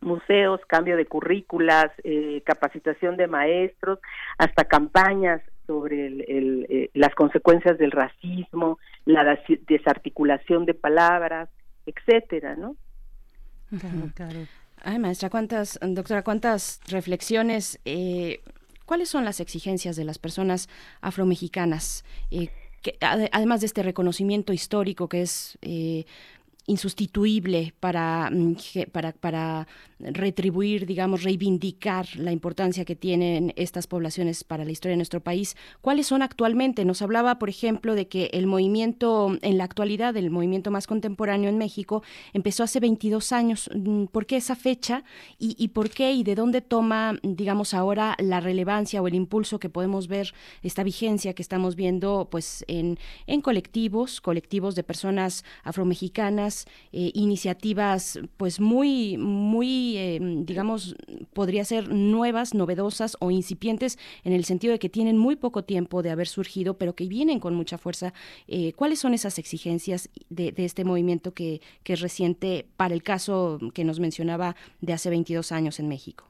museos, cambio de currículas, eh, capacitación de maestros, hasta campañas sobre el- el, eh, las consecuencias del racismo, la des- desarticulación de palabras, etcétera, ¿no? Ay, maestra, cuántas, doctora, cuántas reflexiones. eh, ¿Cuáles son las exigencias de las personas afromexicanas? Eh, que, además de este reconocimiento histórico que es eh, insustituible para, mm, para, para retribuir, digamos, reivindicar la importancia que tienen estas poblaciones para la historia de nuestro país. ¿Cuáles son actualmente? Nos hablaba, por ejemplo, de que el movimiento, en la actualidad, el movimiento más contemporáneo en México, empezó hace 22 años. Mm, ¿Por qué esa fecha? ¿Y, y por qué y de dónde toma, digamos, ahora la relevancia o el impulso que podemos ver, esta vigencia que estamos viendo, pues, en, colectivos, colectivos de personas afromexicanas, eh, iniciativas, pues, muy, muy, eh, digamos, podría ser nuevas, novedosas o incipientes en el sentido de que tienen muy poco tiempo de haber surgido, pero que vienen con mucha fuerza. Eh, ¿Cuáles son esas exigencias de, este movimiento que, que es reciente para el caso que nos mencionaba de hace 22 años en México?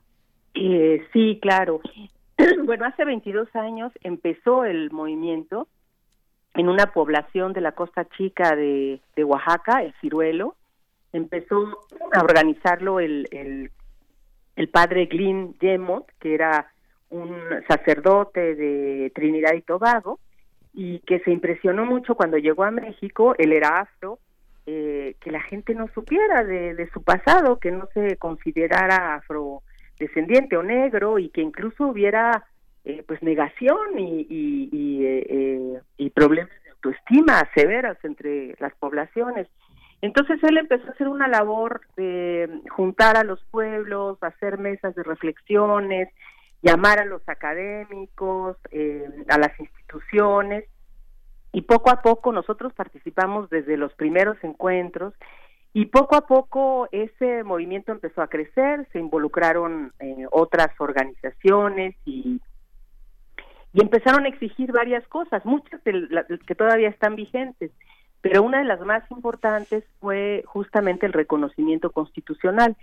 Eh, sí, claro. bueno, hace 22 años empezó el movimiento en una población de la Costa Chica de, de Oaxaca, el Ciruelo. Empezó a organizarlo el, el, padre Glyn Yemot, que era un sacerdote de Trinidad y Tobago, y que se impresionó mucho cuando llegó a México, él era afro, eh, que la gente no supiera de, su pasado, que no se considerara afrodescendiente o negro y que incluso hubiera eh, pues negación y, eh, eh, y problemas de autoestima severas entre las poblaciones. Entonces él empezó a hacer una labor de juntar a los pueblos, hacer mesas de reflexiones, llamar a los académicos, eh, a las instituciones, y poco a poco nosotros participamos desde los primeros encuentros y poco a poco ese movimiento empezó a crecer, se involucraron eh, otras organizaciones y, y empezaron a exigir varias cosas, muchas de las que todavía están vigentes, pero una de las más importantes fue justamente el reconocimiento constitucional,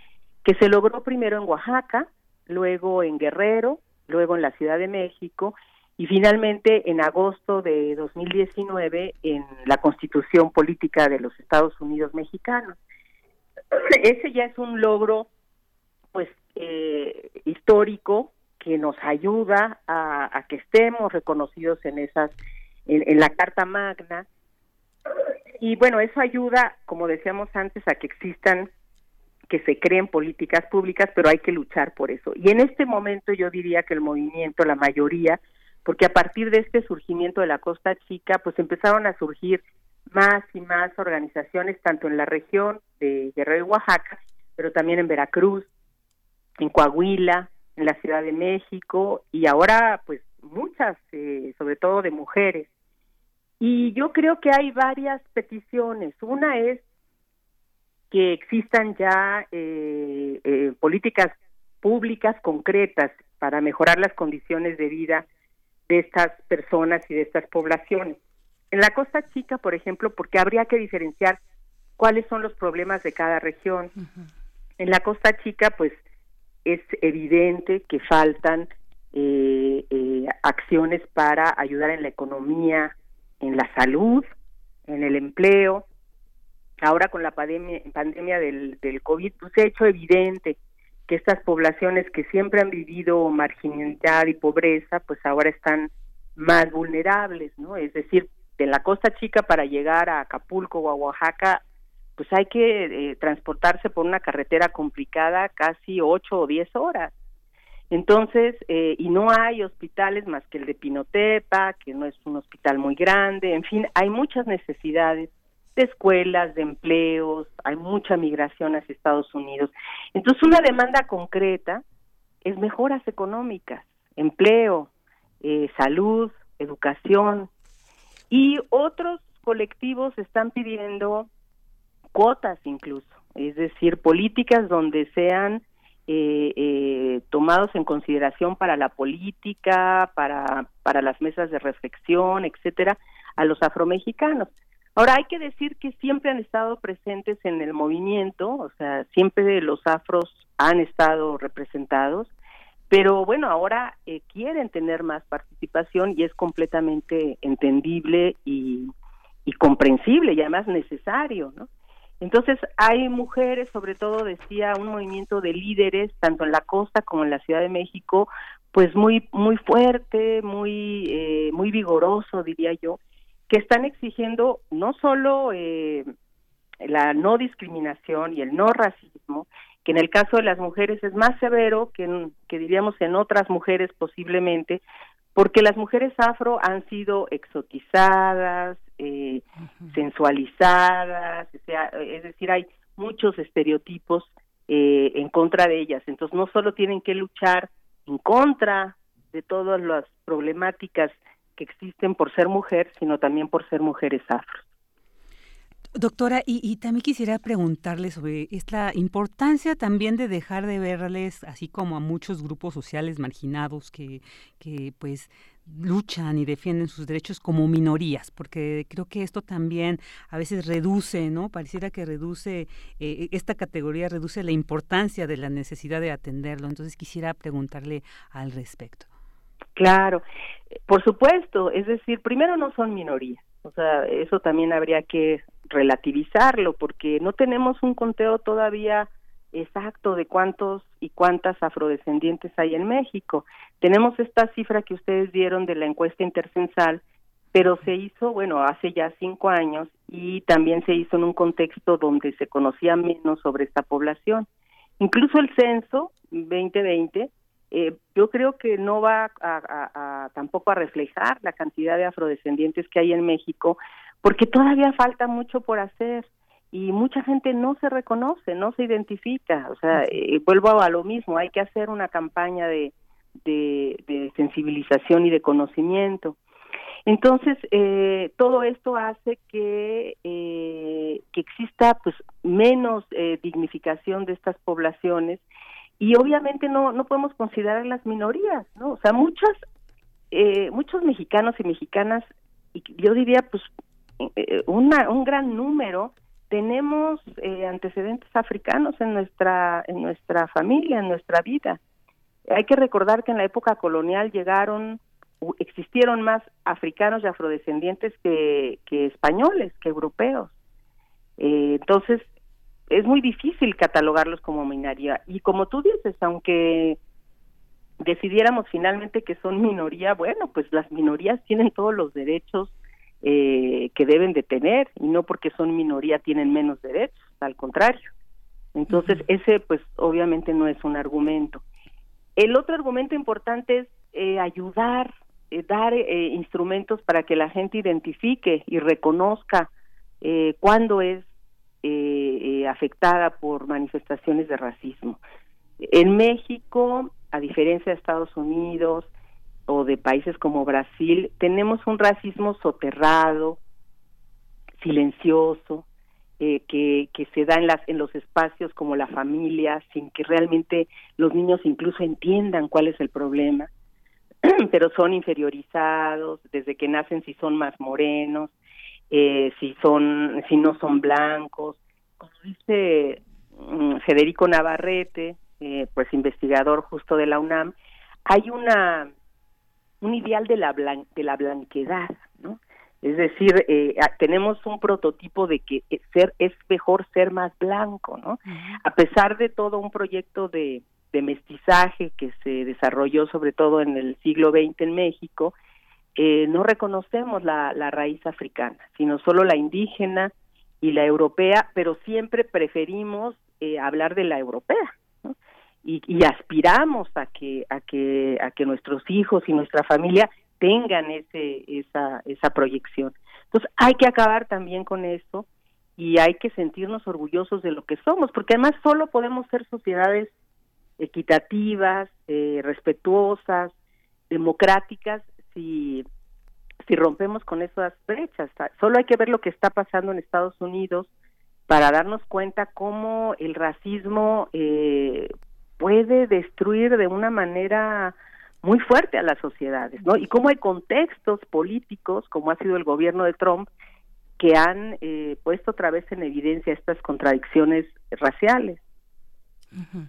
que se logró primero en Oaxaca, luego en Guerrero, luego en la Ciudad de México y finalmente en agosto de 2019 en la Constitución Política de los Estados Unidos Mexicanos. Ese ya es un logro pues eh, histórico que nos ayuda a, que estemos reconocidos en esas en la Carta Magna y bueno eso ayuda como decíamos antes a que existan que se creen políticas públicas, pero hay que luchar por eso. Y en este momento yo diría que el movimiento, la mayoría, porque a partir de este surgimiento de la Costa Chica, pues empezaron a surgir más y más organizaciones, tanto en la región de Guerrero y Oaxaca, pero también en Veracruz, en Coahuila, en la Ciudad de México, y ahora pues muchas, eh, sobre todo de mujeres. Y yo creo que hay varias peticiones. Una es que existan ya eh, eh, políticas públicas concretas para mejorar las condiciones de vida de estas personas y de estas poblaciones. En la Costa Chica, por ejemplo, porque habría que diferenciar cuáles son los problemas de cada región. Uh -huh. En la Costa Chica, pues es evidente que faltan eh, eh, acciones para ayudar en la economía, en la salud, en el empleo. Ahora con la pandemia, pandemia del, del COVID, pues se ha hecho evidente que estas poblaciones que siempre han vivido marginalidad y pobreza, pues ahora están más vulnerables, ¿no? Es decir, de la Costa Chica para llegar a Acapulco o a Oaxaca, pues hay que eh, transportarse por una carretera complicada casi ocho o diez horas. Entonces, eh, y no hay hospitales más que el de Pinotepa, que no es un hospital muy grande, en fin, hay muchas necesidades de escuelas, de empleos, hay mucha migración hacia Estados Unidos. Entonces, una demanda concreta es mejoras económicas, empleo, eh, salud, educación, y otros colectivos están pidiendo cuotas incluso, es decir, políticas donde sean eh, eh, tomados en consideración para la política, para, para las mesas de reflexión, etcétera, a los afromexicanos. Ahora hay que decir que siempre han estado presentes en el movimiento, o sea, siempre los afros han estado representados, pero bueno, ahora eh, quieren tener más participación y es completamente entendible y, y comprensible y además necesario, ¿no? Entonces hay mujeres, sobre todo decía un movimiento de líderes, tanto en la costa como en la Ciudad de México, pues muy muy fuerte, muy eh, muy vigoroso diría yo, que están exigiendo no solo eh, la no discriminación y el no racismo, que en el caso de las mujeres es más severo que, que diríamos en otras mujeres posiblemente, porque las mujeres afro han sido exotizadas, eh, sensualizadas, o sea, es decir, hay muchos estereotipos eh, en contra de ellas. Entonces, no solo tienen que luchar en contra de todas las problemáticas que existen por ser mujer, sino también por ser mujeres afro. Doctora, y, y también quisiera preguntarle sobre esta importancia también de dejar de verles así como a muchos grupos sociales marginados que, que pues luchan y defienden sus derechos como minorías, porque creo que esto también a veces reduce, ¿no? Pareciera que reduce, eh, esta categoría reduce la importancia de la necesidad de atenderlo. Entonces quisiera preguntarle al respecto. Claro, por supuesto, es decir, primero no son minorías, o sea, eso también habría que relativizarlo porque no tenemos un conteo todavía exacto de cuántos y cuántas afrodescendientes hay en México. Tenemos esta cifra que ustedes dieron de la encuesta intercensal, pero se hizo, bueno, hace ya cinco años y también se hizo en un contexto donde se conocía menos sobre esta población. Incluso el censo 2020 eh, yo creo que no va a, a- tampoco a reflejar la cantidad de afrodescendientes que hay en México, porque todavía falta mucho por hacer y mucha gente no se reconoce, no se identifica. O sea, eh, vuelvo a lo mismo, hay que hacer una campaña de, de, de sensibilización y de conocimiento. Entonces, eh, todo esto hace que, eh, que exista pues menos eh, dignificación de estas poblaciones y obviamente no, no podemos considerar las minorías, ¿no? O sea, muchas, eh, muchos mexicanos y mexicanas, y yo diría pues una, un gran número, tenemos eh, antecedentes africanos en nuestra, en nuestra familia, en nuestra vida. Hay que recordar que en la época colonial llegaron, existieron más africanos y afrodescendientes que, que españoles, que europeos. Eh, entonces, es muy difícil catalogarlos como minoría. Y como tú dices, aunque decidiéramos finalmente que son minoría, bueno, pues las minorías tienen todos los derechos eh, que deben de tener y no porque son minoría tienen menos derechos, al contrario. Entonces, ese pues obviamente no es un argumento. El otro argumento importante es eh, ayudar, eh, dar eh, instrumentos para que la gente identifique y reconozca eh, cuándo es afectada por manifestaciones de racismo. En México, a diferencia de Estados Unidos o de países como Brasil, tenemos un racismo soterrado, silencioso, eh, que, que se da en, las, en los espacios como la familia, sin que realmente los niños incluso entiendan cuál es el problema, pero son inferiorizados desde que nacen si son más morenos, eh, si son si no son blancos. Como dice mm, Federico Navarrete eh, pues investigador justo de la UNAM hay una un ideal de la blan- de la blanquedad no es decir eh, tenemos un prototipo de que eh, ser es mejor ser más blanco no a pesar de todo un proyecto de de mestizaje que se desarrolló sobre todo en el siglo XX en México eh, no reconocemos la, la raíz africana, sino solo la indígena y la europea, pero siempre preferimos eh, hablar de la europea. Y, y aspiramos a que a que a que nuestros hijos y nuestra familia tengan ese esa esa proyección. Entonces hay que acabar también con eso y hay que sentirnos orgullosos de lo que somos, porque además solo podemos ser sociedades equitativas, eh, respetuosas, democráticas, si, si rompemos con esas brechas. Solo hay que ver lo que está pasando en Estados Unidos para darnos cuenta cómo el racismo eh, puede destruir de una manera muy fuerte a las sociedades, ¿no? Y cómo hay contextos políticos, como ha sido el gobierno de Trump, que han eh, puesto otra vez en evidencia estas contradicciones raciales. Ujú.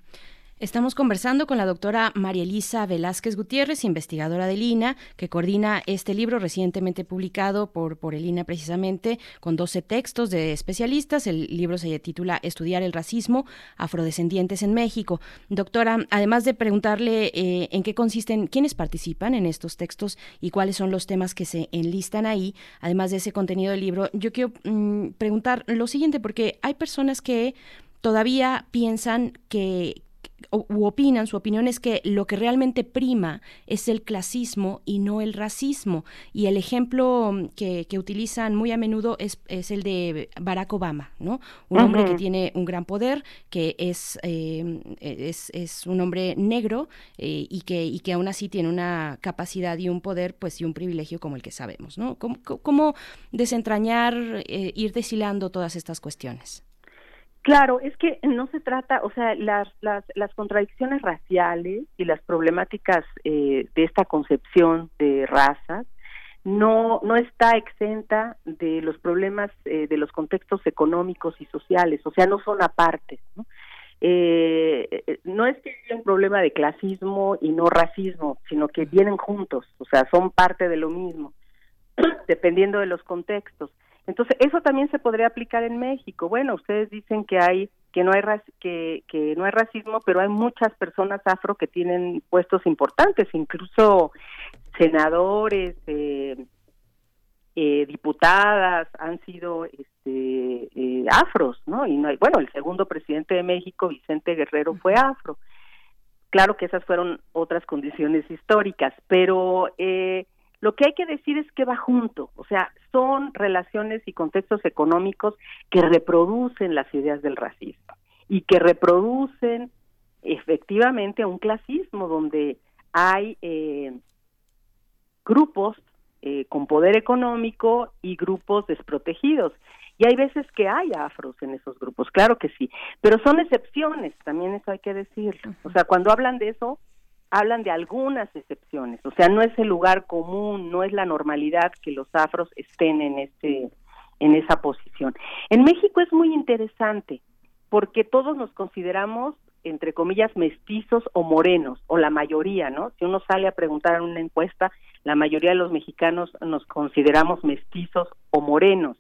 Estamos conversando con la doctora María Elisa Velázquez Gutiérrez, investigadora del INA, que coordina este libro recientemente publicado por, por el INA precisamente, con 12 textos de especialistas. El libro se titula Estudiar el racismo, afrodescendientes en México. Doctora, además de preguntarle eh, en qué consisten, quiénes participan en estos textos y cuáles son los temas que se enlistan ahí, además de ese contenido del libro, yo quiero mm, preguntar lo siguiente, porque hay personas que todavía piensan que u opinan, su opinión es que lo que realmente prima es el clasismo y no el racismo. Y el ejemplo mm, que, que utilizan muy a menudo es, es el de Barack Obama, ¿no? Un hombre que tiene un gran poder, que es, eh, es, es un hombre negro eh, y, que, y que aún así tiene una capacidad y un poder, pues, y un privilegio como el que sabemos, ¿no? ¿Cómo, cómo- cómo desentrañar, eh, ir deshilando todas estas cuestiones? Claro, es que no se trata, o sea, las, las, las contradicciones raciales y las problemáticas eh, de esta concepción de razas no, no está exenta de los problemas eh, de los contextos económicos y sociales, o sea, no son apartes. ¿no? Eh, eh, no es que haya un problema de clasismo y no racismo, sino que vienen juntos, o sea, son parte de lo mismo, dependiendo de los contextos. Entonces, eso también se podría aplicar en México. Bueno, ustedes dicen que hay que no hay que, que no hay racismo, pero hay muchas personas afro que tienen puestos importantes, incluso senadores, eh, eh, diputadas han sido este, eh, afros, ¿no? Y no hay, bueno, el segundo presidente de México, Vicente Guerrero, fue afro. Claro que esas fueron otras condiciones históricas, pero eh, lo que hay que decir es que va junto, o sea, son relaciones y contextos económicos que reproducen las ideas del racismo y que reproducen efectivamente un clasismo donde hay eh, grupos eh, con poder económico y grupos desprotegidos. Y hay veces que hay afros en esos grupos, claro que sí, pero son excepciones, también eso hay que decirlo. O sea, cuando hablan de eso, hablan de algunas excepciones, o sea, no es el lugar común, no es la normalidad que los afros estén en ese en esa posición. En México es muy interesante porque todos nos consideramos entre comillas mestizos o morenos o la mayoría, ¿no? Si uno sale a preguntar en una encuesta, la mayoría de los mexicanos nos consideramos mestizos o morenos.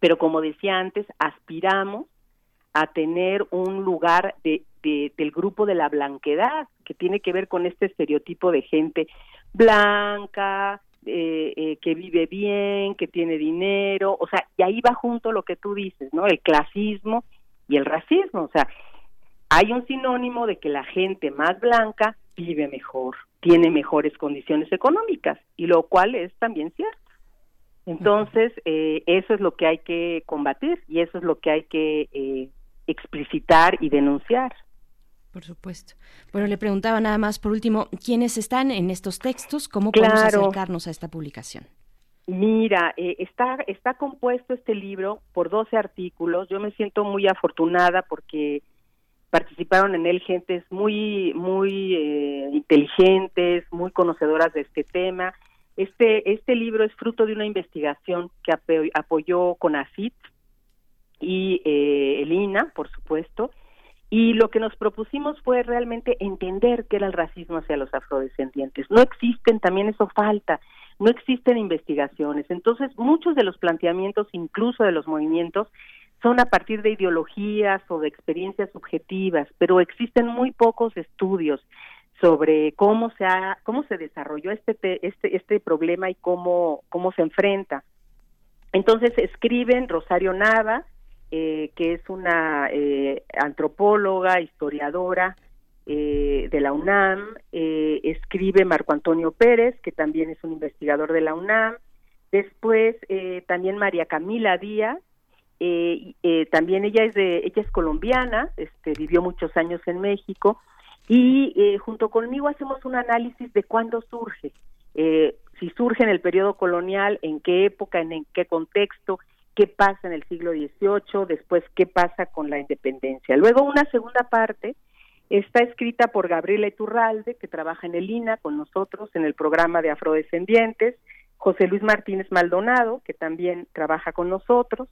Pero como decía antes, aspiramos a tener un lugar de, de- del grupo de la blanquedad, que tiene que ver con este estereotipo de gente blanca, eh, eh, que vive bien, que tiene dinero, o sea, y ahí va junto lo que tú dices, ¿no? El clasismo y el racismo, o sea, hay un sinónimo de que la gente más blanca vive mejor, tiene mejores condiciones económicas, y lo cual es también cierto. Entonces, eh, eso es lo que hay que combatir y eso es lo que hay que eh, explicitar y denunciar. Por supuesto. Bueno, le preguntaba nada más por último, ¿quiénes están en estos textos? ¿Cómo podemos acercarnos a esta publicación? Mira, eh, está, está compuesto este libro por 12 artículos. Yo me siento muy afortunada porque participaron en él gentes muy, muy eh, inteligentes, muy conocedoras de este tema. Este, este libro es fruto de una investigación que apo- apoyó CONACIT y eh, el INA, por supuesto, y lo que nos propusimos fue realmente entender qué era el racismo hacia los afrodescendientes. No existen, también eso falta, no existen investigaciones. Entonces, muchos de los planteamientos, incluso de los movimientos, son a partir de ideologías o de experiencias subjetivas, pero existen muy pocos estudios sobre cómo se ha, cómo se desarrolló este te- este este problema y cómo cómo se enfrenta. Entonces escriben Rosario Nava, eh, que es una eh, antropóloga, historiadora, eh, de la UNAM, eh, escribe Marco Antonio Pérez, que también es un investigador de la UNAM, después también María Camila Díaz, también ella es de, ella es colombiana, este, vivió muchos años en México, y junto conmigo hacemos un análisis de cuándo surge, si surge en el periodo colonial, en qué época, en qué contexto, qué pasa en el siglo XVIII, después qué pasa con la independencia. Luego una segunda parte está escrita por Gabriela Iturralde, que trabaja en el INA con nosotros en el programa de afrodescendientes, José Luis Martínez Maldonado, que también trabaja con nosotros,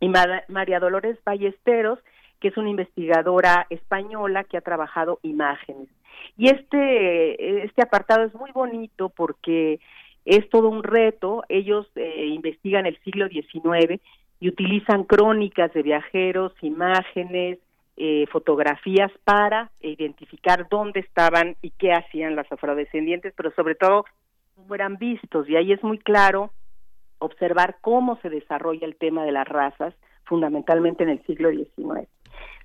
y María Dolores Ballesteros, que es una investigadora española que ha trabajado imágenes. Y este, este apartado es muy bonito porque es todo un reto. Ellos eh, investigan el siglo XIX y utilizan crónicas de viajeros, imágenes, eh, fotografías para identificar dónde estaban y qué hacían las afrodescendientes, pero sobre todo cómo eran vistos. Y ahí es muy claro observar cómo se desarrolla el tema de las razas, fundamentalmente en el siglo XIX.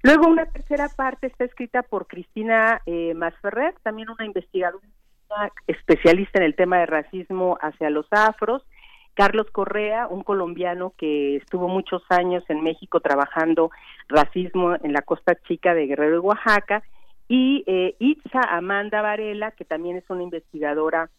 Luego una tercera parte está escrita por Cristina eh, Masferrer, también una investigadora especialista en el tema de racismo hacia los afros, Carlos Correa, un colombiano que estuvo muchos años en México trabajando racismo en la costa chica de Guerrero y Oaxaca, y eh, Itza Amanda Varela, que también es una investigadora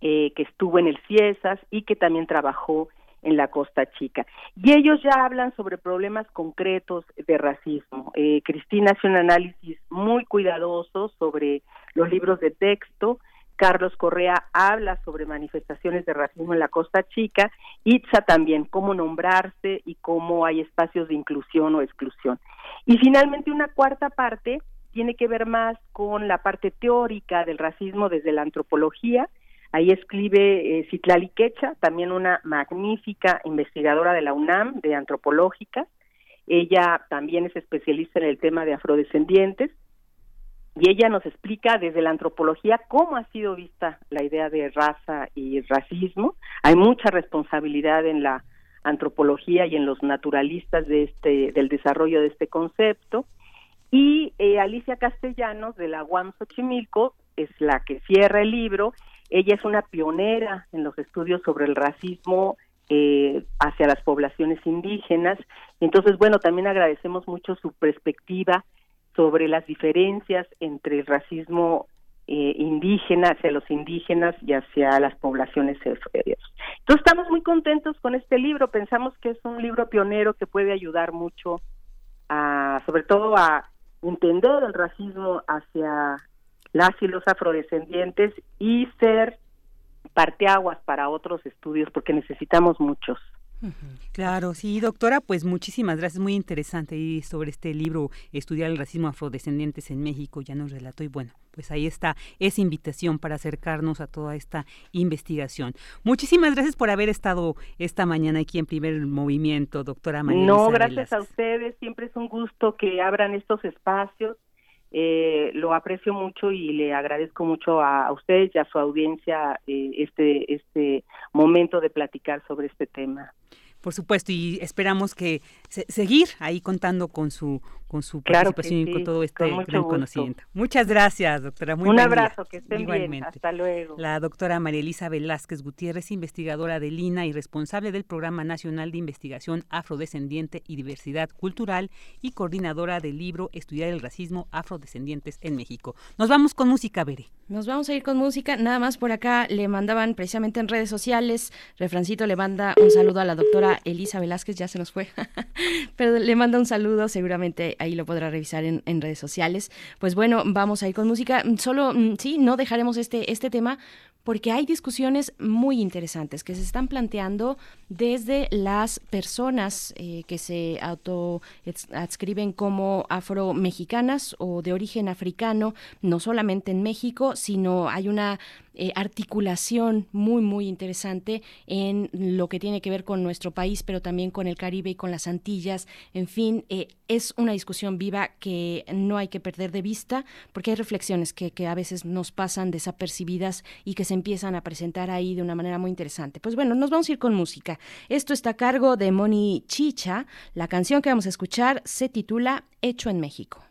eh, que estuvo en el CIESAS y que también trabajó en la Costa Chica. Y ellos ya hablan sobre problemas concretos de racismo. Eh, Cristina hace un análisis muy cuidadoso sobre los libros de texto. Carlos Correa habla sobre manifestaciones de racismo en la Costa Chica. Itza también, cómo nombrarse y cómo hay espacios de inclusión o exclusión. Y finalmente una cuarta parte tiene que ver más con la parte teórica del racismo desde la antropología, Ahí escribe eh, Citlali Quecha, también una magnífica investigadora de la UNAM, de antropológica. Ella también es especialista en el tema de afrodescendientes y ella nos explica desde la antropología cómo ha sido vista la idea de raza y racismo. Hay mucha responsabilidad en la antropología y en los naturalistas de este del desarrollo de este concepto. Y eh, Alicia Castellanos de la UAM Xochimilco es la que cierra el libro ella es una pionera en los estudios sobre el racismo eh, hacia las poblaciones indígenas. Entonces, bueno, también agradecemos mucho su perspectiva sobre las diferencias entre el racismo eh, indígena hacia los indígenas y hacia las poblaciones. Entonces, estamos muy contentos con este libro. Pensamos que es un libro pionero que puede ayudar mucho a, sobre todo a entender el racismo hacia las y los afrodescendientes y ser parteaguas para otros estudios porque necesitamos muchos. Claro, sí, doctora, pues muchísimas gracias, muy interesante y sobre este libro Estudiar el racismo afrodescendientes en México, ya nos relató y bueno, pues ahí está esa invitación para acercarnos a toda esta investigación. Muchísimas gracias por haber estado esta mañana aquí en Primer Movimiento, doctora María. No, gracias a ustedes, siempre es un gusto que abran estos espacios. Eh, lo aprecio mucho y le agradezco mucho a, a ustedes y a su audiencia eh, este este momento de platicar sobre este tema. Por supuesto, y esperamos que se- seguir ahí contando con su con su Claro participación y con todo este con gran conocimiento. Muchas gracias, doctora. Muy Un buen día. abrazo, que estén bien. Igualmente. Hasta luego. La doctora María Elisa Velázquez Gutiérrez, investigadora del INA y responsable del Programa Nacional de Investigación Afrodescendiente y Diversidad Cultural y coordinadora del libro Estudiar el Racismo Afrodescendientes en México. Nos vamos con música, Bere. Nos vamos a ir con música. Nada más por acá le mandaban precisamente en redes sociales. Refrancito le manda un saludo a la doctora Elisa Velázquez, ya se nos fue. Pero le manda un saludo, seguramente ahí lo podrá revisar en, redes sociales. Pues bueno, vamos a ir con música. Solo, mm, sí, no dejaremos este, este tema porque hay discusiones muy interesantes que se están planteando desde las personas eh, que se auto adscriben como afro-mexicanas o de origen africano, no solamente en México, sino hay una eh, articulación muy, muy interesante en lo que tiene que ver con nuestro país, pero también con el Caribe y con las Antillas. En fin, eh, es una discusión viva que no hay que perder de vista, porque hay reflexiones que, que a veces nos pasan desapercibidas y que se empiezan a presentar ahí de una manera muy interesante. Pues bueno, nos vamos a ir con música. Esto está a cargo de Moni Chicha. La canción que vamos a escuchar se titula Hecho en México.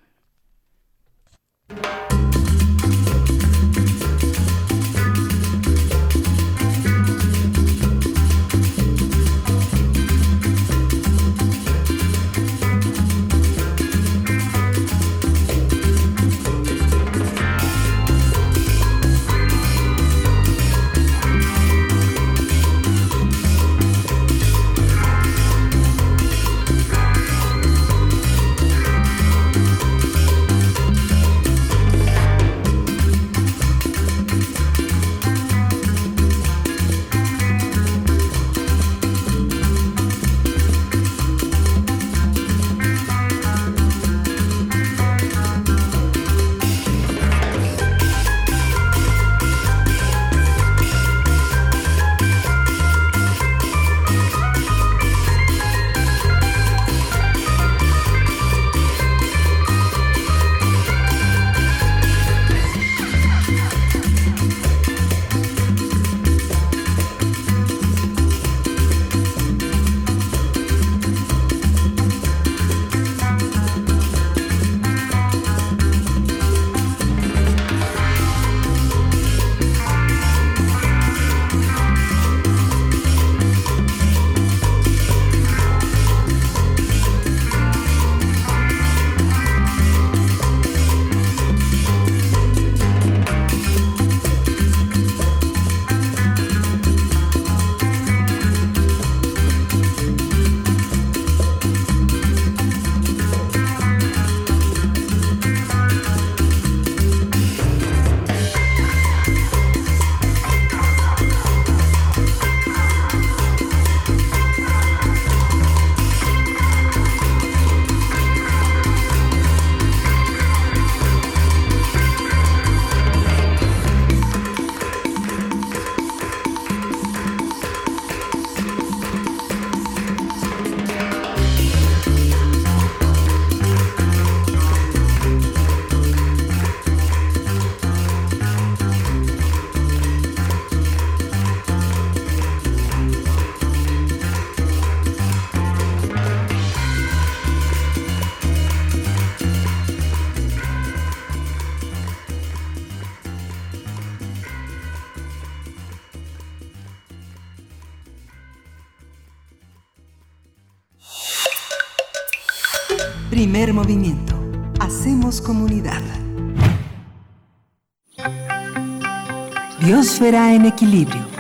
Biosfera en equilibrio.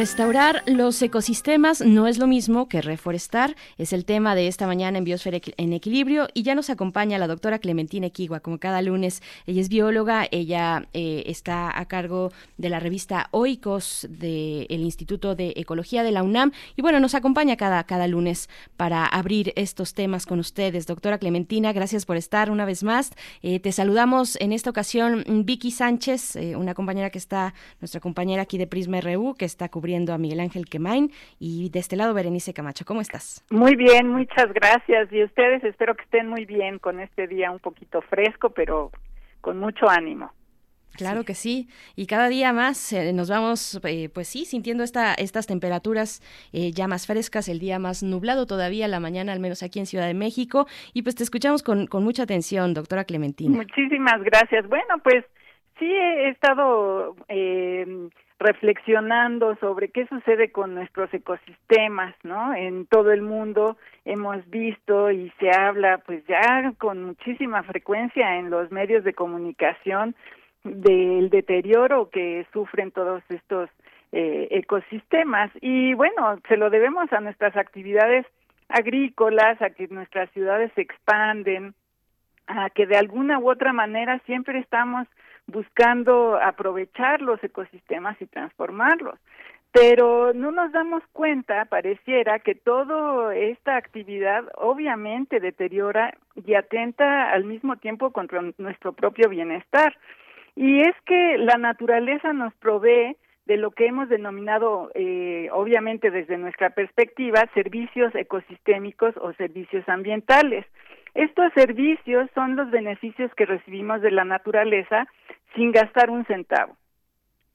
Restaurar los ecosistemas no es lo mismo que reforestar, es el tema de esta mañana en Biosfera en Equilibrio y ya nos acompaña la doctora Clementina Equigua, como cada lunes. Ella es bióloga, ella eh, está a cargo de la revista OICOS del Instituto de Ecología de la UNAM y bueno, nos acompaña cada, cada lunes para abrir estos temas con ustedes. Doctora Clementina, gracias por estar una vez más. Eh, te saludamos en esta ocasión Vicky Sánchez, eh, una compañera que está, nuestra compañera aquí de Prisma RU, que está cubriendo a Miguel Ángel Quemain y de este lado Berenice Camacho. ¿Cómo estás? Muy bien, muchas gracias. Y ustedes espero que estén muy bien con este día un poquito fresco, pero con mucho ánimo. Claro que sí, y cada día más eh, nos vamos, eh, pues sí, sintiendo esta, estas temperaturas eh, ya más frescas, el día más nublado todavía, la mañana al menos aquí en Ciudad de México, y pues te escuchamos con, con mucha atención, doctora Clementina. Muchísimas gracias. Bueno, pues sí he estado eh, reflexionando sobre qué sucede con nuestros ecosistemas, ¿no? En todo el mundo hemos visto y se habla, pues ya con muchísima frecuencia en los medios de comunicación del deterioro que sufren todos estos eh, ecosistemas y bueno, se lo debemos a nuestras actividades agrícolas, a que nuestras ciudades se expanden, a que de alguna u otra manera siempre estamos buscando aprovechar los ecosistemas y transformarlos. Pero no nos damos cuenta, pareciera, que toda esta actividad obviamente deteriora y atenta al mismo tiempo contra nuestro propio bienestar. Y es que la naturaleza nos provee de lo que hemos denominado, eh, obviamente desde nuestra perspectiva, servicios ecosistémicos o servicios ambientales. Estos servicios son los beneficios que recibimos de la naturaleza sin gastar un centavo.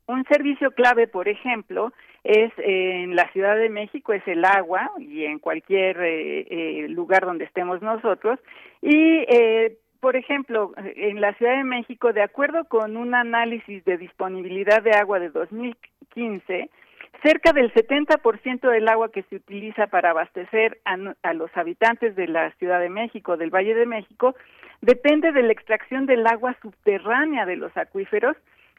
Un servicio clave, por ejemplo, es eh, en la Ciudad de México es el agua y en cualquier eh, eh, lugar donde estemos nosotros. Y, eh, por ejemplo, en la Ciudad de México, de acuerdo con un análisis de disponibilidad de agua de 2015, cerca del 70% del agua que se utiliza para abastecer a, a los habitantes de la Ciudad de México, del Valle de México, depende de la extracción del agua subterránea de los acuíferos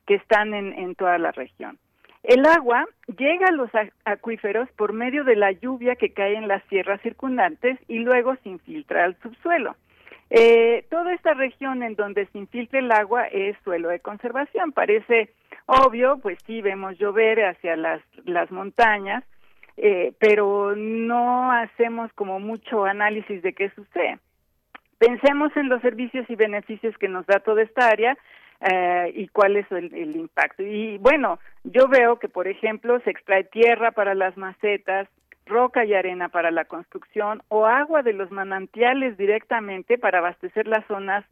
que están en, en toda la región. El agua llega a los acuíferos por medio de la lluvia que cae en las sierras circundantes y luego se infiltra al subsuelo. Eh, toda esta región en donde se infiltra el agua es suelo de conservación. Parece obvio, pues sí, vemos llover hacia las, las montañas, eh, pero no hacemos como mucho análisis de qué sucede. Pensemos en los servicios y beneficios que nos da toda esta área eh, y cuál es el, el impacto. Y bueno, yo veo que, por ejemplo, se extrae tierra para las macetas, roca y arena para la construcción o agua de los manantiales directamente para abastecer las zonas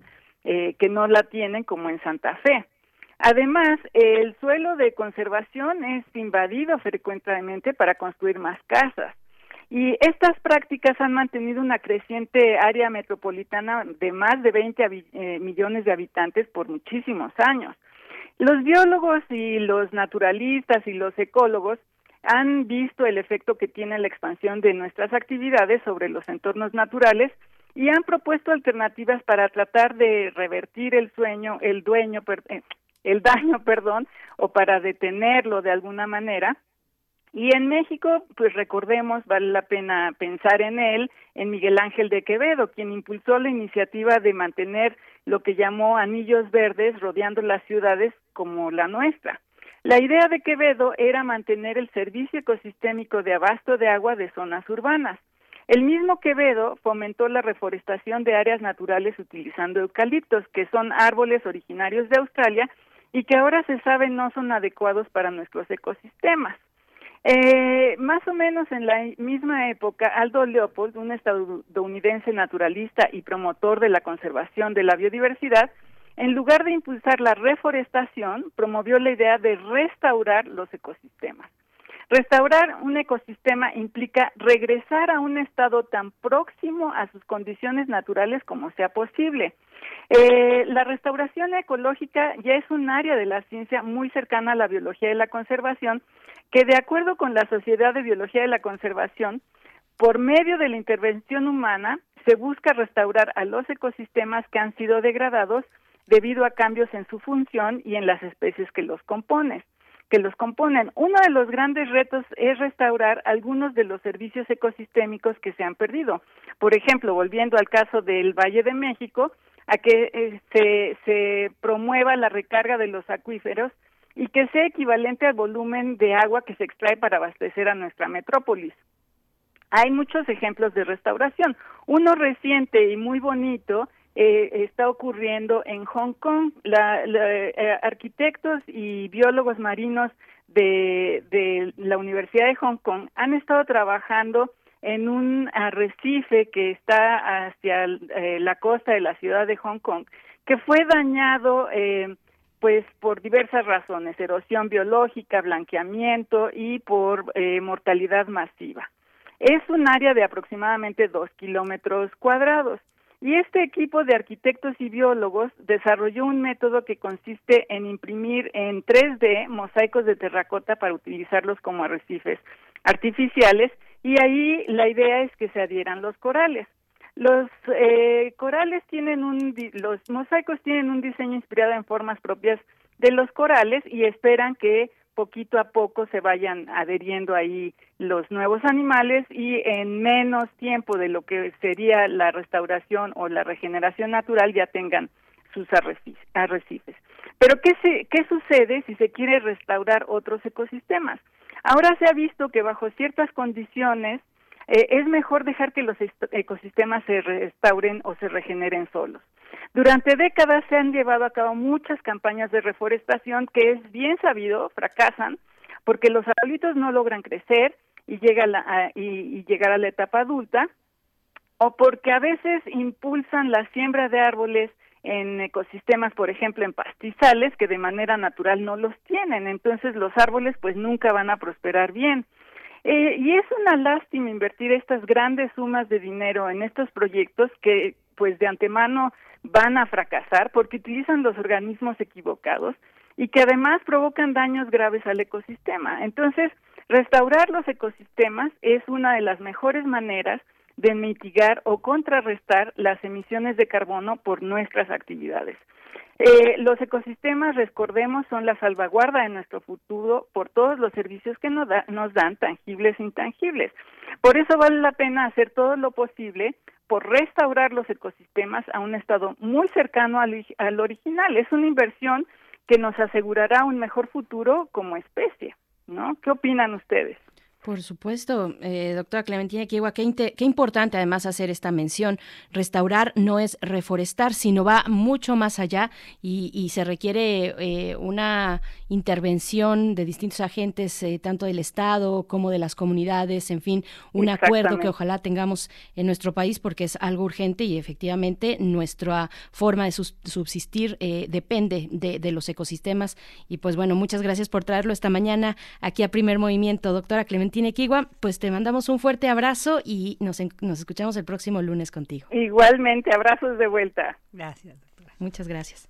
eh, que no la tienen, como en Santa Fe. Además, el suelo de conservación es invadido frecuentemente para construir más casas. Y estas prácticas han mantenido una creciente área metropolitana de más de 20 habi- eh, millones de habitantes por muchísimos años. Los biólogos y los naturalistas y los ecólogos han visto el efecto que tiene la expansión de nuestras actividades sobre los entornos naturales y han propuesto alternativas para tratar de revertir el sueño, el dueño, eh, el daño, perdón, o para detenerlo de alguna manera. Y en México, pues recordemos, vale la pena pensar en él, en Miguel Ángel de Quevedo, quien impulsó la iniciativa de mantener lo que llamó anillos verdes rodeando las ciudades como la nuestra. La idea de Quevedo era mantener el servicio ecosistémico de abasto de agua de zonas urbanas. El mismo Quevedo fomentó la reforestación de áreas naturales utilizando eucaliptos, que son árboles originarios de Australia y que ahora se sabe no son adecuados para nuestros ecosistemas. Eh, más o menos en la misma época, Aldo Leopold, un estadounidense naturalista y promotor de la conservación de la biodiversidad, en lugar de impulsar la reforestación, promovió la idea de restaurar los ecosistemas. Restaurar un ecosistema implica regresar a un estado tan próximo a sus condiciones naturales como sea posible. Eh, la restauración ecológica ya es un área de la ciencia muy cercana a la biología de la conservación, que de acuerdo con la Sociedad de Biología de la Conservación, por medio de la intervención humana se busca restaurar a los ecosistemas que han sido degradados debido a cambios en su función y en las especies que los componen que los componen. Uno de los grandes retos es restaurar algunos de los servicios ecosistémicos que se han perdido. Por ejemplo, volviendo al caso del Valle de México, a que eh, se, se promueva la recarga de los acuíferos y que sea equivalente al volumen de agua que se extrae para abastecer a nuestra metrópolis. Hay muchos ejemplos de restauración. Uno reciente y muy bonito eh, está ocurriendo en Hong Kong. La, eh, arquitectos y biólogos marinos de, de la Universidad de Hong Kong han estado trabajando en un arrecife que está hacia eh, la costa de la ciudad de Hong Kong, que fue dañado eh, pues por diversas razones, erosión biológica, blanqueamiento y por mortalidad masiva. Es un área de aproximadamente dos kilómetros cuadrados. Y este equipo de arquitectos y biólogos desarrolló un método que consiste en imprimir en 3D mosaicos de terracota para utilizarlos como arrecifes artificiales y ahí la idea es que se adhieran los corales. Los eh, corales tienen un, los mosaicos tienen un diseño inspirado en formas propias de los corales y esperan que poquito a poco se vayan adheriendo ahí los nuevos animales y en menos tiempo de lo que sería la restauración o la regeneración natural ya tengan sus arrecifes. Pero ¿qué, se, ¿qué sucede si se quiere restaurar otros ecosistemas? Ahora se ha visto que bajo ciertas condiciones eh, es mejor dejar que los ecosistemas se restauren o se regeneren solos. Durante décadas se han llevado a cabo muchas campañas de reforestación que es bien sabido fracasan porque los arbolitos no logran crecer y, llega la, a, y, y llegar a la etapa adulta o porque a veces impulsan la siembra de árboles en ecosistemas, por ejemplo, en pastizales, que de manera natural no los tienen. Entonces los árboles pues nunca van a prosperar bien. Eh, y es una lástima invertir estas grandes sumas de dinero en estos proyectos que pues de antemano van a fracasar porque utilizan los organismos equivocados y que además provocan daños graves al ecosistema. Entonces, restaurar los ecosistemas es una de las mejores maneras de mitigar o contrarrestar las emisiones de carbono por nuestras actividades. Eh, los ecosistemas, recordemos, son la salvaguarda de nuestro futuro por todos los servicios que nos, da- nos dan, tangibles e intangibles. Por eso vale la pena hacer todo lo posible por restaurar los ecosistemas a un estado muy cercano al, al original. Es una inversión que nos asegurará un mejor futuro como especie, ¿no? ¿Qué opinan ustedes? Por supuesto, eh, doctora Clementina Kiwa, qué, qué importante además hacer esta mención. Restaurar no es reforestar, sino va mucho más allá y, y se requiere eh, una intervención de distintos agentes, eh, tanto del Estado como de las comunidades, en fin, un acuerdo que ojalá tengamos en nuestro país porque es algo urgente y efectivamente nuestra forma de subsistir eh, depende de, de los ecosistemas. Y pues bueno, muchas gracias por traerlo esta mañana aquí a Primer Movimiento. Doctora Clementina Equigua, pues te mandamos un fuerte abrazo y nos, nos escuchamos el próximo lunes contigo. Igualmente, abrazos de vuelta. Gracias. Muchas gracias.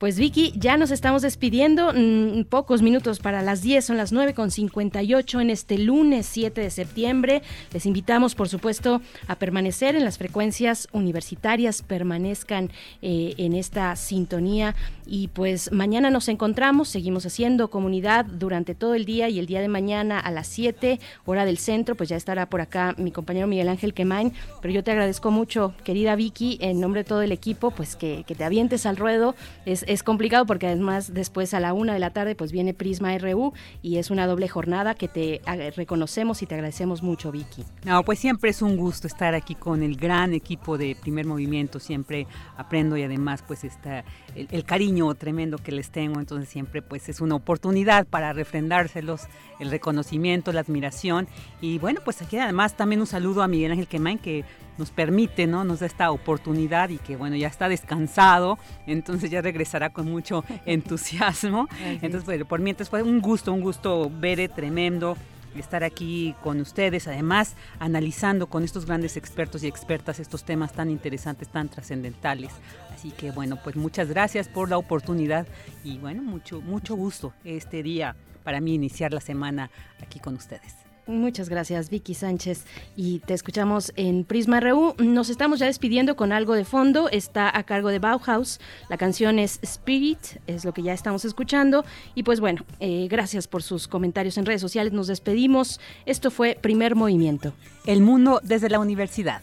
Pues Vicky, ya nos estamos despidiendo, mm, pocos minutos para las 10, son las 9 con 58 en este lunes 7 de septiembre. Les invitamos, por supuesto, a permanecer en las frecuencias universitarias, permanezcan eh, en esta sintonía y pues mañana nos encontramos, seguimos haciendo comunidad durante todo el día y el día de mañana a las 7, hora del centro, pues ya estará por acá mi compañero Miguel Ángel Quemain, pero yo te agradezco mucho, querida Vicky, en nombre de todo el equipo, pues que, que te avientes al ruedo. Es, es complicado porque además después a la una de la tarde pues viene Prisma RU y es una doble jornada que te reconocemos y te agradecemos mucho, Vicky. No, pues siempre es un gusto estar aquí con el gran equipo de Primer Movimiento, siempre aprendo y además pues está el, el cariño tremendo que les tengo, entonces siempre pues es una oportunidad para refrendárselos, el reconocimiento, la admiración. Y bueno, pues aquí además también un saludo a Miguel Ángel Quemain que nos permite, ¿no? Nos da esta oportunidad y que bueno, ya está descansado, entonces ya regresará con mucho entusiasmo. Entonces, bueno, por mientras fue un gusto, un gusto ver tremendo estar aquí con ustedes, además analizando con estos grandes expertos y expertas estos temas tan interesantes, tan trascendentales. Así que bueno, pues muchas gracias por la oportunidad y bueno, mucho mucho gusto este día para mí iniciar la semana aquí con ustedes. Muchas gracias, Vicky Sánchez. Y te escuchamos en Prisma RU. Nos estamos ya despidiendo con algo de fondo. Está a cargo de Bauhaus. La canción es Spirit, es lo que ya estamos escuchando. Y pues bueno, eh, gracias por sus comentarios en redes sociales. Nos despedimos. Esto fue Primer Movimiento. El mundo desde la universidad.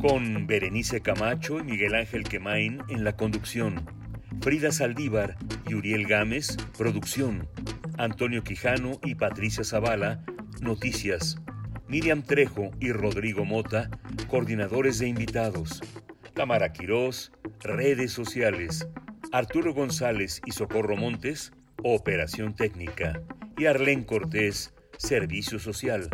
Con Berenice Camacho y Miguel Ángel Quemain en la conducción. Frida Saldívar y Uriel Gámez, producción. Antonio Quijano y Patricia Zavala, noticias. Miriam Trejo y Rodrigo Mota, coordinadores de invitados. Tamara Quirós, redes sociales. Arturo González y Socorro Montes, operación técnica. Y Arlén Cortés, servicio social.